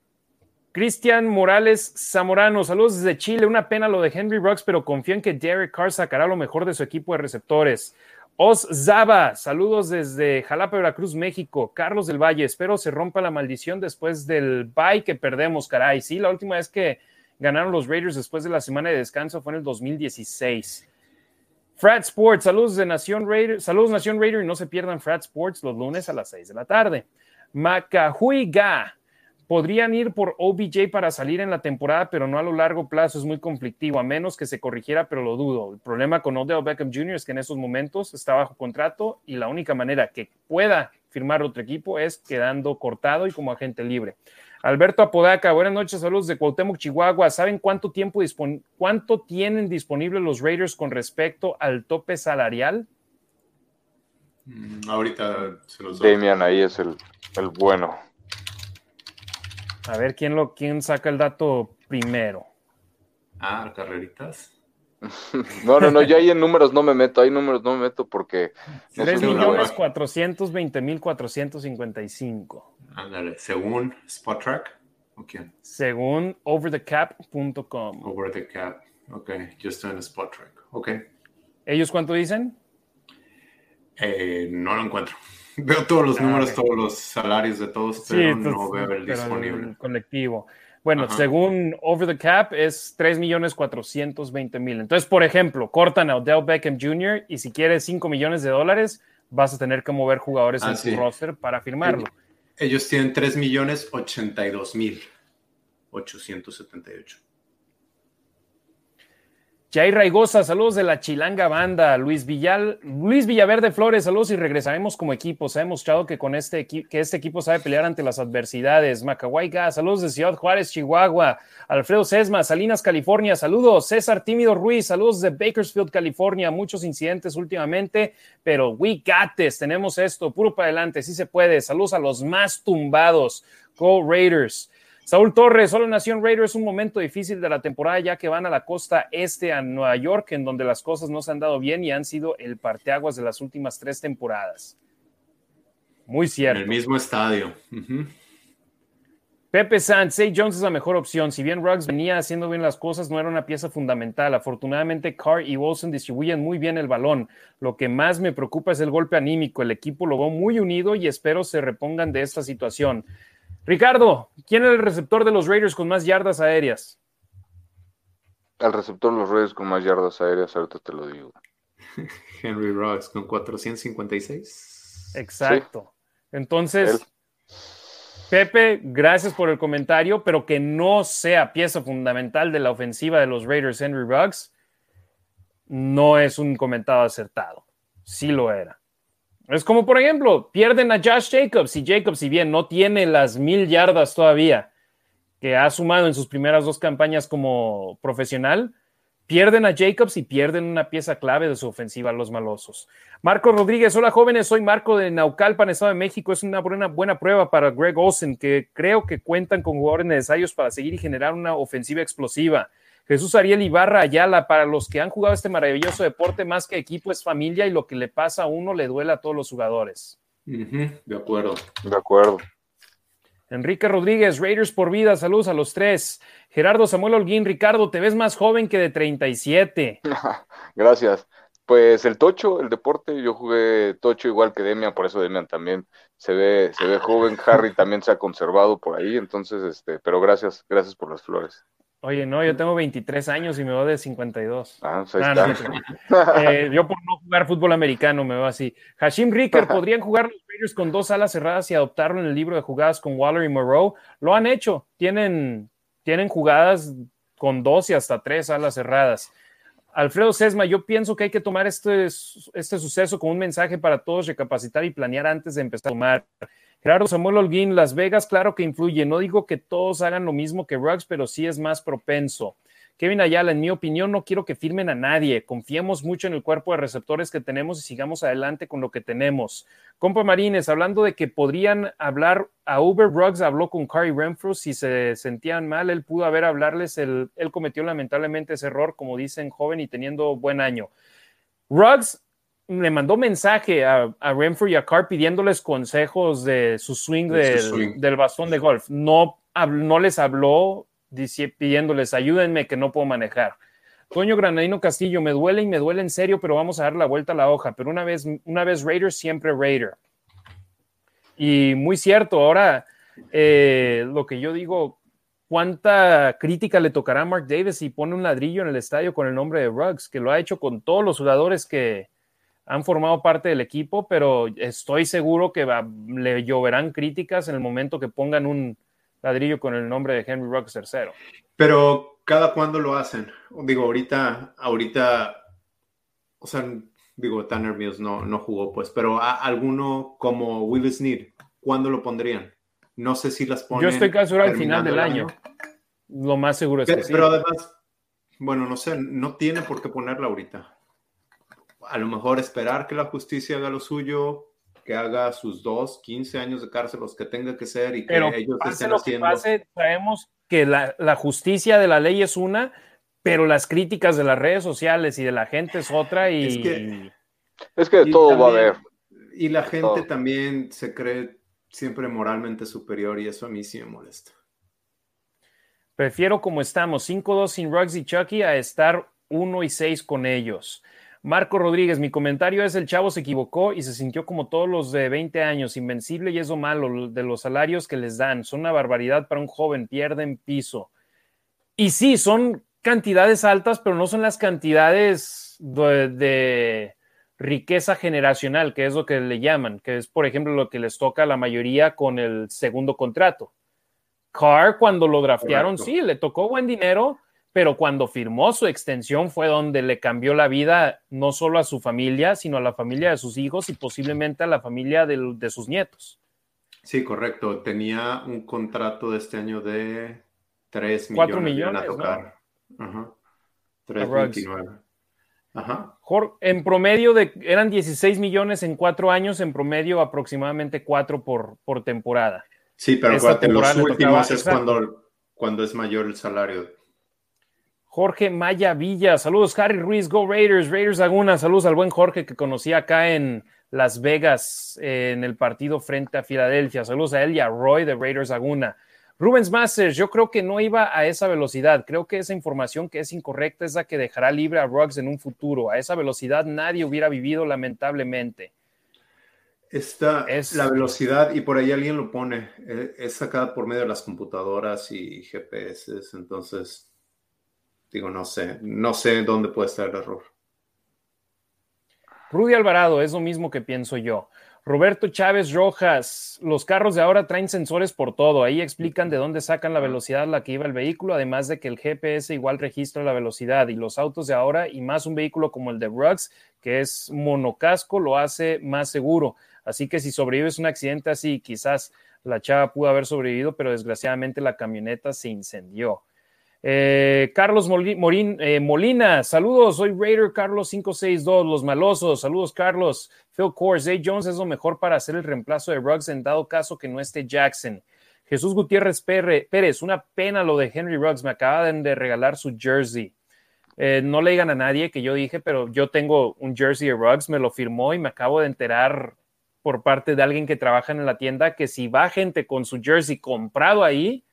Cristian Morales Zamorano, saludos desde Chile. Una pena lo de Henry Rocks, pero confío en que Derek Carr sacará lo mejor de su equipo de receptores. Os Zaba, saludos desde Jalapa, Veracruz, México. Carlos del Valle, espero se rompa la maldición después del bye que perdemos, caray. Sí, la última vez que ganaron los Raiders después de la semana de descanso fue en el 2016. Frat Sports, saludos de Nación Raider, saludos Nación Raider y no se pierdan Frat Sports los lunes a las 6 de la tarde. Macahuiga, Podrían ir por OBJ para salir en la temporada, pero no a lo largo plazo, es muy conflictivo, a menos que se corrigiera, pero lo dudo. El problema con Odell Beckham Jr. es que en estos momentos está bajo contrato y la única manera que pueda firmar otro equipo es quedando cortado y como agente libre. Alberto Apodaca, buenas noches, saludos de Cuauhtémoc, Chihuahua. ¿Saben cuánto tiempo cuánto tienen disponible los Raiders con respecto al tope salarial? Mm, ahorita se los doy. Damian ahí es el, el bueno. A ver quién lo quién saca el dato primero. Ah, carreritas. no, no, no, yo ahí en números no me meto, ahí números no me meto porque. 3 millones 420 mil 455. Ándale, según Spottrack. ¿O quién? Según overthecap.com. Over the cap. Ok, yo estoy en Spottrack. Ok. ¿Ellos cuánto dicen? Eh, no lo encuentro. Veo todos los ah, números, todos los salarios de todos, pero no veo el disponible. colectivo. Bueno, según Over the Cap es 3.420.000. Entonces, por ejemplo, cortan a Odell Beckham Jr. y si quieres 5 millones de dólares, vas a tener que mover jugadores en su roster para firmarlo. Ellos tienen 3.082.878. Jair Raigosa, saludos de la Chilanga Banda. Luis, Villal, Luis Villaverde Flores, saludos y regresaremos como equipo. Se ha demostrado que, con este, que este equipo sabe pelear ante las adversidades. Macahuayga, saludos de Ciudad Juárez, Chihuahua. Alfredo Sesma, Salinas, California, saludos. César Tímido Ruiz, saludos de Bakersfield, California. Muchos incidentes últimamente, pero we got this. Tenemos esto, puro para adelante, sí se puede. Saludos a los más tumbados. Go Raiders. Saúl Torres, solo Nación Raiders un momento difícil de la temporada ya que van a la costa este a Nueva York, en donde las cosas no se han dado bien y han sido el parteaguas de las últimas tres temporadas. Muy cierto. En el mismo estadio. Pepe Sanz, Say Jones es la mejor opción. Si bien Ruggs venía haciendo bien las cosas, no era una pieza fundamental. Afortunadamente, Carr y Wilson distribuyen muy bien el balón. Lo que más me preocupa es el golpe anímico. El equipo lo veo muy unido y espero se repongan de esta situación. Ricardo, ¿quién es el receptor de los Raiders con más yardas aéreas? El receptor de los Raiders con más yardas aéreas, ahorita te lo digo. Henry Rocks con 456. Exacto. Entonces, Pepe, gracias por el comentario, pero que no sea pieza fundamental de la ofensiva de los Raiders Henry Ruggs, no es un comentario acertado. Sí lo era. Es como, por ejemplo, pierden a Josh Jacobs y Jacobs, si bien no tiene las mil yardas todavía que ha sumado en sus primeras dos campañas como profesional, pierden a Jacobs y pierden una pieza clave de su ofensiva los malosos. Marco Rodríguez, hola jóvenes, soy Marco de Naucalpan, Estado de México. Es una buena, buena prueba para Greg Olsen, que creo que cuentan con jugadores necesarios para seguir y generar una ofensiva explosiva. Jesús Ariel Ibarra Ayala, para los que han jugado este maravilloso deporte, más que equipo es familia y lo que le pasa a uno le duele a todos los jugadores. de acuerdo. De acuerdo. Enrique Rodríguez, Raiders por vida, saludos a los tres. Gerardo Samuel Holguín, Ricardo, te ves más joven que de 37. Gracias. Pues el tocho, el deporte, yo jugué tocho igual que Demian, por eso Demian también se ve, se ve joven, Harry también se ha conservado por ahí, entonces, este, pero gracias, gracias por las flores. Oye, no, yo tengo 23 años y me veo de 52. Ah, pues ah eh, yo por no jugar fútbol americano me veo así. Hashim Ricker, ¿podrían jugar los Raiders con dos alas cerradas y adoptarlo en el libro de jugadas con Waller y Moreau? Lo han hecho. Tienen, tienen jugadas con dos y hasta tres alas cerradas. Alfredo Sesma, yo pienso que hay que tomar este, este suceso como un mensaje para todos, recapacitar y planear antes de empezar a tomar. Gerardo Samuel Holguín, Las Vegas, claro que influye. No digo que todos hagan lo mismo que Ruggs, pero sí es más propenso. Kevin Ayala, en mi opinión, no quiero que firmen a nadie. Confiemos mucho en el cuerpo de receptores que tenemos y sigamos adelante con lo que tenemos. Compa Marines, hablando de que podrían hablar a Uber Ruggs, habló con Carrie Renfrew si se sentían mal, él pudo haber hablarles, él cometió lamentablemente ese error, como dicen, joven y teniendo buen año. Ruggs le mandó mensaje a, a Renfrew y a Carr pidiéndoles consejos de su swing, del, bastón de golf. No, no les habló pidiéndoles ayúdenme que no puedo manejar. Toño Granadino Castillo, me duele y me duele en serio, pero vamos a dar la vuelta a la hoja. Pero una vez, una vez Raider, siempre Raider. Y muy cierto, ahora eh, lo que yo digo, ¿cuánta crítica le tocará a Mark Davis si pone un ladrillo en el estadio con el nombre de Ruggs? Que lo ha hecho con todos los jugadores que han formado parte del equipo, pero estoy seguro que le lloverán críticas en el momento que pongan un ladrillo con el nombre de Henry Ruggs tercero. Pero ¿Cada cuándo lo hacen? Digo, ahorita, ahorita, o sea, digo, Tanner Mills no, no jugó, pues, pero alguno como Willis Need, ¿cuándo lo pondrían? No sé si las ponen. Yo estoy casi al final del año. Lo más seguro es que sí. Pero además, bueno, no sé, no tiene por qué ponerla ahorita. A lo mejor esperar que la justicia haga lo suyo, que haga sus dos, 15 años de cárcel, los que tenga que ser, y que ellos estén haciendo. Que traemos que la, justicia de la ley es una, pero las críticas de las redes sociales y de la gente es otra y... Es que, es que todo va a haber. Y la gente también se cree siempre moralmente superior y eso a mí sí me molesta. Prefiero como estamos, 5-2 sin Ruggs y Chucky a estar 1 y 6 con ellos. Marco Rodríguez, mi comentario es el chavo se equivocó y se sintió como todos los de 20 años, invencible y es lo malo de los salarios que les dan. Son una barbaridad para un joven, pierden piso. Y sí, son cantidades altas, pero no son las cantidades de, riqueza generacional, que es lo que le llaman, que es, por ejemplo, lo que les toca a la mayoría con el segundo contrato. Carr, cuando lo draftearon, sí, le tocó buen dinero, pero cuando firmó su extensión fue donde le cambió la vida no solo a su familia, sino a la familia de sus hijos y posiblemente a la familia de, sus nietos. Sí, correcto. Tenía un contrato de este año de 3 millones. 4 millones. A tocar. Ajá. 3.29. Ajá. En promedio de, eran 16 millones en cuatro años, en promedio aproximadamente 4 por, por temporada. Sí, pero en los últimos es cuando, cuando es mayor el salario. Jorge Maya Villa, saludos Harry Ruiz, Go Raiders, Raiders Laguna, saludos al buen Jorge que conocí acá en Las Vegas en el partido frente a Filadelfia, saludos a él y a Roy de Raiders Laguna. Rubens Masters, yo creo que no iba a esa velocidad, creo que esa información que es incorrecta es la que dejará libre a Ruggs en un futuro, a esa velocidad nadie hubiera vivido lamentablemente. Esta es la velocidad, y por ahí alguien lo pone, eh, es sacada por medio de las computadoras y GPS, entonces Digo, no sé, no sé dónde puede estar el error. Rudy Alvarado, es lo mismo que pienso yo. Roberto Chávez Rojas, los carros de ahora traen sensores por todo. Ahí explican de dónde sacan la velocidad a la que iba el vehículo, además de que el GPS igual registra la velocidad. Y los autos de ahora, y más un vehículo como el de Ruggs, que es monocasco, lo hace más seguro. Así que si sobrevives un accidente así, quizás la chava pudo haber sobrevivido, pero desgraciadamente la camioneta se incendió. Eh, Carlos Morín, eh, Molina, saludos, soy Raider Carlos 562, los malosos, saludos Carlos. Phil Kors, Zay Jones es lo mejor para hacer el reemplazo de Ruggs en dado caso que no esté Jackson. Jesús Gutiérrez Pérez, una pena lo de Henry Ruggs, me acaban de regalar su jersey. Eh, no le digan a nadie que yo dije, pero yo tengo un jersey de Ruggs, me lo firmó y me acabo de enterar por parte de alguien que trabaja en la tienda que si va gente con su jersey comprado ahí,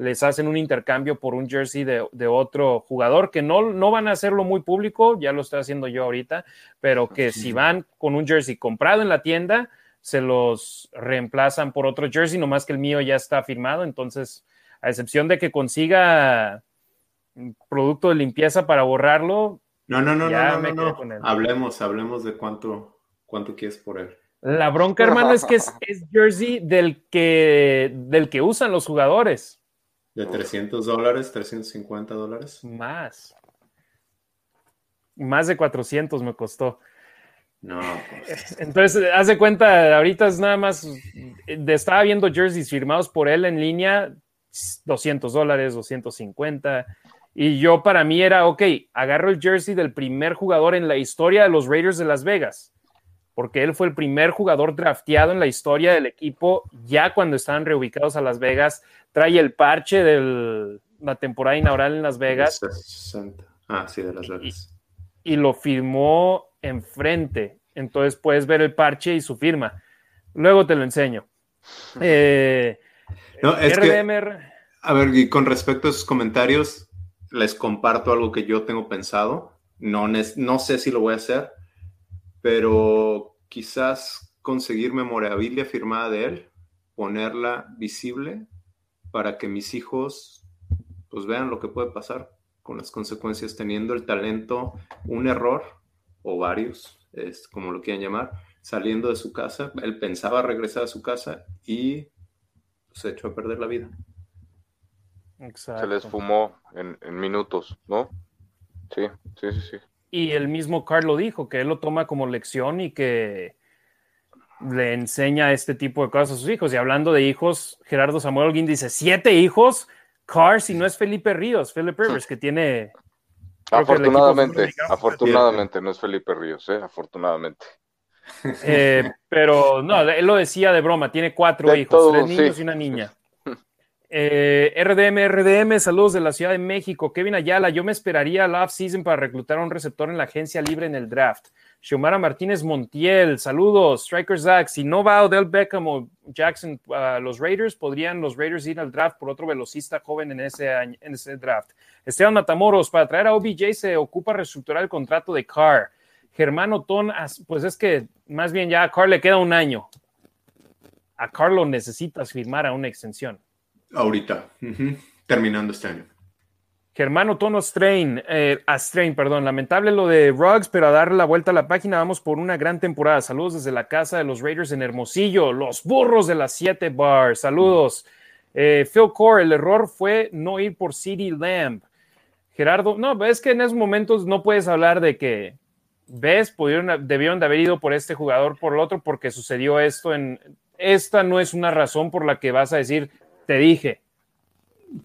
les hacen un intercambio por un jersey de, otro jugador, que no, no van a hacerlo muy público, ya lo estoy haciendo yo ahorita, pero que si van con un jersey comprado en la tienda, se los reemplazan por otro jersey, nomás que el mío ya está firmado, entonces, a excepción de que consiga producto de limpieza para borrarlo. No, no, no, no, no, no, Hablemos, hablemos de cuánto, cuánto quieres por él. La bronca, hermano, es que es, es, jersey del que, del que usan los jugadores. ¿De 300 dólares, 350 dólares? Más. Más de 400 me costó. No. Pues. Entonces, haz de cuenta, ahorita es nada más, estaba viendo jerseys firmados por él en línea, 200 dólares, 250, Y yo para mí era, ok, agarro el jersey del primer jugador en la historia de los Raiders de Las Vegas, porque él fue el primer jugador drafteado en la historia del equipo ya cuando estaban reubicados a Las Vegas. Trae el parche de la temporada inaugural en Las Vegas. Ah, sí, de Las Vegas. Y, y lo firmó enfrente. Entonces puedes ver el parche y su firma. Luego te lo enseño. Eh, no, es a ver, y con respecto a esos comentarios, les comparto algo que yo tengo pensado. No, no sé si lo voy a hacer, pero quizás conseguir memorabilia firmada de él, ponerla visible para que mis hijos pues vean lo que puede pasar con las consecuencias teniendo el talento, un error o varios, es como lo quieran llamar, saliendo de su casa. Él pensaba regresar a su casa y se echó a perder la vida. Se les fumó en, minutos, ¿no? Sí, sí, sí, sí. Y el mismo Carlos dijo que él lo toma como lección y que le enseña este tipo de cosas a sus hijos. Y hablando de hijos, Gerardo Samuel Holguín dice, siete hijos, Car, si no es Felipe Ríos, Felipe Rivers, que tiene... Afortunadamente, afortunadamente, no es Felipe Ríos, ¿eh? afortunadamente. Eh, pero no, él lo decía de broma, tiene cuatro hijos, tres niños y una niña. Eh, RDM, RDM, saludos de la Ciudad de México. Kevin Ayala, yo me esperaría la off-season para reclutar a un receptor en la agencia libre en el draft. Xiomara Martínez Montiel, saludos. Striker Zach, si no va Odell Beckham o Jackson a los Raiders, podrían los Raiders ir al draft por otro velocista joven en ese, en ese draft. Esteban Matamoros, para traer a OBJ se ocupa reestructurar el contrato de Carr. Germán Otón, pues es que más bien ya a Carr le queda un año. A Carr lo necesitas firmar a una extensión. Ahorita, terminando este año. Germano Tono Strain, eh, a Strain, perdón, lamentable lo de Ruggs, pero a darle la vuelta a la página, vamos por una gran temporada. Saludos desde la casa de los Raiders en Hermosillo, los burros de las 7 bars. Saludos. Eh, Phil Core, el error fue no ir por CD Lamb. Gerardo, no, es que en esos momentos no puedes hablar de que, ves, pudieron, debieron de haber ido por este jugador, por el otro, porque sucedió esto en... Esta no es una razón por la que vas a decir, te dije.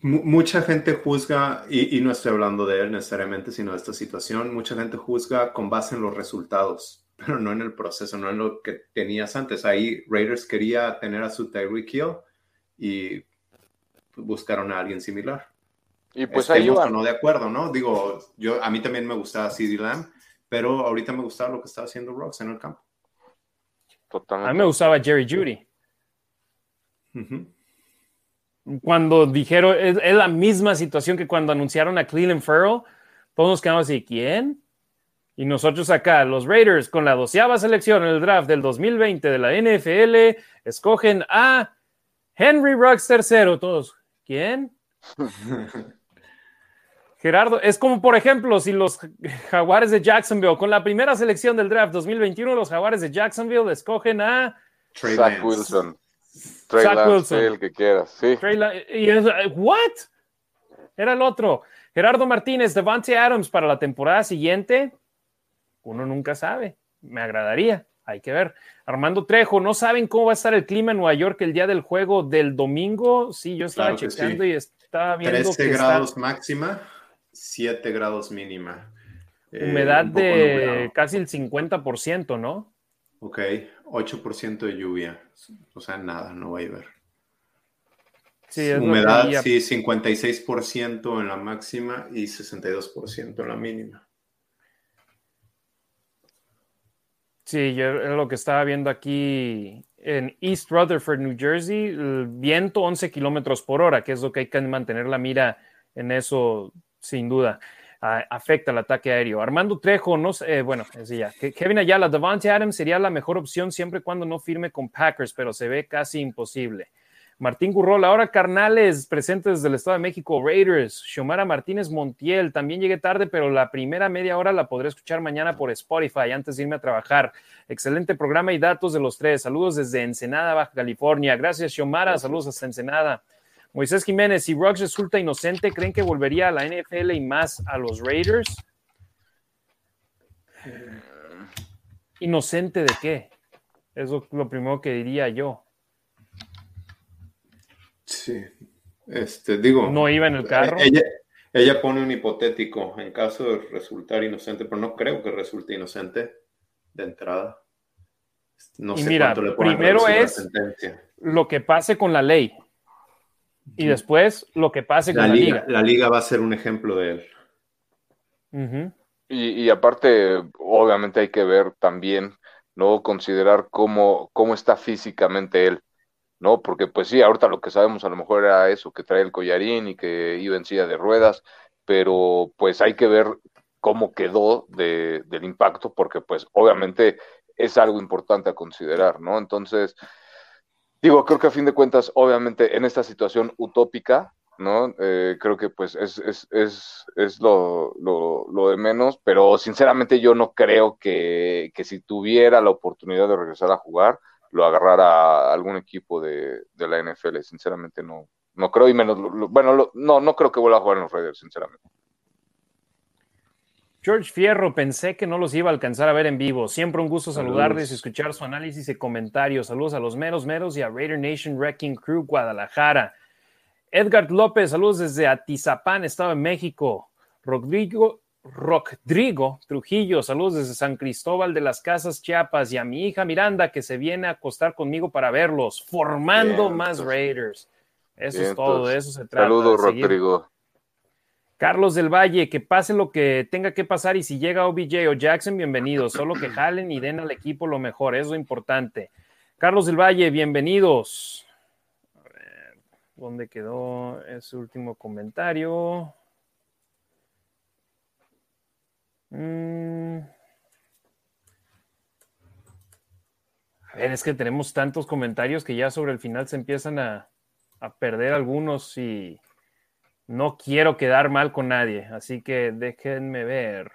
mucha gente juzga, y, no estoy hablando de él necesariamente, sino de esta situación, mucha gente juzga con base en los resultados, pero no en el proceso, no en lo que tenías antes. Ahí Raiders quería tener a su Tyreek Hill y buscaron a alguien similar. Y pues ahí no de acuerdo, ¿no? Digo, yo a mí también me gustaba CD Lamb, pero ahorita me gustaba lo que estaba haciendo Rocks en el campo. A mí me gustaba Jerry Judy cuando dijeron, es, la misma situación que cuando anunciaron a Cleveland Farrell, todos nos quedamos así, ¿quién? Y nosotros acá, los Raiders, con la doceava selección en el draft del 2020 de la NFL, escogen a Henry Ruggs tercero. Todos, ¿quién? Gerardo, es como por ejemplo, si los Jaguares de Jacksonville, con la primera selección del draft 2021, los Jaguares de Jacksonville escogen a Zach Wilson. Trey Wilson. el que quieras, sí. y ¿What? Era el otro. Gerardo Martínez, Devante Adams para la temporada siguiente. Uno nunca sabe. Me agradaría. Hay que ver. Armando Trejo, ¿no saben cómo va a estar el clima en Nueva York el día del juego del domingo? Sí, yo estaba checando y estaba viendo. 13 grados máxima, 7 grados mínima. Eh, Humedad de casi el 50%, ¿no? Ok, 8% de lluvia. O sea, nada, no va a llover. Sí, Humedad, sí, 56% en la máxima y 62% en la mínima. Sí, yo lo que estaba viendo aquí en East Rutherford, New Jersey, el viento 11 kilómetros por hora, que es lo que hay que mantener la mira en eso, sin duda afecta el ataque aéreo. Armando Trejo, no sé, eh, bueno, ya. Kevin Ayala, Devante Adams sería la mejor opción siempre cuando no firme con Packers, pero se ve casi imposible. Martín Gurrol, ahora carnales presentes desde el Estado de México, Raiders, Xiomara Martínez Montiel, también llegué tarde, pero la primera media hora la podré escuchar mañana por Spotify antes de irme a trabajar. Excelente programa y datos de los tres. Saludos desde Ensenada, Baja California. Gracias, Xiomara. Saludos hasta Ensenada. Moisés Jiménez, si Ruggs resulta inocente, ¿creen que volvería a la NFL y más a los Raiders? ¿Inocente de qué? Eso es lo primero que diría yo. Sí. Este, digo. ¿No iba en el carro? Ella pone un hipotético en caso de resultar inocente, pero no creo que resulte inocente de entrada. No sé mira, le primero es lo que pase con la ley y después lo que pase con la liga. La liga va a ser un ejemplo de él. y, aparte, obviamente hay que ver también, ¿no? Considerar cómo, cómo está físicamente él, ¿no? Porque pues sí, ahorita lo que sabemos a lo mejor era eso, que trae el collarín y que iba en silla de ruedas, pero pues hay que ver cómo quedó de, del impacto, porque pues obviamente es algo importante a considerar, ¿no? Entonces, digo, creo que a fin de cuentas, obviamente, en esta situación utópica, ¿no? Eh, creo que pues es, es, es, es lo, lo, lo, de menos, pero sinceramente yo no creo que, que, si tuviera la oportunidad de regresar a jugar, lo agarrara algún equipo de, de la NFL, sinceramente no, no creo, y menos, bueno, no, no creo que vuelva a jugar en los Raiders, sinceramente. George Fierro, pensé que no los iba a alcanzar a ver en vivo. Siempre un gusto saludarles y escuchar su análisis y comentarios. Saludos a los meros meros y a Raider Nation Wrecking Crew Guadalajara. Edgar López, saludos desde Atizapán, Estado de México. Rodrigo, Rodrigo Trujillo, saludos desde San Cristóbal de las Casas Chiapas y a mi hija Miranda que se viene a acostar conmigo para verlos, formando más Raiders. Eso es todo, de eso se trata. Saludos, Rodrigo. Carlos del Valle, que pase lo que tenga que pasar y si llega OBJ o Jackson, bienvenidos. Solo que jalen y den al equipo lo mejor, es lo importante. Carlos del Valle, bienvenidos. A ver, ¿dónde quedó ese último comentario? Mm. A ver, es que tenemos tantos comentarios que ya sobre el final se empiezan a, a perder algunos y no quiero quedar mal con nadie, así que déjenme ver.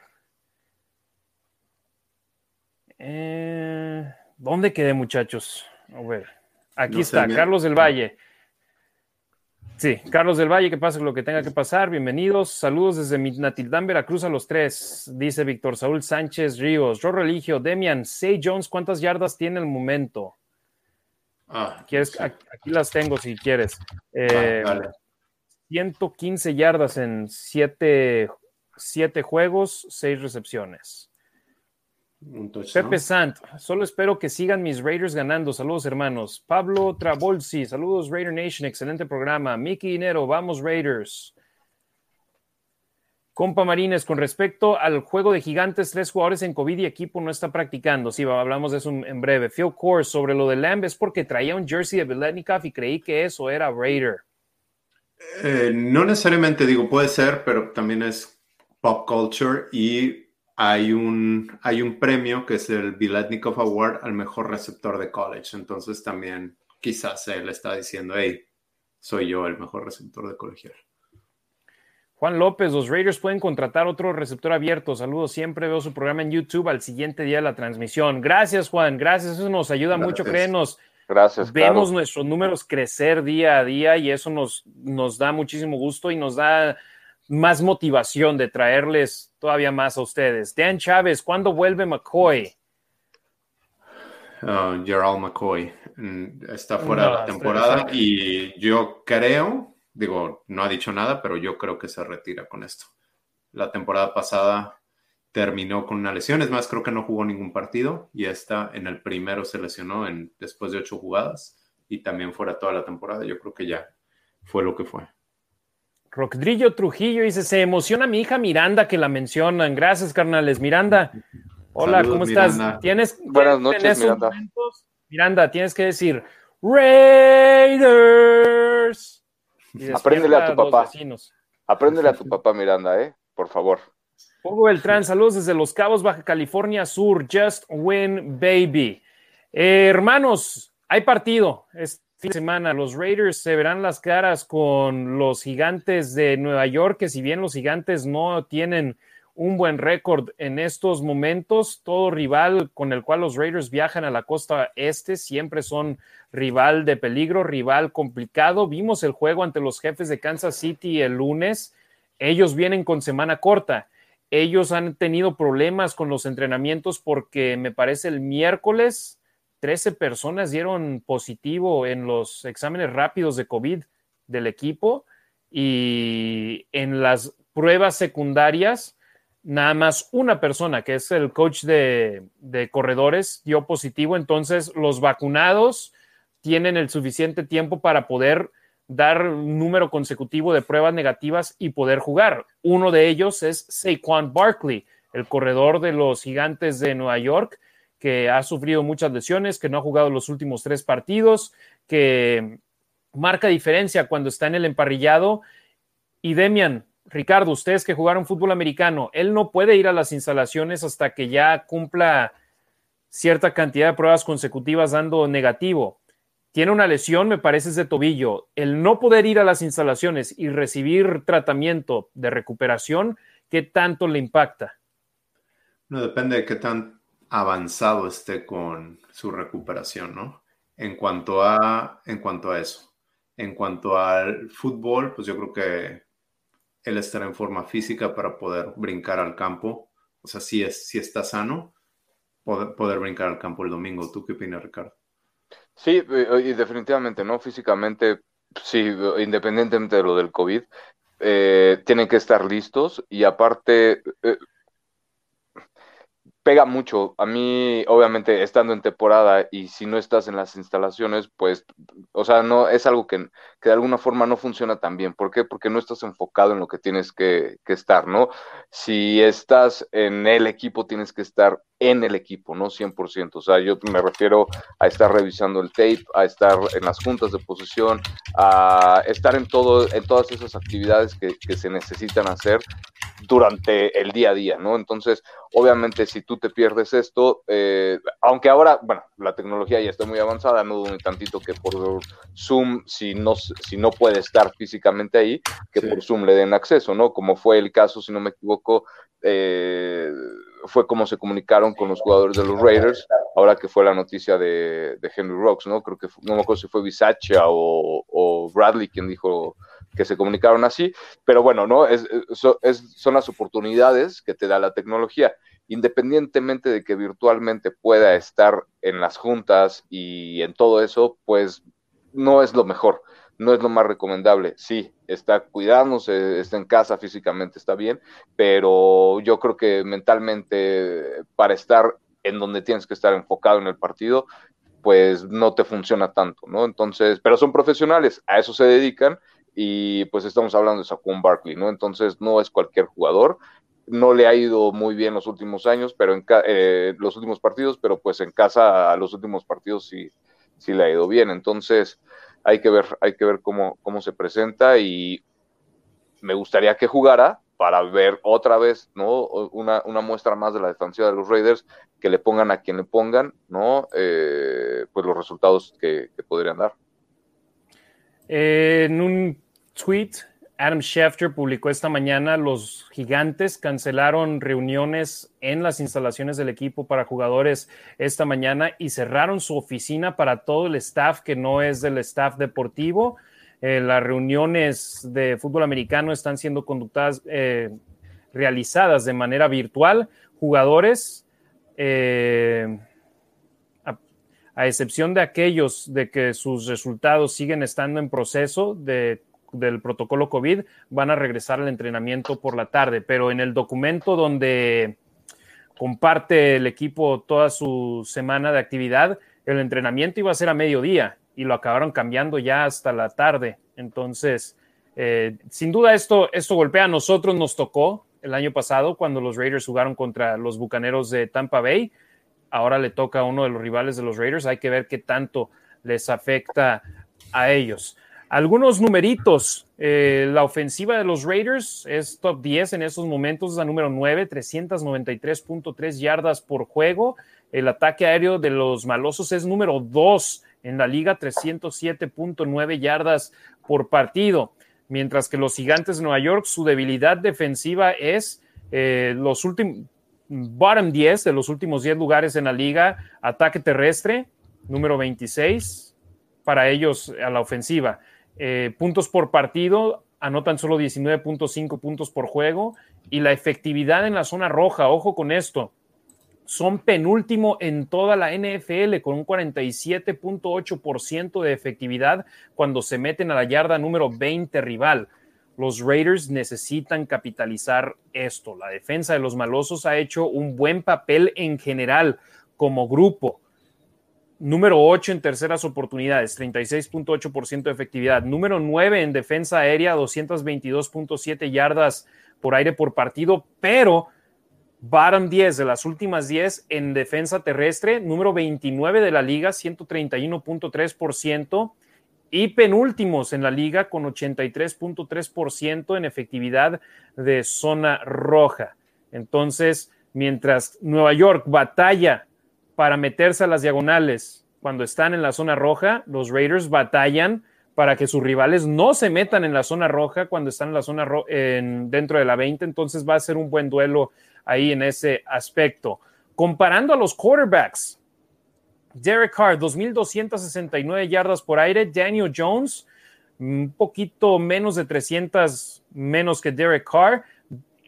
Eh, ¿Dónde quedé, muchachos? A ver, aquí está, Carlos del Valle. Sí, Carlos del Valle, que pase lo que tenga que pasar. Bienvenidos. Saludos desde Natildán, Veracruz a los tres, dice Víctor Saúl Sánchez Ríos. Yo Religio, Demian, Say Jones, ¿cuántas yardas tiene el momento? Ah, ¿Quieres? Aquí las tengo si quieres. Eh, 115 yardas en 7, juegos, 6 recepciones. Pepe Sant, solo espero que sigan mis Raiders ganando. Saludos, hermanos. Pablo Travolsi, saludos, Raider Nation, excelente programa. Mickey Dinero, vamos, Raiders. Compa Marines, con respecto al juego de gigantes, tres jugadores en COVID y equipo no está practicando. Sí, hablamos de eso en breve. Phil Core, sobre lo de Lamb, es porque traía un jersey de Beletnikov y creí que eso era Raider. Eh, no necesariamente digo puede ser, pero también es pop culture y hay un, hay un premio que es el Biletnikov Award al mejor receptor de college. Entonces también quizás él está diciendo, hey, soy yo el mejor receptor de colegial. Juan López, los Raiders pueden contratar otro receptor abierto. Saludos, siempre veo su programa en YouTube al siguiente día de la transmisión. Gracias, Juan, gracias, eso nos ayuda mucho, créenos. Gracias. Vemos nuestros números crecer día a día y eso nos, nos da muchísimo gusto y nos da más motivación de traerles todavía más a ustedes. Dan Chávez, ¿cuándo vuelve McCoy? Uh, Gerald McCoy mm, está fuera de la temporada y yo creo, digo, no ha dicho nada, pero yo creo que se retira con esto. La temporada pasada terminó con una lesión. Es más, creo que no jugó ningún partido y esta en el primero se lesionó en, después de ocho jugadas y también fuera toda la temporada. Yo creo que ya fue lo que fue. Rodrigo Trujillo dice, se emociona mi hija Miranda que la mencionan. Gracias, carnales. Miranda, hola, ¿cómo estás? ¿Tienes, Buenas noches, Miranda. Miranda, tienes que decir, Raiders. Apréndele a tu papá. Apréndele a tu papá, Miranda, ¿eh? Por favor. Hugo Beltrán, saludos desde Los Cabos, Baja California Sur. Just win, baby. Eh, hermanos, hay partido. Este fin de semana los Raiders se verán las caras con los gigantes de Nueva York, que si bien los gigantes no tienen un buen récord en estos momentos, todo rival con el cual los Raiders viajan a la costa este siempre son rival de peligro, rival complicado. Vimos el juego ante los jefes de Kansas City el lunes. Ellos vienen con semana corta ellos han tenido problemas con los entrenamientos porque me parece el miércoles 13 personas dieron positivo en los exámenes rápidos de COVID del equipo y en las pruebas secundarias, nada más una persona, que es el coach de, corredores, dio positivo. Entonces, los vacunados tienen el suficiente tiempo para poder dar un número consecutivo de pruebas negativas y poder jugar. Uno de ellos es Saquon Barkley, el corredor de los gigantes de Nueva York, que ha sufrido muchas lesiones, que no ha jugado los últimos tres partidos, que marca diferencia cuando está en el emparrillado. Y Demian, Ricardo, ustedes que jugaron fútbol americano, él no puede ir a las instalaciones hasta que ya cumpla cierta cantidad de pruebas consecutivas dando negativo. Tiene una lesión, me parece, es de tobillo. El no poder ir a las instalaciones y recibir tratamiento de recuperación, ¿qué tanto le impacta? No, depende de qué tan avanzado esté con su recuperación, ¿no? En cuanto a, en cuanto a eso. En cuanto al fútbol, pues yo creo que él estará en forma física para poder brincar al campo. O sea, si, es, si está sano, poder, poder brincar al campo el domingo. ¿Tú qué opinas, Ricardo? Sí, eh, y definitivamente, ¿no? Físicamente, sí, independientemente de lo del COVID, eh, tienen que estar listos y aparte, eh, pega mucho. A mí, obviamente, estando en temporada y si no estás en las instalaciones, pues, o sea, no es algo que, que de alguna forma no funciona tan bien. ¿Por qué? Porque no estás enfocado en lo que tienes que, estar, ¿no? Si estás en el equipo, tienes que estar en el equipo, no 100%. O sea, yo me refiero a estar revisando el tape, a estar en las juntas de posición, a estar en, todo, en todas esas actividades que, que se necesitan hacer durante el día a día, ¿no? Entonces, obviamente, si tú te pierdes esto, eh, aunque ahora, bueno, la tecnología ya está muy avanzada, no dudo ni tantito que por Zoom, si no, si no puede estar físicamente ahí, que por Zoom le den acceso, ¿no? Como fue el caso, si no me equivoco, eh, fue como se comunicaron con los jugadores de los Raiders, ahora que fue la noticia de, Henry Rocks, ¿no? Creo que no me acuerdo si fue Bisacha o, Bradley quien dijo que se comunicaron así, pero bueno, ¿no? Es, son las oportunidades que te da la tecnología. Independientemente de que virtualmente pueda estar en las juntas y en todo eso, pues no es lo mejor no es lo más recomendable. Sí, está cuidándose, está en casa físicamente, está bien, pero yo creo que mentalmente para estar en donde tienes que estar enfocado en el partido, pues no te funciona tanto, ¿no? Entonces, pero son profesionales, a eso se dedican y pues estamos hablando de Saquon Barkley, ¿no? Entonces no es cualquier jugador, no le ha ido muy bien los últimos años, pero en eh, los últimos partidos, pero pues en casa a los últimos partidos sí, sí le ha ido bien. Entonces, hay que ver, hay que ver cómo, cómo se presenta y me gustaría que jugara para ver otra vez, ¿no? Una, muestra más de la defensiva de los Raiders, que le pongan a quien le pongan, ¿no? Eh, pues los resultados que, podrían dar. en un tweet Adam Schefter publicó esta mañana, los gigantes cancelaron reuniones en las instalaciones del equipo para jugadores esta mañana y cerraron su oficina para todo el staff que no es del staff deportivo. Eh, las reuniones de fútbol americano están siendo conductadas, eh, realizadas de manera virtual. Jugadores, eh, a excepción de aquellos de que sus resultados siguen estando en proceso de del protocolo COVID van a regresar al entrenamiento por la tarde, pero en el documento donde comparte el equipo toda su semana de actividad, el entrenamiento iba a ser a mediodía y lo acabaron cambiando ya hasta la tarde. Entonces, eh, sin duda esto, esto golpea a nosotros, nos tocó el año pasado cuando los Raiders jugaron contra los Bucaneros de Tampa Bay. Ahora le toca a uno de los rivales de los Raiders. Hay que ver qué tanto les afecta a ellos. Algunos numeritos. Eh, la ofensiva de los Raiders es top 10 en estos momentos, es la número 9, 393.3 yardas por juego. El ataque aéreo de los malosos es número 2 en la liga, 307.9 yardas por partido. Mientras que los gigantes de Nueva York, su debilidad defensiva es eh, los últimos, bottom 10 de los últimos 10 lugares en la liga, ataque terrestre, número 26 para ellos a la ofensiva. Eh, puntos por partido, anotan solo 19.5 puntos por juego y la efectividad en la zona roja, ojo con esto, son penúltimo en toda la NFL con un 47.8% de efectividad cuando se meten a la yarda número 20 rival. los Raiders necesitan capitalizar esto. La defensa de los malosos ha hecho un buen papel en general como grupo. Número 8 en terceras oportunidades, 36.8% de efectividad. Número 9 en defensa aérea, 222.7 yardas por aire por partido, pero bottom 10 de las últimas 10 en defensa terrestre, número 29 de la liga, 131.3%, y penúltimos en la liga con 83.3% en efectividad de zona roja. Entonces, mientras Nueva York batalla para meterse a las diagonales cuando están en la zona roja, los Raiders batallan para que sus rivales no se metan en la zona roja cuando están en la zona en, dentro de la 20. Entonces va a ser un buen duelo ahí en ese aspecto. Comparando a los quarterbacks, Derek Carr, 2.269 yardas por aire. Daniel Jones, un poquito menos de 300 menos que Derek Carr,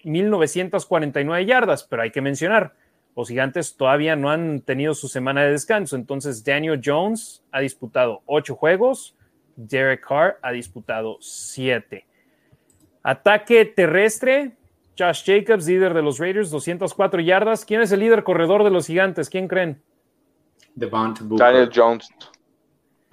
1.949 yardas, pero hay que mencionar, los gigantes todavía no han tenido su semana de descanso, entonces Daniel Jones ha disputado 8 juegos, Derek Carr ha disputado 7. Ataque terrestre, Josh Jacobs, líder de los Raiders, 204 yardas. ¿Quién es el líder corredor de los gigantes? ¿Quién creen? Daniel Jones.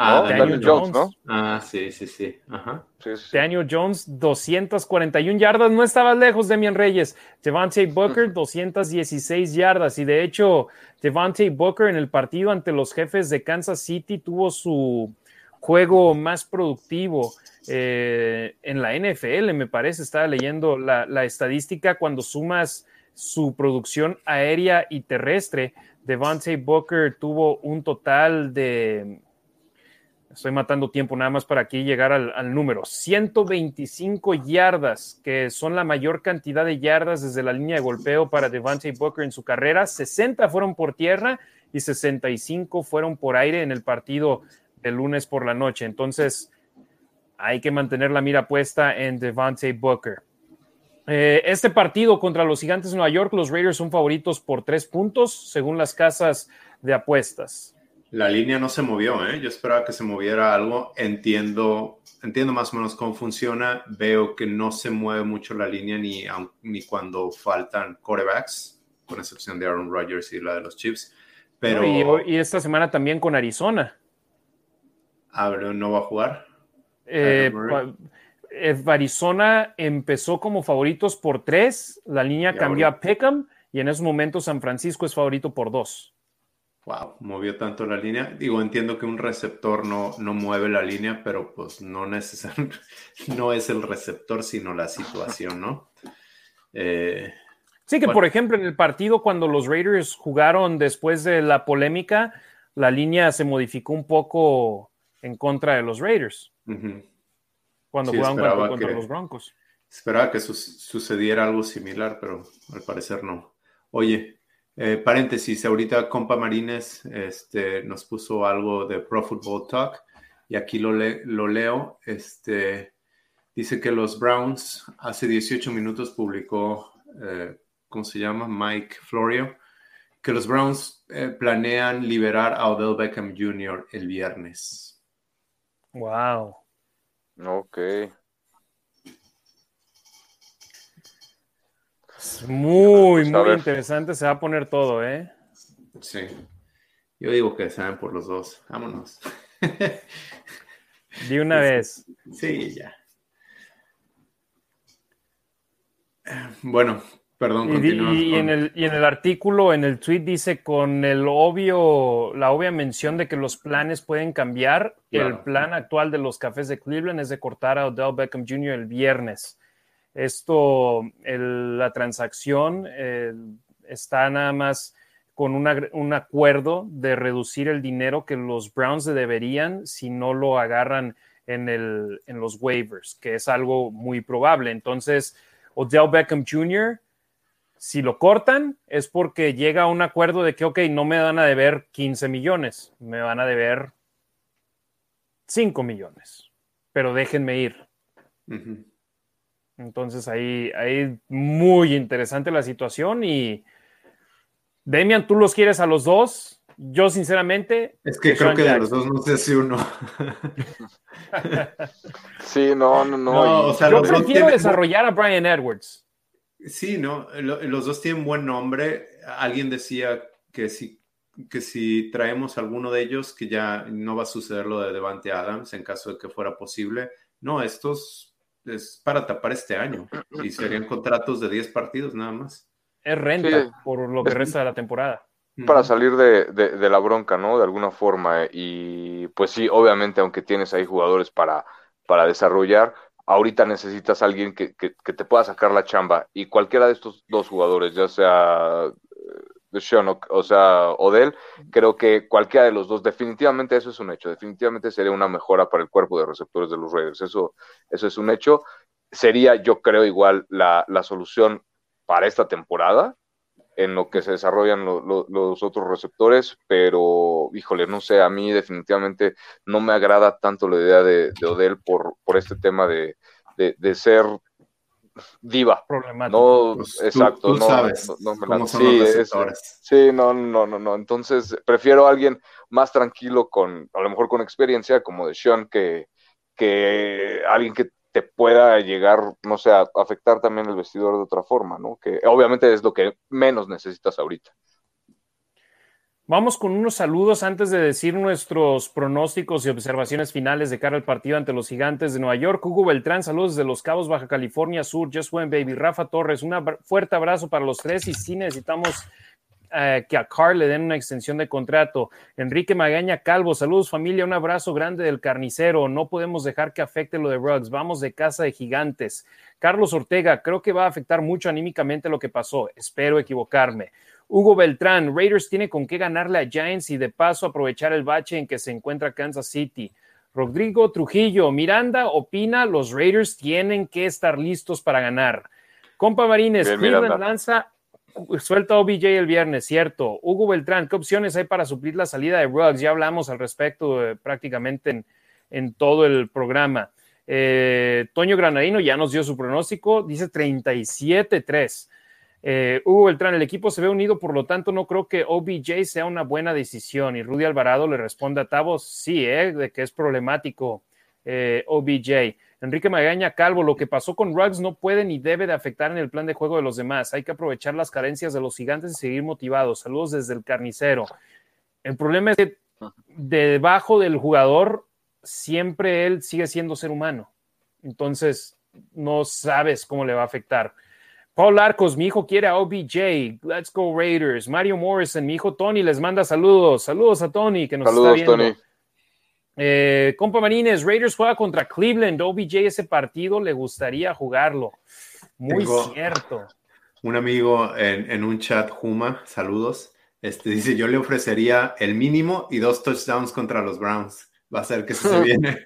Ah, Daniel, Jones, ¿no? Ah, sí, sí, sí. Ajá. Daniel Jones, 241 yardas. No estaba lejos de Mian Reyes. Devante Booker, 216 yardas. Y de hecho, Devante Booker en el partido ante los jefes de Kansas City tuvo su juego más productivo eh, en la NFL, me parece. Estaba leyendo la, la estadística cuando sumas su producción aérea y terrestre Devontae Booker tuvo un total de, estoy matando tiempo nada más para aquí llegar al, número, 125 yardas, que son la mayor cantidad de yardas desde la línea de golpeo para Devontae Booker en su carrera. 60 fueron por tierra y 65 fueron por aire en el partido del lunes por la noche. Entonces, hay que mantener la mira puesta en Devontae Booker. Eh, este partido contra los Gigantes de Nueva York, los Raiders son favoritos por tres puntos, según las casas de apuestas. La línea no se movió, ¿eh? Yo esperaba que se moviera algo. Entiendo, entiendo más o menos cómo funciona. Veo que no se mueve mucho la línea ni, ni cuando faltan quarterbacks, con excepción de Aaron Rodgers y la de los Chiefs. Pero... y, esta semana también con Arizona. ¿No va a jugar? Eh, Arizona empezó como favoritos por tres, la línea cambió a Peckham y en ese momento San Francisco es favorito por dos. Wow, movió tanto la línea. Digo, entiendo que un receptor no, no mueve la línea, pero pues no necesariamente, no es el receptor, sino la situación, ¿no? Eh, sí, que por ejemplo en el partido cuando los Raiders jugaron después de la polémica, la línea se modificó un poco en contra de los Raiders cuando jugaban contra, los Broncos. Esperaba que sucediera algo similar, pero al parecer no. Oye, eh, paréntesis, ahorita Compa Marines este, nos puso algo de Pro Football Talk y aquí lo, lo leo. Este, dice que los Browns hace 18 minutos publicó, eh, ¿cómo se llama? Mike Florio, que los Browns eh, planean liberar a Odell Beckham Jr. el viernes. Wow. Ok. Muy, muy interesante. Se va a poner todo, ¿eh? Sí. Yo digo que saben por los dos. Vámonos. De una vez. Sí, ya. Bueno, Perdón, y, en el, y en el artículo, en el tweet dice con el obvio, la obvia mención de que los planes pueden cambiar. El plan actual de los cafés de Cleveland es de cortar a Odell Beckham Jr. el viernes. Esto, la transacción está nada más con un acuerdo de reducir el dinero que los Browns deberían si no lo agarran en, el, en los waivers, que es algo muy probable. Entonces, Odell Beckham Jr si lo cortan es porque llega a un acuerdo de que, ok, no me van a deber 15 millones, me van a deber 5 millones, pero déjenme ir. Entonces ahí, ahí muy interesante la situación y Demian, tú los quieres a los dos. Yo, sinceramente. Es que creo que de los dos no sé si uno. sí, no, no, no. yo prefiero desarrollar a Brian Edwards. Sí, no. Los dos tienen buen nombre. Alguien decía que si, que si traemos alguno de ellos, que ya no va a suceder lo de Devante Adams en caso de que fuera posible. No, estos es para tapar este año y serían contratos de 10 partidos nada más. Es renta por lo que resta de la temporada para salir de, de, la bronca, ¿no? De alguna forma. Y pues sí, obviamente, aunque tienes ahí jugadores para, para desarrollar, ahorita necesitas a alguien que, que, te pueda sacar la chamba. Y cualquiera de estos dos jugadores, ya sea Sean o, o, sea Odell, creo que cualquiera de los dos, definitivamente eso es un hecho. Definitivamente sería una mejora para el cuerpo de receptores de los Raiders. Eso, eso es un hecho. Sería, yo creo, igual la, la solución para esta temporada en lo que se desarrollan los otros receptores, pero híjole, no sé, a mí definitivamente no me agrada tanto la idea de, Odell por, por este tema de, ser diva. Problemático. No, pues exacto. no, sabes sí, no, no, no, no. Entonces, prefiero a alguien más tranquilo con, a lo mejor con experiencia, como de Sean, que, que alguien que te pueda llegar, no sé, a afectar también el vestidor de otra forma, ¿no? Que obviamente es lo que menos necesitas ahorita. Vamos con unos saludos antes de decir nuestros pronósticos y observaciones finales de cara al partido ante los gigantes de Nueva York. Hugo Beltrán, saludos desde Los Cabos, Baja California Sur. Just Went Baby. Rafa Torres, un fuerte abrazo para los tres y sí necesitamos eh, que a Carl le den una extensión de contrato. Enrique Magaña Calvo, saludos familia, un abrazo grande del carnicero. No podemos dejar que afecte lo de Ruggs. Vamos de casa de gigantes. Carlos Ortega, creo que va a afectar mucho anímicamente lo que pasó. Espero equivocarme. Hugo Beltrán, Raiders tiene con qué ganarle a Giants y de paso aprovechar el bache en que se encuentra Kansas City. Rodrigo Trujillo, Miranda opina, los Raiders tienen que estar listos para ganar. Compa Marines, Cleveland lanza suelta OBJ el viernes, cierto. Hugo Beltrán, ¿qué opciones hay para suplir la salida de Ruggs? Ya hablamos al respecto eh, prácticamente en, todo el programa. Eh, Toño Granadino ya nos dio su pronóstico, dice 37-3. Eh, Hugo Beltrán, el equipo se ve unido, por lo tanto no creo que OBJ sea una buena decisión. Y Rudy Alvarado le responde a Tavos, sí, de que es problemático OBJ. Enrique Magaña Calvo, lo que pasó con Ruggs no puede ni debe de afectar en el plan de juego de los demás. Hay que aprovechar las carencias de los gigantes y seguir motivados. Saludos desde el carnicero. El problema es que debajo del jugador siempre él sigue siendo ser humano. Entonces, no sabes cómo le va a afectar. Paul Arcos, mi hijo quiere a OBJ. Let's go Raiders. Mario Morrison, mi hijo Tony les manda saludos. Saludos a Tony que nos está viendo. Tony. Eh, compa Marines, Raiders juega contra Cleveland. OBJ ese partido le gustaría jugarlo. Muy cierto. Un amigo en, un chat, Juma, saludos. Este dice: Yo le ofrecería el mínimo y dos touchdowns contra los Browns. Va a ser que se viene.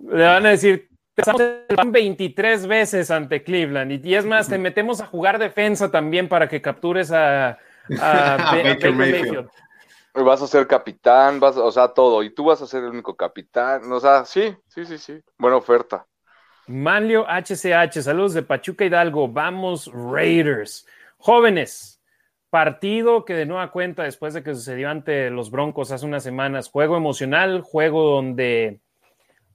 Le van a decir: van 23 veces ante Cleveland. Y, es más, te metemos a jugar defensa también para que captures a, Baker, Mayfield. Vas a ser capitán, vas, o sea, todo, y tú vas a ser el único capitán, o sea, sí, sí, sí, sí, buena oferta. Manlio HCH, saludos de Pachuca Hidalgo, vamos Raiders. Jóvenes, partido que de nueva cuenta después de que sucedió ante los Broncos hace unas semanas, juego emocional, juego donde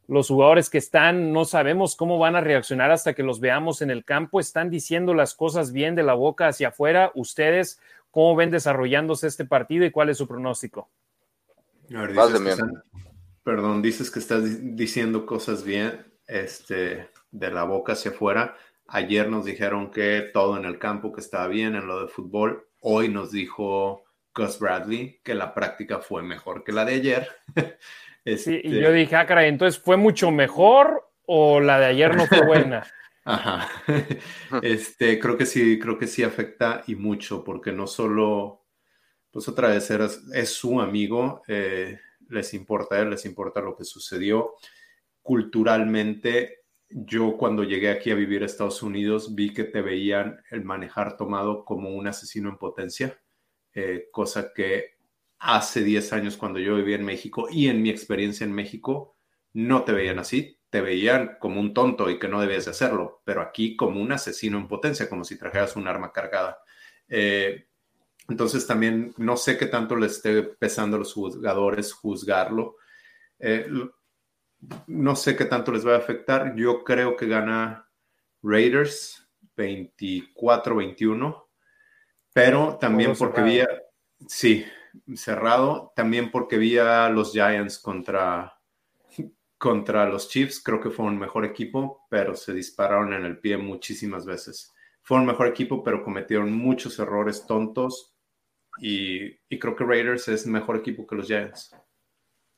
los jugadores que están no sabemos cómo van a reaccionar hasta que los veamos en el campo, están diciendo las cosas bien de la boca hacia afuera, ustedes ¿Cómo ven desarrollándose este partido y cuál es su pronóstico? perdón, dices que estás diciendo cosas bien este, de la boca hacia afuera. Ayer nos dijeron que todo en el campo que estaba bien en lo de fútbol. Hoy nos dijo Gus Bradley que la práctica fue mejor que la de ayer. Sí, y yo este dije, ah, caray, entonces fue mucho mejor o la de ayer no fue buena. Ajá. Este, creo que sí, creo que sí afecta y mucho, porque no solo, pues otra vez es su amigo, eh, les importa a él, les importa lo que sucedió. Culturalmente, yo cuando llegué aquí a vivir a Estados Unidos vi que te veían el manejar tomado como un asesino en potencia, eh, cosa que hace 10 años cuando yo vivía en México y en mi experiencia en México, no te veían así, te veían como un tonto y que no debías de hacerlo, pero aquí como un asesino en potencia, como si trajeras un arma cargada. Eh, Entonces también no sé qué tanto le esté pesando a los jugadores juzgarlo. Eh, no sé qué tanto les va a afectar. Yo creo que gana Raiders 24-21, pero también porque vi, sí, cerrado, también porque vi a los Giants contra, contra los Chiefs, creo que fue un mejor equipo, pero se dispararon en el pie muchísimas veces. Fue un mejor equipo, pero cometieron muchos errores tontos y, y creo que Raiders es mejor equipo que los Giants.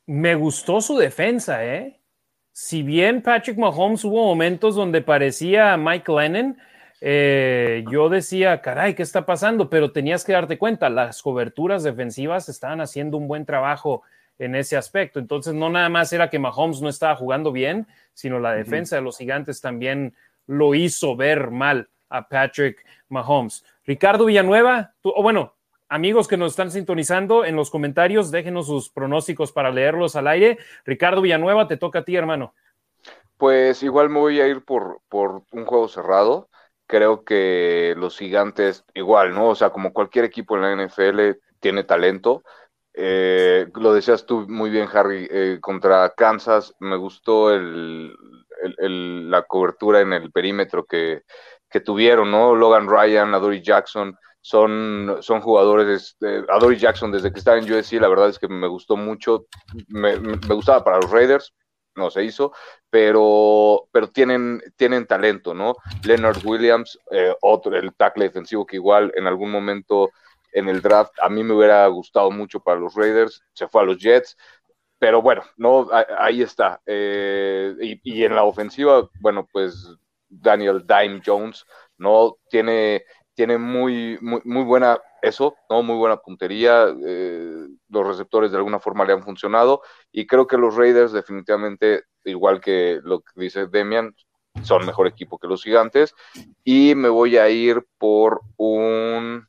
Me gustó su defensa, ¿eh? Si bien Patrick Mahomes hubo momentos donde parecía Mike Lennon, eh, yo decía, caray, ¿qué está pasando? Pero tenías que darte cuenta, las coberturas defensivas estaban haciendo un buen trabajo en ese aspecto. Entonces, no nada más era que Mahomes no estaba jugando bien, sino la defensa de los gigantes también lo hizo ver mal a Patrick Mahomes. Ricardo Villanueva, o bueno, amigos que nos están sintonizando en los comentarios, déjenos sus pronósticos para leerlos al aire. Ricardo Villanueva, te toca a ti, hermano. Pues igual me voy a ir por, por un juego cerrado. Creo que los gigantes, igual, ¿no? O sea, como cualquier equipo en la NFL, tiene talento. Eh, lo decías tú muy bien, Harry, eh, contra Kansas me gustó el, la cobertura en el perímetro que, que, tuvieron, ¿no? Logan Ryan, Adoree Jackson, son, son jugadores, este, Adoree Jackson desde que estaba en USC, la verdad es que me gustó mucho, me, gustaba para los Raiders, no se hizo, pero, pero tienen, tienen talento, ¿no? Leonard Williams, eh, otro, el tackle defensivo que igual en algún momento en el draft. A mí me hubiera gustado mucho para los Raiders, se fue a los Jets, pero bueno, no, ahí está. Eh, y, en la ofensiva, bueno, pues Daniel Dime Jones, ¿no? Tiene, tiene muy, muy, buena eso, ¿no? Muy buena puntería. Eh, los receptores de alguna forma le han funcionado. Y creo que los Raiders, definitivamente, igual que lo que dice Demian, son mejor equipo que los gigantes. Y me voy a ir por un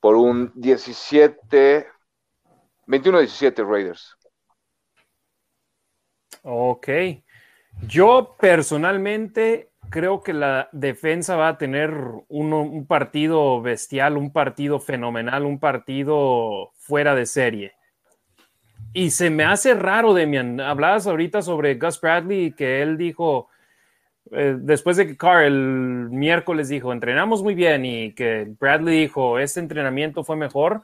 por un 17, 21-17 Raiders. Ok. Yo personalmente creo que la defensa va a tener un partido bestial, un partido fenomenal, un partido fuera de serie. Y se me hace raro, Demian. Hablabas ahorita sobre Gus Bradley, que él dijo, eh, después de que Carr miércoles dijo, entrenamos muy bien y que Bradley dijo, este entrenamiento fue mejor,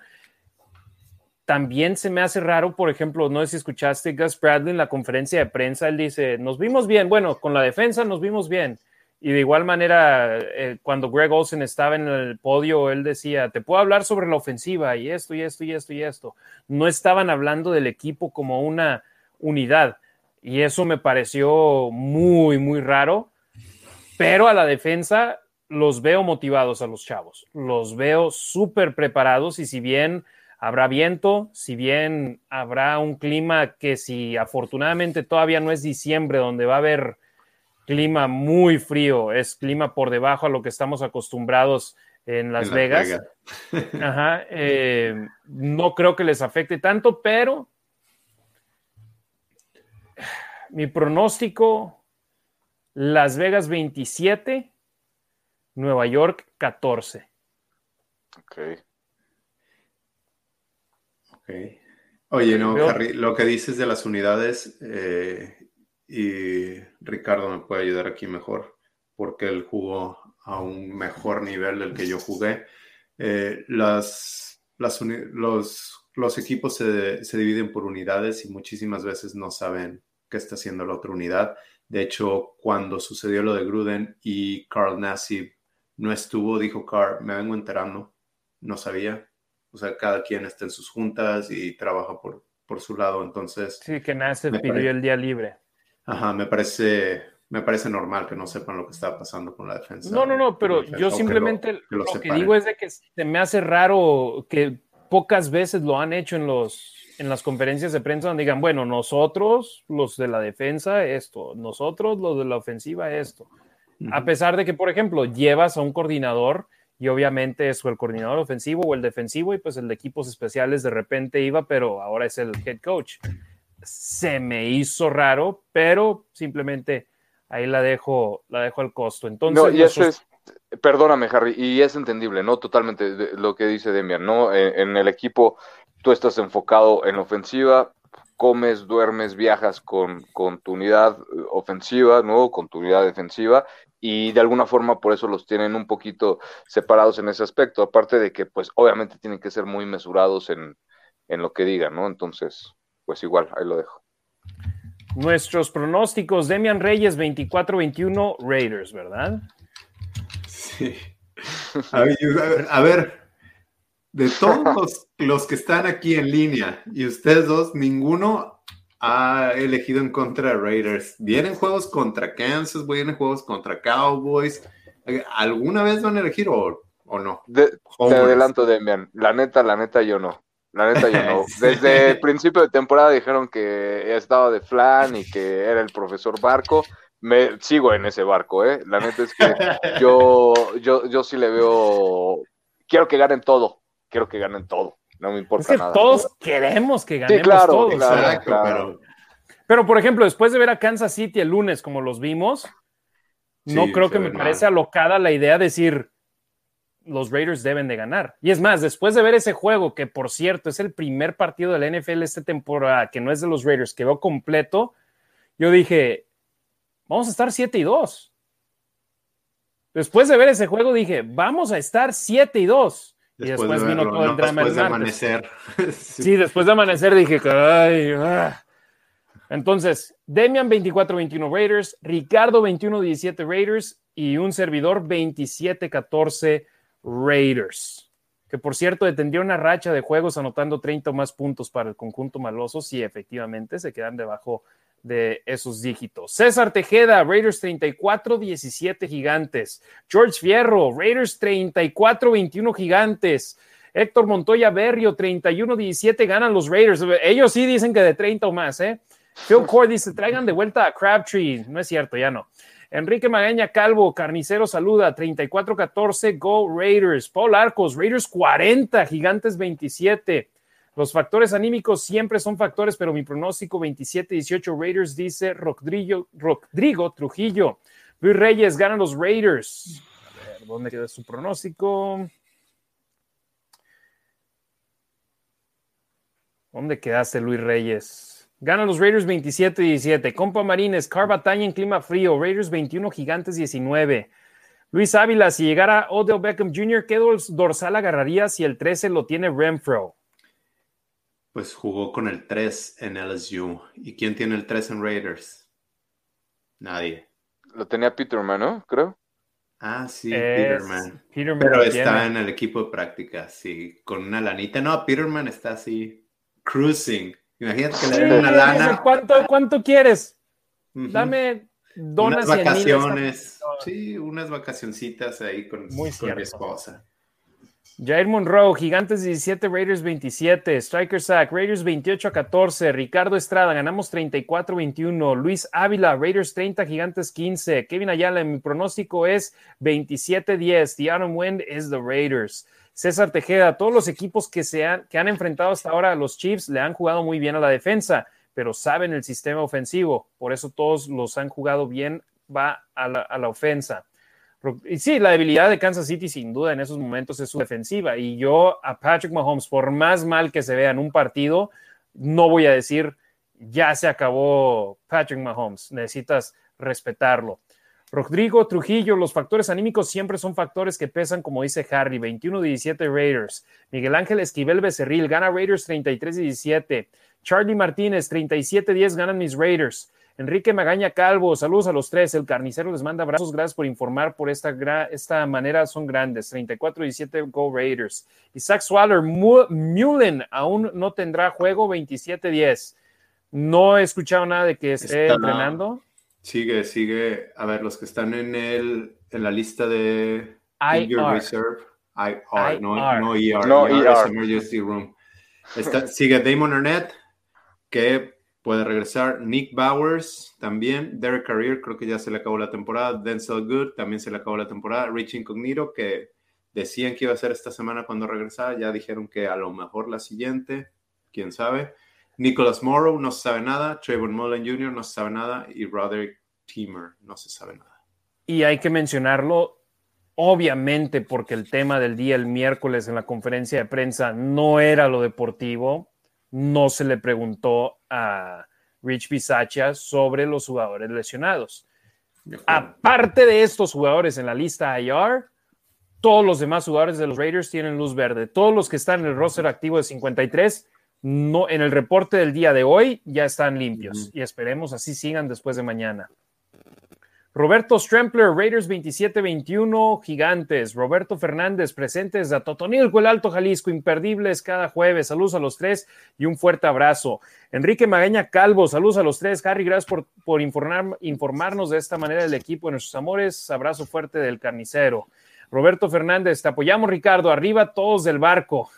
también se me hace raro, por ejemplo, no sé si escuchaste Gus Bradley en la conferencia de prensa, él dice, nos vimos bien, bueno, con la defensa nos vimos bien. Y de igual manera, eh, cuando Greg Olsen estaba en el podio, él decía, te puedo hablar sobre la ofensiva y esto y esto y esto y esto. No estaban hablando del equipo como una unidad. Y eso me pareció muy, muy raro. Pero a la defensa los veo motivados a los chavos. Los veo súper preparados y si bien habrá viento, si bien habrá un clima que si afortunadamente todavía no es diciembre donde va a haber clima muy frío, es clima por debajo a lo que estamos acostumbrados en Las Vegas. Ajá, eh, no creo que les afecte tanto, pero mi pronóstico, Las Vegas 27, Nueva York 14. Ok. Ok. Oye, no, Harry, lo que dices de las unidades, eh, y Ricardo me puede ayudar aquí mejor, porque él jugó a un mejor nivel del que yo jugué. Eh, las, las los, los, equipos se, se dividen por unidades y muchísimas veces no saben que está haciendo la otra unidad. De hecho, cuando sucedió lo de Gruden y Carl Nassib no estuvo, dijo Carl, me vengo enterando, no sabía. O sea, cada quien está en sus juntas y trabaja por, por su lado, entonces... Sí, que Nassib pidió el día libre. Ajá, me parece, me parece normal que no sepan lo que está pasando con la defensa. No, no, no, pero yo simplemente lo, que digo es de que se me hace raro que pocas veces lo han hecho en los en las conferencias de prensa donde digan, bueno, nosotros, los de la defensa, esto, nosotros, los de la ofensiva, esto. A pesar de que, por ejemplo, llevas a un coordinador y obviamente es o el coordinador ofensivo o el defensivo y pues el de equipos especiales de repente iba, pero ahora es el head coach. Se me hizo raro, pero simplemente ahí la dejo, la dejo al costo. Entonces, no, y eso es, perdóname, Harry, y es entendible, ¿no? Totalmente lo que dice Demian, ¿no? En, el equipo tú estás enfocado en ofensiva, comes, duermes, viajas con, con tu unidad ofensiva, ¿no? Con tu unidad defensiva, y de alguna forma por eso los tienen un poquito separados en ese aspecto, aparte de que pues obviamente tienen que ser muy mesurados en, en lo que digan, ¿no? Entonces, pues igual, ahí lo dejo. Nuestros pronósticos, Demian Reyes 24-21 Raiders, ¿verdad? Sí. A ver, de todos los, que están aquí en línea y ustedes dos, ninguno ha elegido en contra de Raiders. Vienen juegos contra Kansas, vienen juegos contra Cowboys. ¿Alguna vez van a elegir o, no? te adelanto, Demian. La neta, la neta, yo no. La neta, yo no. Desde el principio de temporada dijeron que estaba de flan y que era el profesor Barco. Me sigo en ese barco, ¿eh? La neta es que yo, yo, yo sí le veo. Quiero que ganen todo. Quiero que ganen todo. No me importa es que Todos queremos que ganemos sí, claro, todos. Claro, Pero... por ejemplo, después de ver a Kansas City el lunes, como los vimos, no creo que me parece alocada la idea de decir los Raiders deben de ganar. Y es más, después de ver ese juego, que por cierto es el primer partido de la NFL esta temporada, que no es de los Raiders, que veo completo, yo dije, vamos a estar 7 y 2. Después de ver ese juego dije, vamos a estar 7 y 2. y después vino todo el drama. Después de amanecer. sí. después de amanecer dije, ay, ah". Entonces, Demian 24-21 Raiders, Ricardo 21-17 Raiders y un servidor 27-14 Raiders, que por cierto detendría una racha de juegos anotando 30 o más puntos para el conjunto maloso, si efectivamente se quedan debajo de esos dígitos. César Tejeda, Raiders 34-17 gigantes. George Fierro, Raiders 34-21 gigantes. Héctor Montoya Berrio, 31-17 ganan los Raiders. Ellos sí dicen que de 30 o más, ¿eh? Phil Core dice, traigan de vuelta a Crabtree. No es cierto, ya no. Enrique Magaña Calvo, Carnicero saluda, 34-14, Go Raiders. Paul Arcos, Raiders 40, Gigantes 27. Los factores anímicos siempre son factores, pero mi pronóstico 27-18 Raiders dice Rodrigo, Rodrigo Trujillo. Luis Reyes ganan los Raiders. A ver, ¿dónde queda su pronóstico? ¿Dónde quedaste, Luis Reyes? Ganan los Raiders 27-17. Compa Marines, Carbataña en clima frío. Raiders 21, Gigantes 19. Luis Ávila, si llegara Odell Beckham Jr., ¿qué dorsal agarraría si el 13 lo tiene Renfro? Pues jugó con el 3 en LSU. ¿Y quién tiene el 3 en Raiders? Nadie. Lo tenía Peterman, ¿no? Creo. Ah, sí, Peterman. Pero está en el equipo de práctica, sí, con una lanita. No, Peterman está así, cruising. Imagínate que le den una lana. ¿Cuánto, cuánto quieres? Dame donas unas vacaciones. Sí, unas vacacioncitas ahí con, mi esposa. Jair Monroe, Gigantes 17, Raiders 27, Striker Sack, Raiders 28 a 14, Ricardo Estrada, ganamos 34-21, Luis Ávila, Raiders 30, Gigantes 15, Kevin Ayala, mi pronóstico es 27-10, The Autumn Wind is the Raiders. César Tejeda, todos los equipos que, se han, que han enfrentado hasta ahora a los Chiefs le han jugado muy bien a la defensa, pero saben el sistema ofensivo, por eso todos los han jugado bien, va a la, a la ofensa. Y sí, la debilidad de Kansas City sin duda en esos momentos es su defensiva. Y yo a Patrick Mahomes, por más mal que se vea en un partido, no voy a decir ya se acabó Patrick Mahomes. Necesitas respetarlo. Rodrigo Trujillo, los factores anímicos siempre son factores que pesan, como dice Harry, 21-17 Raiders. Miguel Ángel Esquivel Becerril gana Raiders 33-17. Charlie Martínez, 37-10 ganan mis Raiders. Enrique Magaña Calvo, saludos a los tres. El carnicero les manda abrazos, gracias por informar por esta, esta manera, son grandes. 34-17 Go Raiders. Isaac Swaller, Mullen aún no tendrá juego 27-10. No he escuchado nada de que esté entrenando. Sigue, sigue. A ver, los que están en el en la lista de IR. Reserve, IR, no, no ER, no ER, ER. Emergency Room. sigue Damon Arnett, que puede regresar. Nick Bowers también. Derek Carrier, creo que ya se le acabó la temporada. Denzel Good, también se le acabó la temporada. Rich Incognito, que decían que iba a ser esta semana cuando regresara. Ya dijeron que a lo mejor la siguiente, quién sabe. Nicholas Morrow no se sabe nada, Trayvon Mullen Jr. no se sabe nada y Roderick Teamer no se sabe nada. Y hay que mencionarlo, obviamente porque el tema del día el miércoles en la conferencia de prensa no era lo deportivo, no se le preguntó a Rich Bisaccia sobre los jugadores lesionados. Aparte de estos jugadores en la lista IR, todos los demás jugadores de los Raiders tienen luz verde. Todos los que están en el roster activo de 53, no, en el reporte del día de hoy ya están limpios y esperemos así sigan después de mañana. Roberto Strempler, Raiders 27-21, Gigantes. Roberto Fernández, presentes a Totonilco, el Alto Jalisco, imperdibles cada jueves. Saludos a los tres y un fuerte abrazo. Enrique Magaña Calvo, saludos a los tres. Harry, gracias por, por informar, informarnos de esta manera del equipo de nuestros amores. Abrazo fuerte del carnicero. Roberto Fernández, te apoyamos, Ricardo. Arriba todos del barco.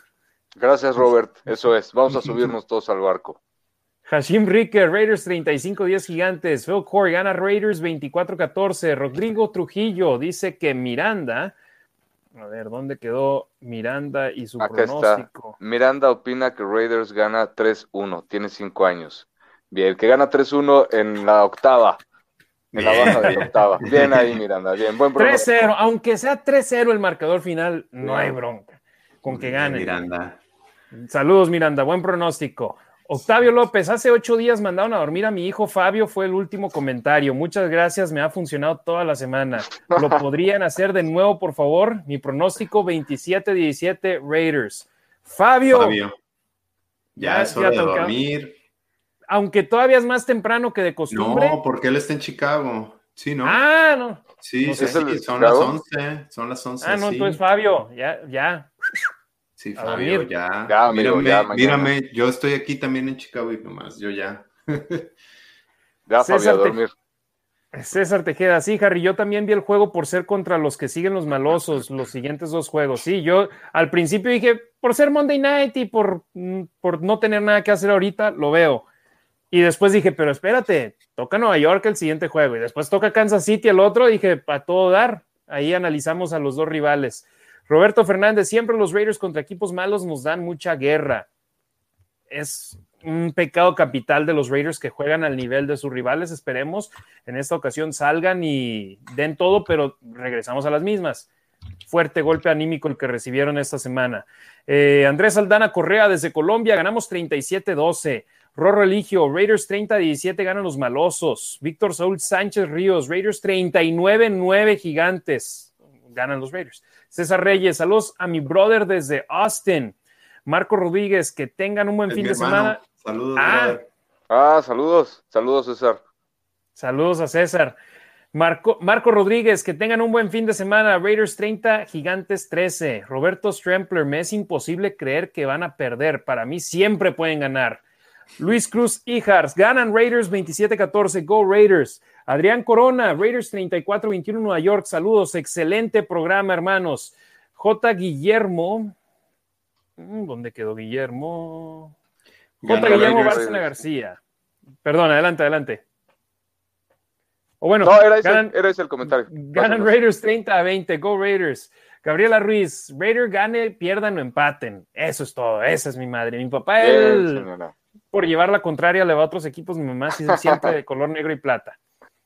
Gracias, Robert. Eso es. Vamos a subirnos todos al barco. Hashim Ricker, Raiders 35-10 gigantes. Phil Corey gana Raiders 24-14. Rodrigo Trujillo dice que Miranda. A ver, ¿dónde quedó Miranda y su pronóstico? Miranda opina que Raiders gana 3-1. Tiene 5 años. Bien, que gana 3-1 en la octava. En la baja de la octava. Bien ahí, Miranda. Bien, buen 3-0. Aunque sea 3-0 el marcador final, no hay bronca. Con que gane. Miranda. Saludos, Miranda. Buen pronóstico. Octavio López, hace ocho días mandaron a dormir a mi hijo Fabio, fue el último comentario. Muchas gracias, me ha funcionado toda la semana. ¿Lo podrían hacer de nuevo, por favor? Mi pronóstico 27-17 Raiders. Fabio. Fabio. Ya, es hora de dormir. Aunque todavía es más temprano que de costumbre. No, porque él está en Chicago. Sí, ¿no? Ah, no. Sí, sí, son las 11. Son las 11. Ah, no, entonces Fabio, ya, ya. Sí, Fabio, ya. ya, mírame, ya mírame, yo estoy aquí también en Chicago y nomás, yo ya. ya, Fabio, a dormir. César Tejeda, sí, Harry, yo también vi el juego por ser contra los que siguen los malosos, los siguientes dos juegos. Sí, yo al principio dije, por ser Monday Night y por, mm, por no tener nada que hacer ahorita, lo veo. Y después dije, pero espérate, toca Nueva York el siguiente juego y después toca Kansas City el otro. Dije, para todo dar. Ahí analizamos a los dos rivales. Roberto Fernández, siempre los Raiders contra equipos malos nos dan mucha guerra. Es un pecado capital de los Raiders que juegan al nivel de sus rivales. Esperemos en esta ocasión salgan y den todo, pero regresamos a las mismas. Fuerte golpe anímico el que recibieron esta semana. Eh, Andrés Aldana Correa desde Colombia, ganamos 37-12. Rorro Eligio, Raiders 30-17 ganan los malosos. Víctor Saúl Sánchez Ríos, Raiders 39-9 gigantes. Ganan los Raiders. César Reyes, saludos a mi brother desde Austin. Marco Rodríguez, que tengan un buen fin de semana. Saludos. Ah. ah, saludos. Saludos, César. Saludos a César. Marco, Marco Rodríguez, que tengan un buen fin de semana. Raiders 30, Gigantes 13. Roberto Strempler, me es imposible creer que van a perder. Para mí siempre pueden ganar. Luis Cruz Hijars, ganan Raiders 27-14. Go Raiders. Adrián Corona, Raiders 34-21 Nueva York. Saludos, excelente programa, hermanos. J. Guillermo. Mm, ¿Dónde quedó Guillermo? J. Guillermo Bárcena García. Perdón, adelante, adelante. O bueno, no, era ese, el comentario. Ganan Raiders 30 a 20. Go Raiders. Gabriela Ruiz, Raiders gane, pierdan o empaten. Eso es todo. Esa es mi madre. Mi papá, él, por llevar la contraria, le va a otros equipos. Mi mamá siempre de color negro y plata.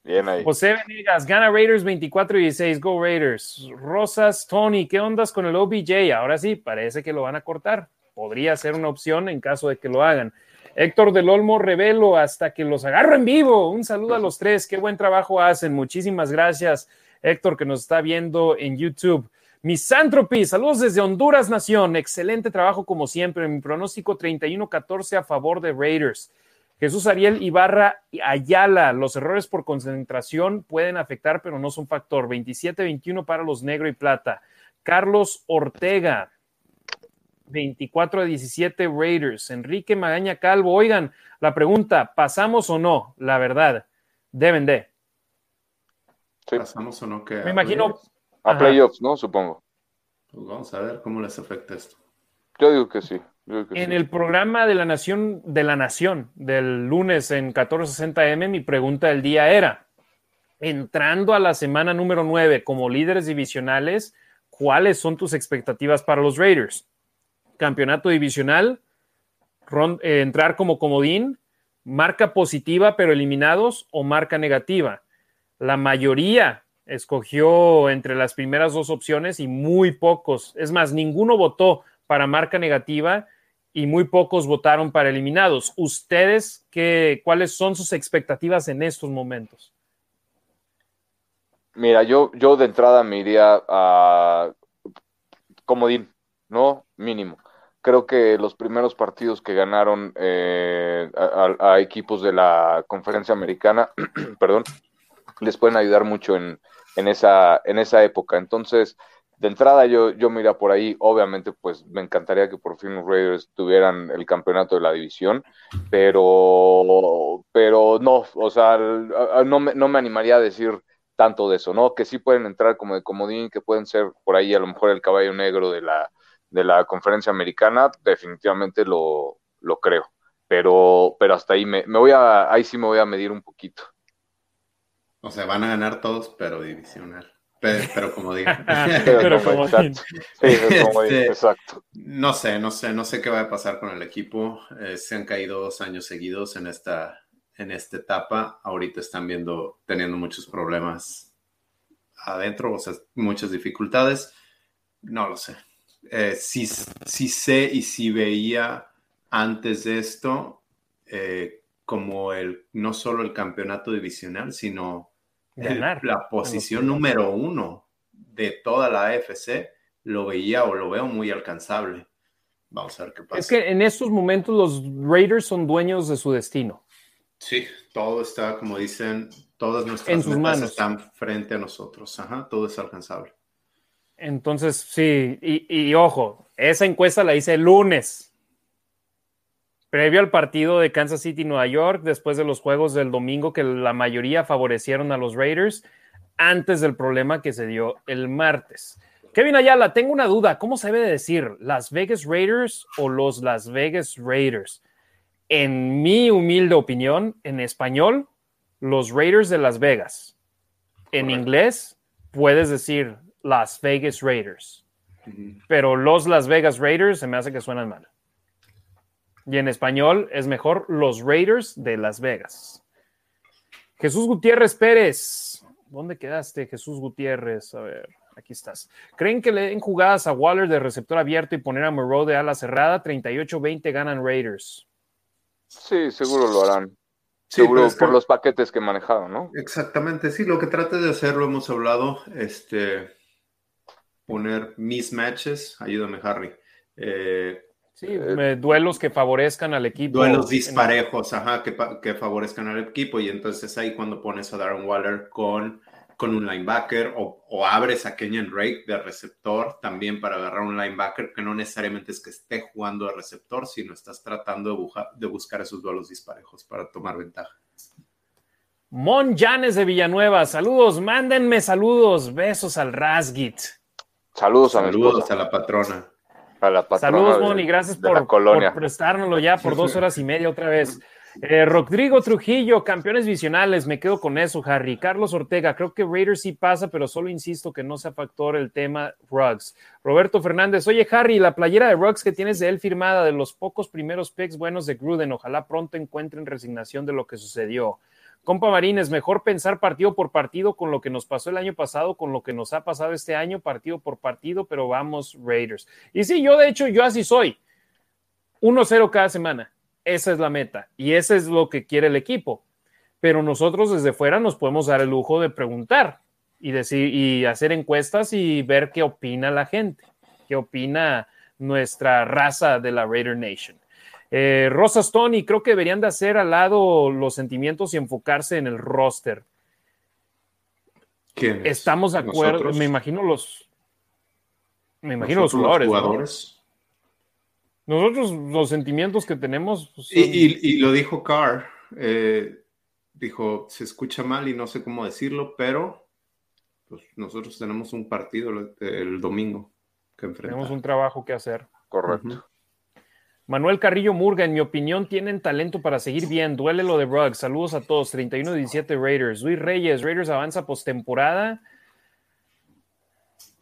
Bien ahí. José Venegas, gana Raiders 24 y 16, go Raiders. Rosas, Tony, ¿qué ondas con el OBJ? Ahora sí, parece que lo van a cortar. Podría ser una opción en caso de que lo hagan. Héctor del Olmo, revelo hasta que los agarro en vivo. Un saludo a los tres, qué buen trabajo hacen. Muchísimas gracias, Héctor, que nos está viendo en YouTube. Misanthropy, saludos desde Honduras Nación. Excelente trabajo como siempre. Mi pronóstico 31-14 a favor de Raiders. Jesús Ariel Ibarra Ayala, los errores por concentración pueden afectar, pero no son factor. 27-21 para los negro y plata. Carlos Ortega, 24 17 Raiders. Enrique Magaña Calvo, oigan, la pregunta, ¿pasamos o no? La verdad, deben de. ¿Pasamos o no? Me imagino. A playoffs, ¿no? Supongo. Pues vamos a ver cómo les afecta esto. Yo digo que sí en el programa de la Nación, de la Nación, del lunes en 1460M, mi pregunta del día era, entrando a la semana número 9 como líderes divisionales, ¿cuáles son tus expectativas para los Raiders? Campeonato divisional, eh, entrar como comodín, marca positiva pero eliminados o marca negativa. La mayoría escogió entre las primeras dos opciones y muy pocos, es más, ninguno votó para marca negativa y muy pocos votaron para eliminados. ¿Ustedes qué, cuáles son sus expectativas en estos momentos? Mira, yo, yo de entrada me iría a comodín, ¿no? Mínimo. Creo que los primeros partidos que ganaron eh, a, equipos de la conferencia americana, perdón, les pueden ayudar mucho en, en, esa, en esa época. Entonces, de entrada yo, yo me iría por ahí. Obviamente, pues me encantaría que por fin los Raiders tuvieran el campeonato de la división, pero, pero no, o sea, no me, no me animaría a decir tanto de eso, ¿no? Que sí pueden entrar como de comodín, que pueden ser por ahí a lo mejor el caballo negro de la, de la conferencia americana, definitivamente lo, lo creo. Pero, pero hasta ahí me, me voy a, ahí sí me voy a medir un poquito. O sea, van a ganar todos, pero divisional. Pero, como digo. pero, como, exacto. Este, exacto. No sé, no sé, no sé qué va a pasar con el equipo. Eh, se han caído dos años seguidos en esta, en esta etapa. Ahorita están viendo, teniendo muchos problemas adentro, o sea, muchas dificultades. No lo sé. Eh, sí, sé y sí veía antes de esto eh, como el, no solo el campeonato divisional, sino la posición número uno de toda la AFC, lo veía o lo veo muy alcanzable. Vamos a ver qué pasa. Es que en estos momentos los Raiders son dueños de su destino. Sí, todo está, como dicen, todas nuestras en sus manos están frente a nosotros. Ajá, todo es alcanzable. Entonces, sí, y, y, ojo, esa encuesta la hice el lunes, previo al partido de Kansas City Nueva York, después de los juegos del domingo que la mayoría favorecieron a los Raiders, antes del problema que se dio el martes. Kevin Ayala, tengo una duda, ¿cómo se debe decir? ¿Las Vegas Raiders o los Las Vegas Raiders? En mi humilde opinión, en español, los Raiders de Las Vegas. En inglés, puedes decir Las Vegas Raiders. Pero los Las Vegas Raiders se me hace que suenan mal. Y en español es mejor los Raiders de Las Vegas. Jesús Gutiérrez Pérez. ¿Dónde quedaste, Jesús Gutiérrez? A ver, aquí estás. ¿Creen que le den jugadas a Waller de receptor abierto y poner a Moreau de ala cerrada? 38-20 ganan Raiders. Sí, seguro lo harán. seguro por los paquetes que manejaron, ¿no? Exactamente, sí, lo que trate de hacer, lo hemos hablado, este, poner mismatches, ayúdame Harry. Eh, sí, eh, duelos que favorezcan al equipo. Duelos disparejos, ajá, que, que favorezcan al equipo y entonces ahí cuando pones a Darren Waller con con un linebacker o, abres a Kenyan Drake de receptor también para agarrar un linebacker que no necesariamente es que esté jugando de receptor, sino estás tratando de, de buscar esos duelos disparejos para tomar ventaja. Mon Janes de Villanueva, saludos, mándenme saludos, besos al Rasgit. Saludos a, saludos a la patrona. A la patrona saludos, Mon, y gracias por, por prestárnoslo ya por dos horas y media otra vez. Eh, Rodrigo Trujillo, campeones visionales, me quedo con eso, Harry. Carlos Ortega, creo que Raiders sí pasa, pero solo insisto que no sea factor el tema Ruggs. Roberto Fernández, oye Harry, la playera de Ruggs que tienes de él firmada, de los pocos primeros picks buenos de Gruden, ojalá pronto encuentren resignación de lo que sucedió. Compa Marines, mejor pensar partido por partido con lo que nos pasó el año pasado, con lo que nos ha pasado este año, partido por partido, pero vamos Raiders. Y sí, yo de hecho, yo así soy. 1-0 cada semana esa es la meta y ese es lo que quiere el equipo. Pero nosotros desde fuera nos podemos dar el lujo de preguntar y decir y hacer encuestas y ver qué opina la gente, qué opina nuestra raza de la Raider Nation. Eh, Rosas Tony, creo que deberían de hacer al lado los sentimientos y enfocarse en el roster. Estamos de acuerdo, me imagino los, me imagino los jugadores. Nosotros los sentimientos que tenemos... Y, lo dijo Carr, eh, dijo, se escucha mal y no sé cómo decirlo, pero pues, nosotros tenemos un partido el, domingo que enfrentar. Tenemos un trabajo que hacer. Correcto. Manuel Carrillo Murga, en mi opinión, tienen talento para seguir bien. Duele lo de Ruggs. Saludos a todos. 31-17 Raiders. Luis Reyes, Raiders avanza postemporada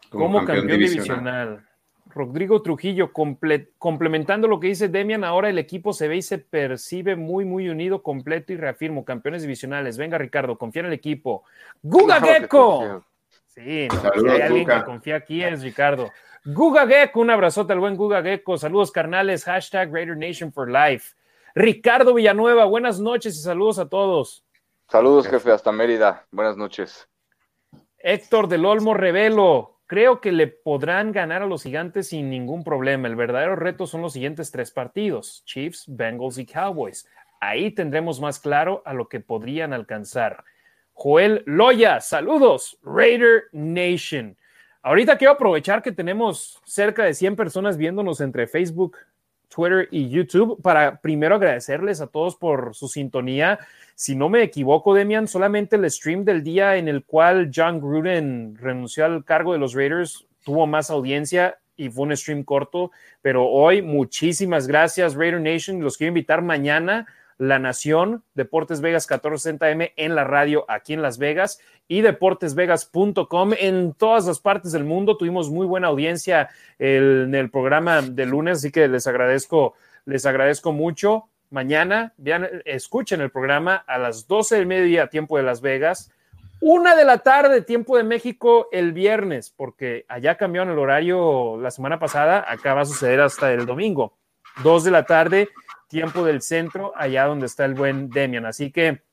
como, como campeón, divisional. Rodrigo Trujillo, complementando lo que dice Demian, ahora el equipo se ve y se percibe muy, muy unido, completo y reafirmo, campeones divisionales. Venga, Ricardo, confía en el equipo. ¡Guga Gecko! Sí, no, hay alguien que confía aquí es Ricardo. Guga Gecko, un abrazote al buen Guga Gecko. Saludos carnales, hashtag Raider Nation for Life. Ricardo Villanueva, buenas noches y saludos a todos. Saludos, jefe, hasta Mérida. Buenas noches. Héctor del Olmo Revelo, creo que le podrán ganar a los gigantes sin ningún problema. El verdadero reto son los siguientes tres partidos: Chiefs, Bengals y Cowboys. Ahí tendremos más claro a lo que podrían alcanzar. Joel Loya, saludos, Raider Nation. Ahorita quiero aprovechar que tenemos cerca de 100 personas viéndonos entre Facebook, Twitter y YouTube para primero agradecerles a todos por su sintonía. Si no me equivoco, Demian, solamente el stream del día en el cual John Gruden renunció al cargo de los Raiders tuvo más audiencia y fue un stream corto, pero hoy muchísimas gracias Raider Nation. Los quiero invitar mañana la Nación, Deportes Vegas 1460M en la radio aquí en Las Vegas y deportesvegas.com en todas las partes del mundo. Tuvimos muy buena audiencia en el programa de lunes, así que les agradezco, les agradezco mucho. Mañana, vean, escuchen el programa a las 12 del mediodía, tiempo de Las Vegas. Una de la tarde, tiempo de México, el viernes, porque allá cambiaron el horario la semana pasada, acá va a suceder hasta el domingo. Dos de la tarde, tiempo del centro, allá donde está el buen Demian. Así que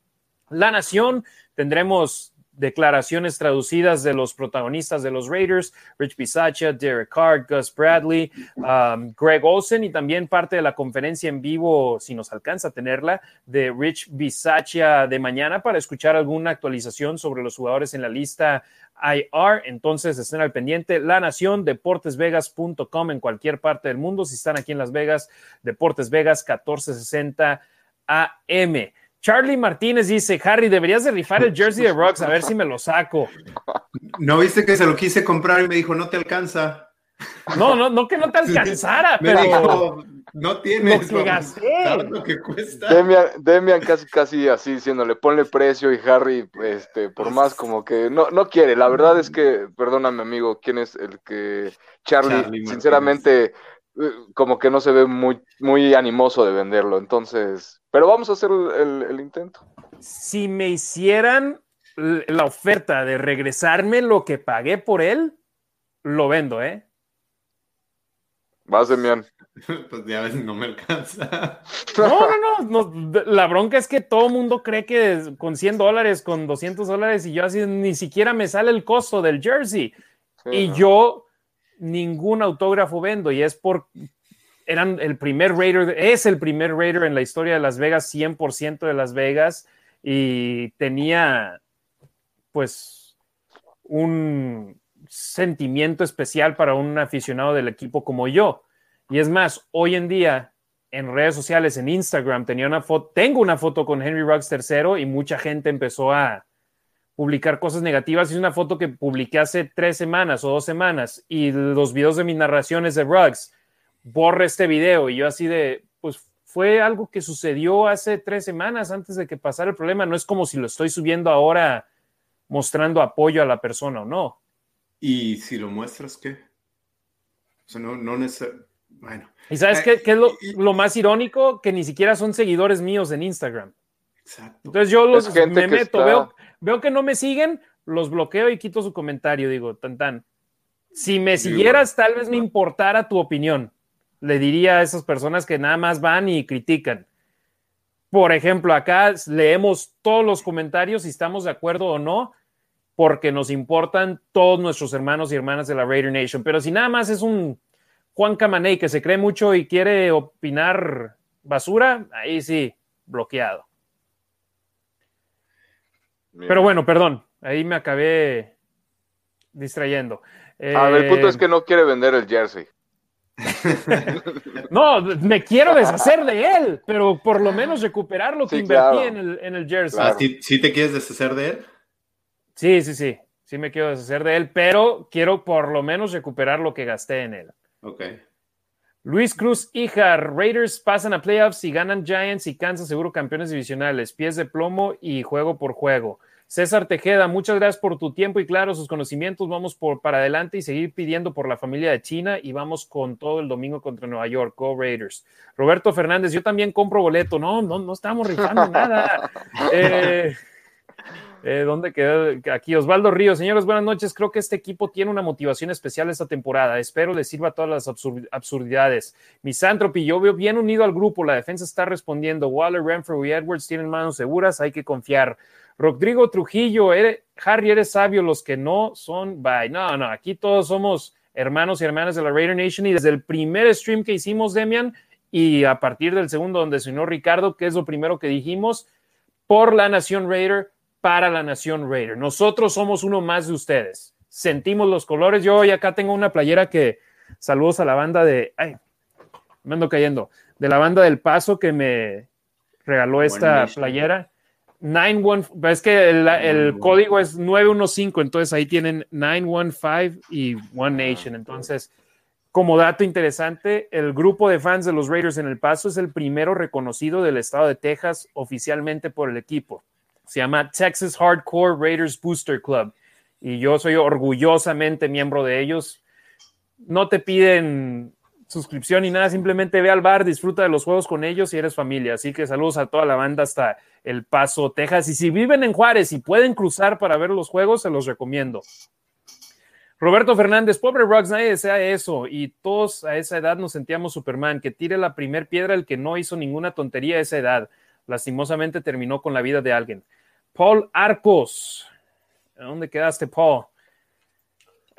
la nación, tendremos declaraciones traducidas de los protagonistas de los Raiders, Rich Bisaccia, Derek Carr, Gus Bradley, um, Greg Olsen y también parte de la conferencia en vivo, si nos alcanza a tenerla, de Rich Bisaccia de mañana para escuchar alguna actualización sobre los jugadores en la lista IR. Entonces estén al pendiente. La Nación, deportesvegas.com en cualquier parte del mundo. Si están aquí en Las Vegas, Deportes Vegas 1460 AM. Charlie Martínez dice, Harry, deberías de rifar el jersey de Rocks, a ver si me lo saco. ¿No viste que se lo quise comprar y me dijo, no te alcanza? No, no, no que no te alcanzara, pero... Dijo, no tienes lo que gasté. Lo que cuesta. Demian, casi, casi así diciéndole, ponle precio y Harry, este, por más como que no, no quiere. La verdad es que, perdóname amigo, ¿quién es el que... Charlie, sinceramente, como que no se ve muy, muy animoso de venderlo. Entonces, pero vamos a hacer el, intento. Si me hicieran la oferta de regresarme lo que pagué por él, lo vendo, ¿eh? Vas, Demian. Pues ya ves, no me alcanza. No, no, no, La bronca es que todo el mundo cree que con 100 dólares, con 200 dólares, y yo así ni siquiera me sale el costo del jersey. y yo ningún autógrafo vendo, y es por eran el primer Raider, es el primer Raider en la historia de Las Vegas, 100% de Las Vegas, y tenía pues un sentimiento especial para un aficionado del equipo como yo. Y es más, hoy en día en redes sociales, en Instagram, tenía una foto, tengo una foto con Henry Ruggs III y mucha gente empezó a publicar cosas negativas. Es una foto que publiqué hace tres semanas o dos semanas y los videos de mis narraciones de Ruggs borre este video. Y yo así de, pues fue algo que sucedió hace tres semanas antes de que pasara el problema. No es como si lo estoy subiendo ahora mostrando apoyo a la persona o no. ¿Y si lo muestras qué? O sea, no, no Bueno. ¿Y sabes qué, qué, es lo, más irónico? Que ni siquiera son seguidores míos en Instagram. Exacto. Entonces yo los me meto, veo, veo que no me siguen, los bloqueo y quito su comentario. Digo, tan tan. Si me siguieras, tal vez me importara tu opinión le diría a esas personas que nada más van y critican. Por ejemplo, acá leemos todos los comentarios si estamos de acuerdo o no, porque nos importan todos nuestros hermanos y hermanas de la Raider Nation. Pero si nada más es un Juan Camaney que se cree mucho y quiere opinar basura, ahí sí, bloqueado. Pero bueno, perdón, ahí me acabé distrayendo. A ver, el punto es que no quiere vender el jersey. no, me quiero deshacer de él, pero por lo menos recuperar lo que invertí en, el, jersey. Ah, ¿sí, te quieres deshacer de él? Sí, sí, sí. Sí me quiero deshacer de él, pero quiero por lo menos recuperar lo que gasté en él. Ok. Luis Cruz, hija, Raiders pasan a playoffs y ganan Giants y Kansas seguro campeones divisionales, pies de plomo y juego por juego. César Tejeda, muchas gracias por tu tiempo y claro, sus conocimientos. Vamos por para adelante y seguir pidiendo por la familia de China y vamos con todo el domingo contra Nueva York. Go Raiders. Roberto Fernández, yo también compro boleto. No, no, no estamos rifando nada. Eh, Eh, ¿Dónde quedó? Aquí Osvaldo Ríos. Señores, buenas noches. Creo que este equipo tiene una motivación especial esta temporada. Espero les sirva todas las absurdidades. Misanthropy, yo veo bien unido al grupo. La defensa está respondiendo. Waller, Renfrew y Edwards tienen manos seguras. Hay que confiar. Rodrigo Trujillo, Harry, eres sabio. Los que no son, bye. No, no, aquí todos somos hermanos y hermanas de la Raider Nation y desde el primer stream que hicimos, Demian, y a partir del segundo donde se unió Ricardo, que es lo primero que dijimos, por la Nación Raider para la Nación Raider. Nosotros somos uno más de ustedes. Sentimos los colores. Yo hoy acá tengo una playera que saludos a la banda de, ay, me ando cayendo, de la banda del Paso que me regaló esta playera. 915, es que el, código es 915, entonces ahí tienen 915 y One Nation. Entonces, como dato interesante, el grupo de fans de los Raiders en El Paso es el primero reconocido del estado de Texas oficialmente por el equipo. Se llama Texas Hardcore Raiders Booster Club y yo soy orgullosamente miembro de ellos. No te piden suscripción ni nada, simplemente ve al bar, disfruta de los juegos con ellos y eres familia. Así que saludos a toda la banda hasta El Paso, Texas. Y si viven en Juárez y pueden cruzar para ver los juegos, se los recomiendo. Roberto Fernández, pobre Rocks, nadie desea eso y todos a esa edad nos sentíamos Superman, que tire la primer piedra el que no hizo ninguna tontería a esa edad. Lastimosamente terminó con la vida de alguien. Paul Arcos. ¿Dónde quedaste, Paul?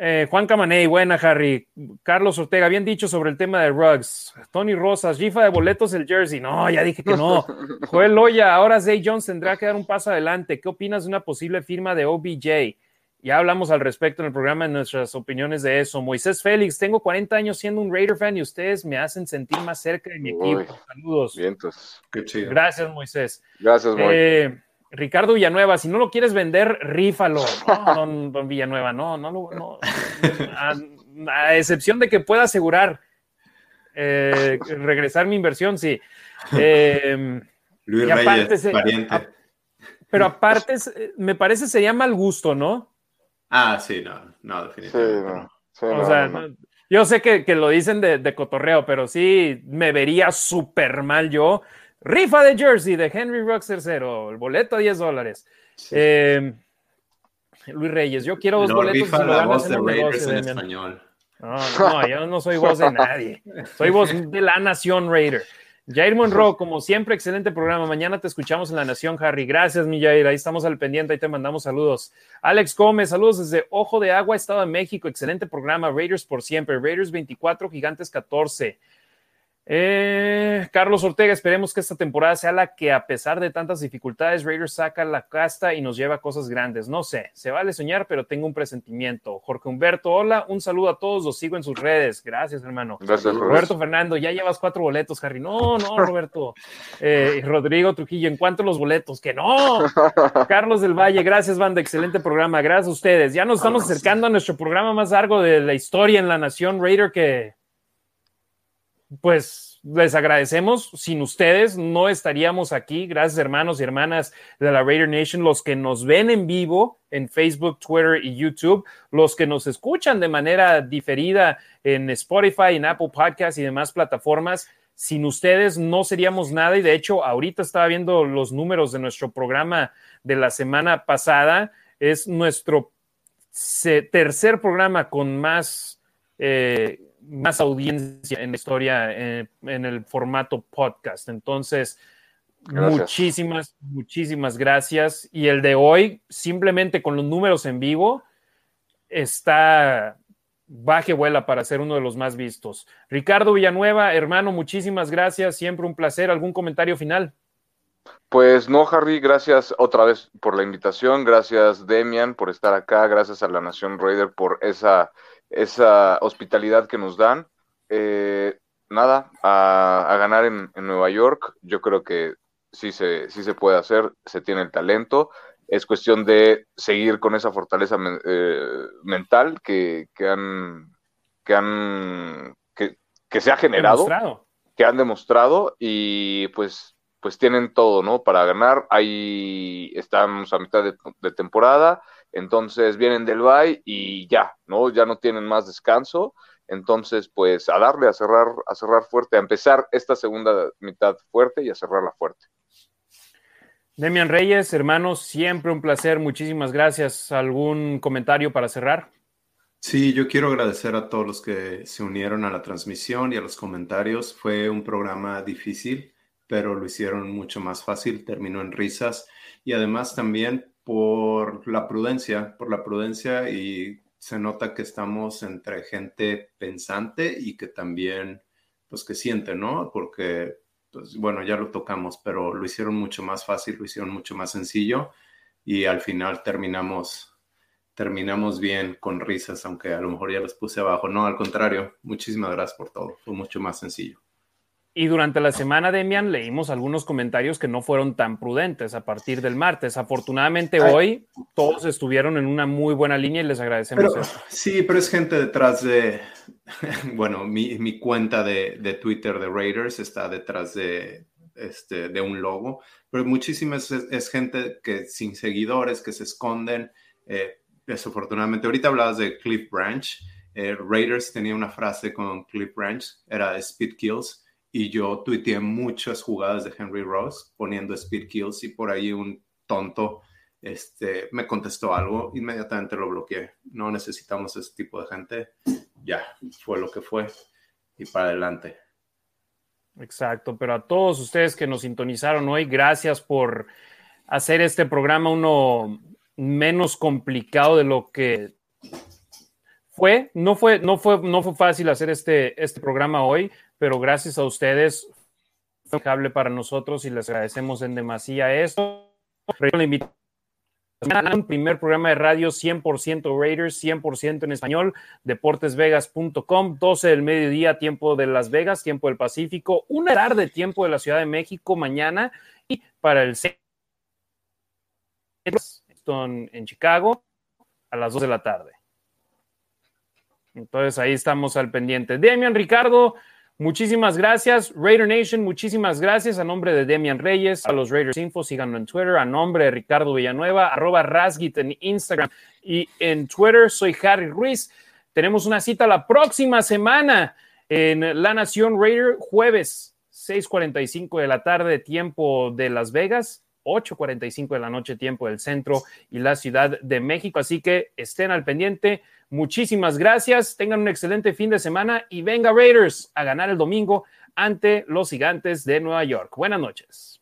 Eh, Juan Camaney, buena, Harry. Carlos Ortega, bien dicho sobre el tema de Rugs. Tony Rosas, rifa de boletos el jersey. No, ya dije que no. Joel Loya, ahora Zay Jones tendrá que dar un paso adelante. ¿Qué opinas de una posible firma de OBJ? Ya hablamos al respecto en el programa, en nuestras opiniones de eso. Moisés Félix, tengo 40 años siendo un Raider fan y ustedes me hacen sentir más cerca de mi equipo. Saludos. Vientos. Qué chido. Gracias, Moisés. Gracias, Moisés. Eh, Ricardo Villanueva, si no lo quieres vender, rífalo. No, don, don Villanueva, no, no, no. A, excepción de que pueda asegurar eh, regresar mi inversión, sí. Eh, Luis Reyes, pariente. pero aparte, me parece sería mal gusto, ¿no? Ah, sí, no, no, definitivamente. o sea, yo sé que, lo dicen de, de, cotorreo, pero sí me vería súper mal yo Rifa de jersey de Henry Rocks tercero, el boleto a 10 dólares. Eh, Luis Reyes, yo quiero dos boletos. Rifa la voz de Raiders en español. No, no, yo no soy voz de nadie. Soy voz de la Nación Raider. Jair Monroe, como siempre, excelente programa. Mañana te escuchamos en La Nación, Harry. Gracias, mi Jair. Ahí estamos al pendiente, ahí te mandamos saludos. Alex Gómez, saludos desde Ojo de Agua, Estado de México. Excelente programa. Raiders por siempre. Raiders 24, Gigantes 14. Eh, Carlos Ortega, esperemos que esta temporada sea la que a pesar de tantas dificultades, Raiders saca la casta y nos lleva a cosas grandes. No sé, se vale soñar, pero tengo un presentimiento. Jorge Humberto, hola, un saludo a todos, los sigo en sus redes. Gracias, hermano. Gracias, Roberto Fernando, ya llevas cuatro boletos, Harry. No, no, Roberto. Eh, Rodrigo Trujillo, ¿en cuánto los boletos? Que no. Carlos del Valle, gracias, banda, excelente programa. Gracias a ustedes. Ya nos estamos acercando a nuestro programa más largo de la historia en la Nación Raider que pues les agradecemos. Sin ustedes no estaríamos aquí. Gracias, hermanos y hermanas de la Raider Nation, los que nos ven en vivo en Facebook, Twitter y YouTube, los que nos escuchan de manera diferida en Spotify, en Apple Podcasts y demás plataformas. Sin ustedes no seríamos nada y de hecho ahorita estaba viendo los números de nuestro programa de la semana pasada. Es nuestro tercer programa con más eh, más audiencia en la historia eh, en el formato podcast. Entonces, muchísimas, muchísimas gracias. Y el de hoy, simplemente con los números en vivo, está baje vuela para ser uno de los más vistos. Ricardo Villanueva, hermano, muchísimas gracias. Siempre un placer. ¿Algún comentario final? Pues no, Harry, gracias otra vez por la invitación, gracias Demian por estar acá, gracias a la Nación Raider por esa esa hospitalidad que nos dan. Eh, nada, a, ganar en, Nueva York, yo creo que sí se, sí se puede hacer, se tiene el talento. Es cuestión de seguir con esa fortaleza eh, mental que, que, han, que, han que, se ha generado, que han demostrado y pues, pues tienen todo, ¿no? Para ganar. Ahí estamos a mitad de, de temporada entonces vienen del Bay y ya, ¿no? Ya no tienen más descanso. Entonces, pues a darle, a cerrar, a cerrar fuerte, a empezar esta segunda mitad fuerte y a cerrarla fuerte. Demian Reyes, hermanos, siempre un placer. Muchísimas gracias. ¿Algún comentario para cerrar? Sí, yo quiero agradecer a todos los que se unieron a la transmisión y a los comentarios. Fue un programa difícil, pero lo hicieron mucho más fácil, terminó en risas y además también por la prudencia, por la prudencia y se nota que estamos entre gente pensante y que también, pues que siente, ¿no? Porque pues, bueno, ya lo tocamos, pero lo hicieron mucho más fácil, lo hicieron mucho más sencillo y al final terminamos, terminamos bien con risas, aunque a lo mejor ya los puse abajo. No, al contrario, muchísimas gracias por todo, fue mucho más sencillo. Y durante la semana, Demian, leímos algunos comentarios que no fueron tan prudentes a partir del martes. Afortunadamente hoy todos estuvieron en una muy buena línea y les agradecemos eso. Sí, pero es gente detrás de, bueno, mi, cuenta de, Twitter de Raiders está detrás de, este, de un logo, pero muchísimas es, gente que sin seguidores, que se esconden. Eh, desafortunadamente, ahorita hablabas de Cliff Branch. Eh, Raiders tenía una frase con Cliff Branch, era Speed Kills y yo tuiteé muchas jugadas de Henry Ross poniendo speed kills y por ahí un tonto este, me contestó algo, inmediatamente lo bloqueé. No necesitamos ese tipo de gente. Ya, fue lo que fue y para adelante. Exacto, pero a todos ustedes que nos sintonizaron hoy, gracias por hacer este programa uno menos complicado de lo que fue. No fue, no fue, no fue fácil hacer este, este programa hoy, pero gracias a ustedes fue cable para nosotros y les agradecemos en demasía esto. Primer programa de radio 100% Raiders, 100% en español, deportesvegas.com, 12 del mediodía, tiempo de Las Vegas, tiempo del Pacífico, una tarde, tiempo de la Ciudad de México mañana y para el en Chicago a las 2 de la tarde. Entonces ahí estamos al pendiente. Demian Ricardo, Muchísimas gracias, Raider Nation. Muchísimas gracias a nombre de Demian Reyes, a los Raiders Info. Síganlo en Twitter, a nombre de Ricardo Villanueva, arroba Rasgit en Instagram y en Twitter. Soy Harry Ruiz. Tenemos una cita la próxima semana en La Nación Raider, jueves 6:45 de la tarde, tiempo de Las Vegas. 8:45 de la noche, tiempo del centro y la Ciudad de México. Así que estén al pendiente. Muchísimas gracias, tengan un excelente fin de semana y venga Raiders a ganar el domingo ante los gigantes de Nueva York. Buenas noches.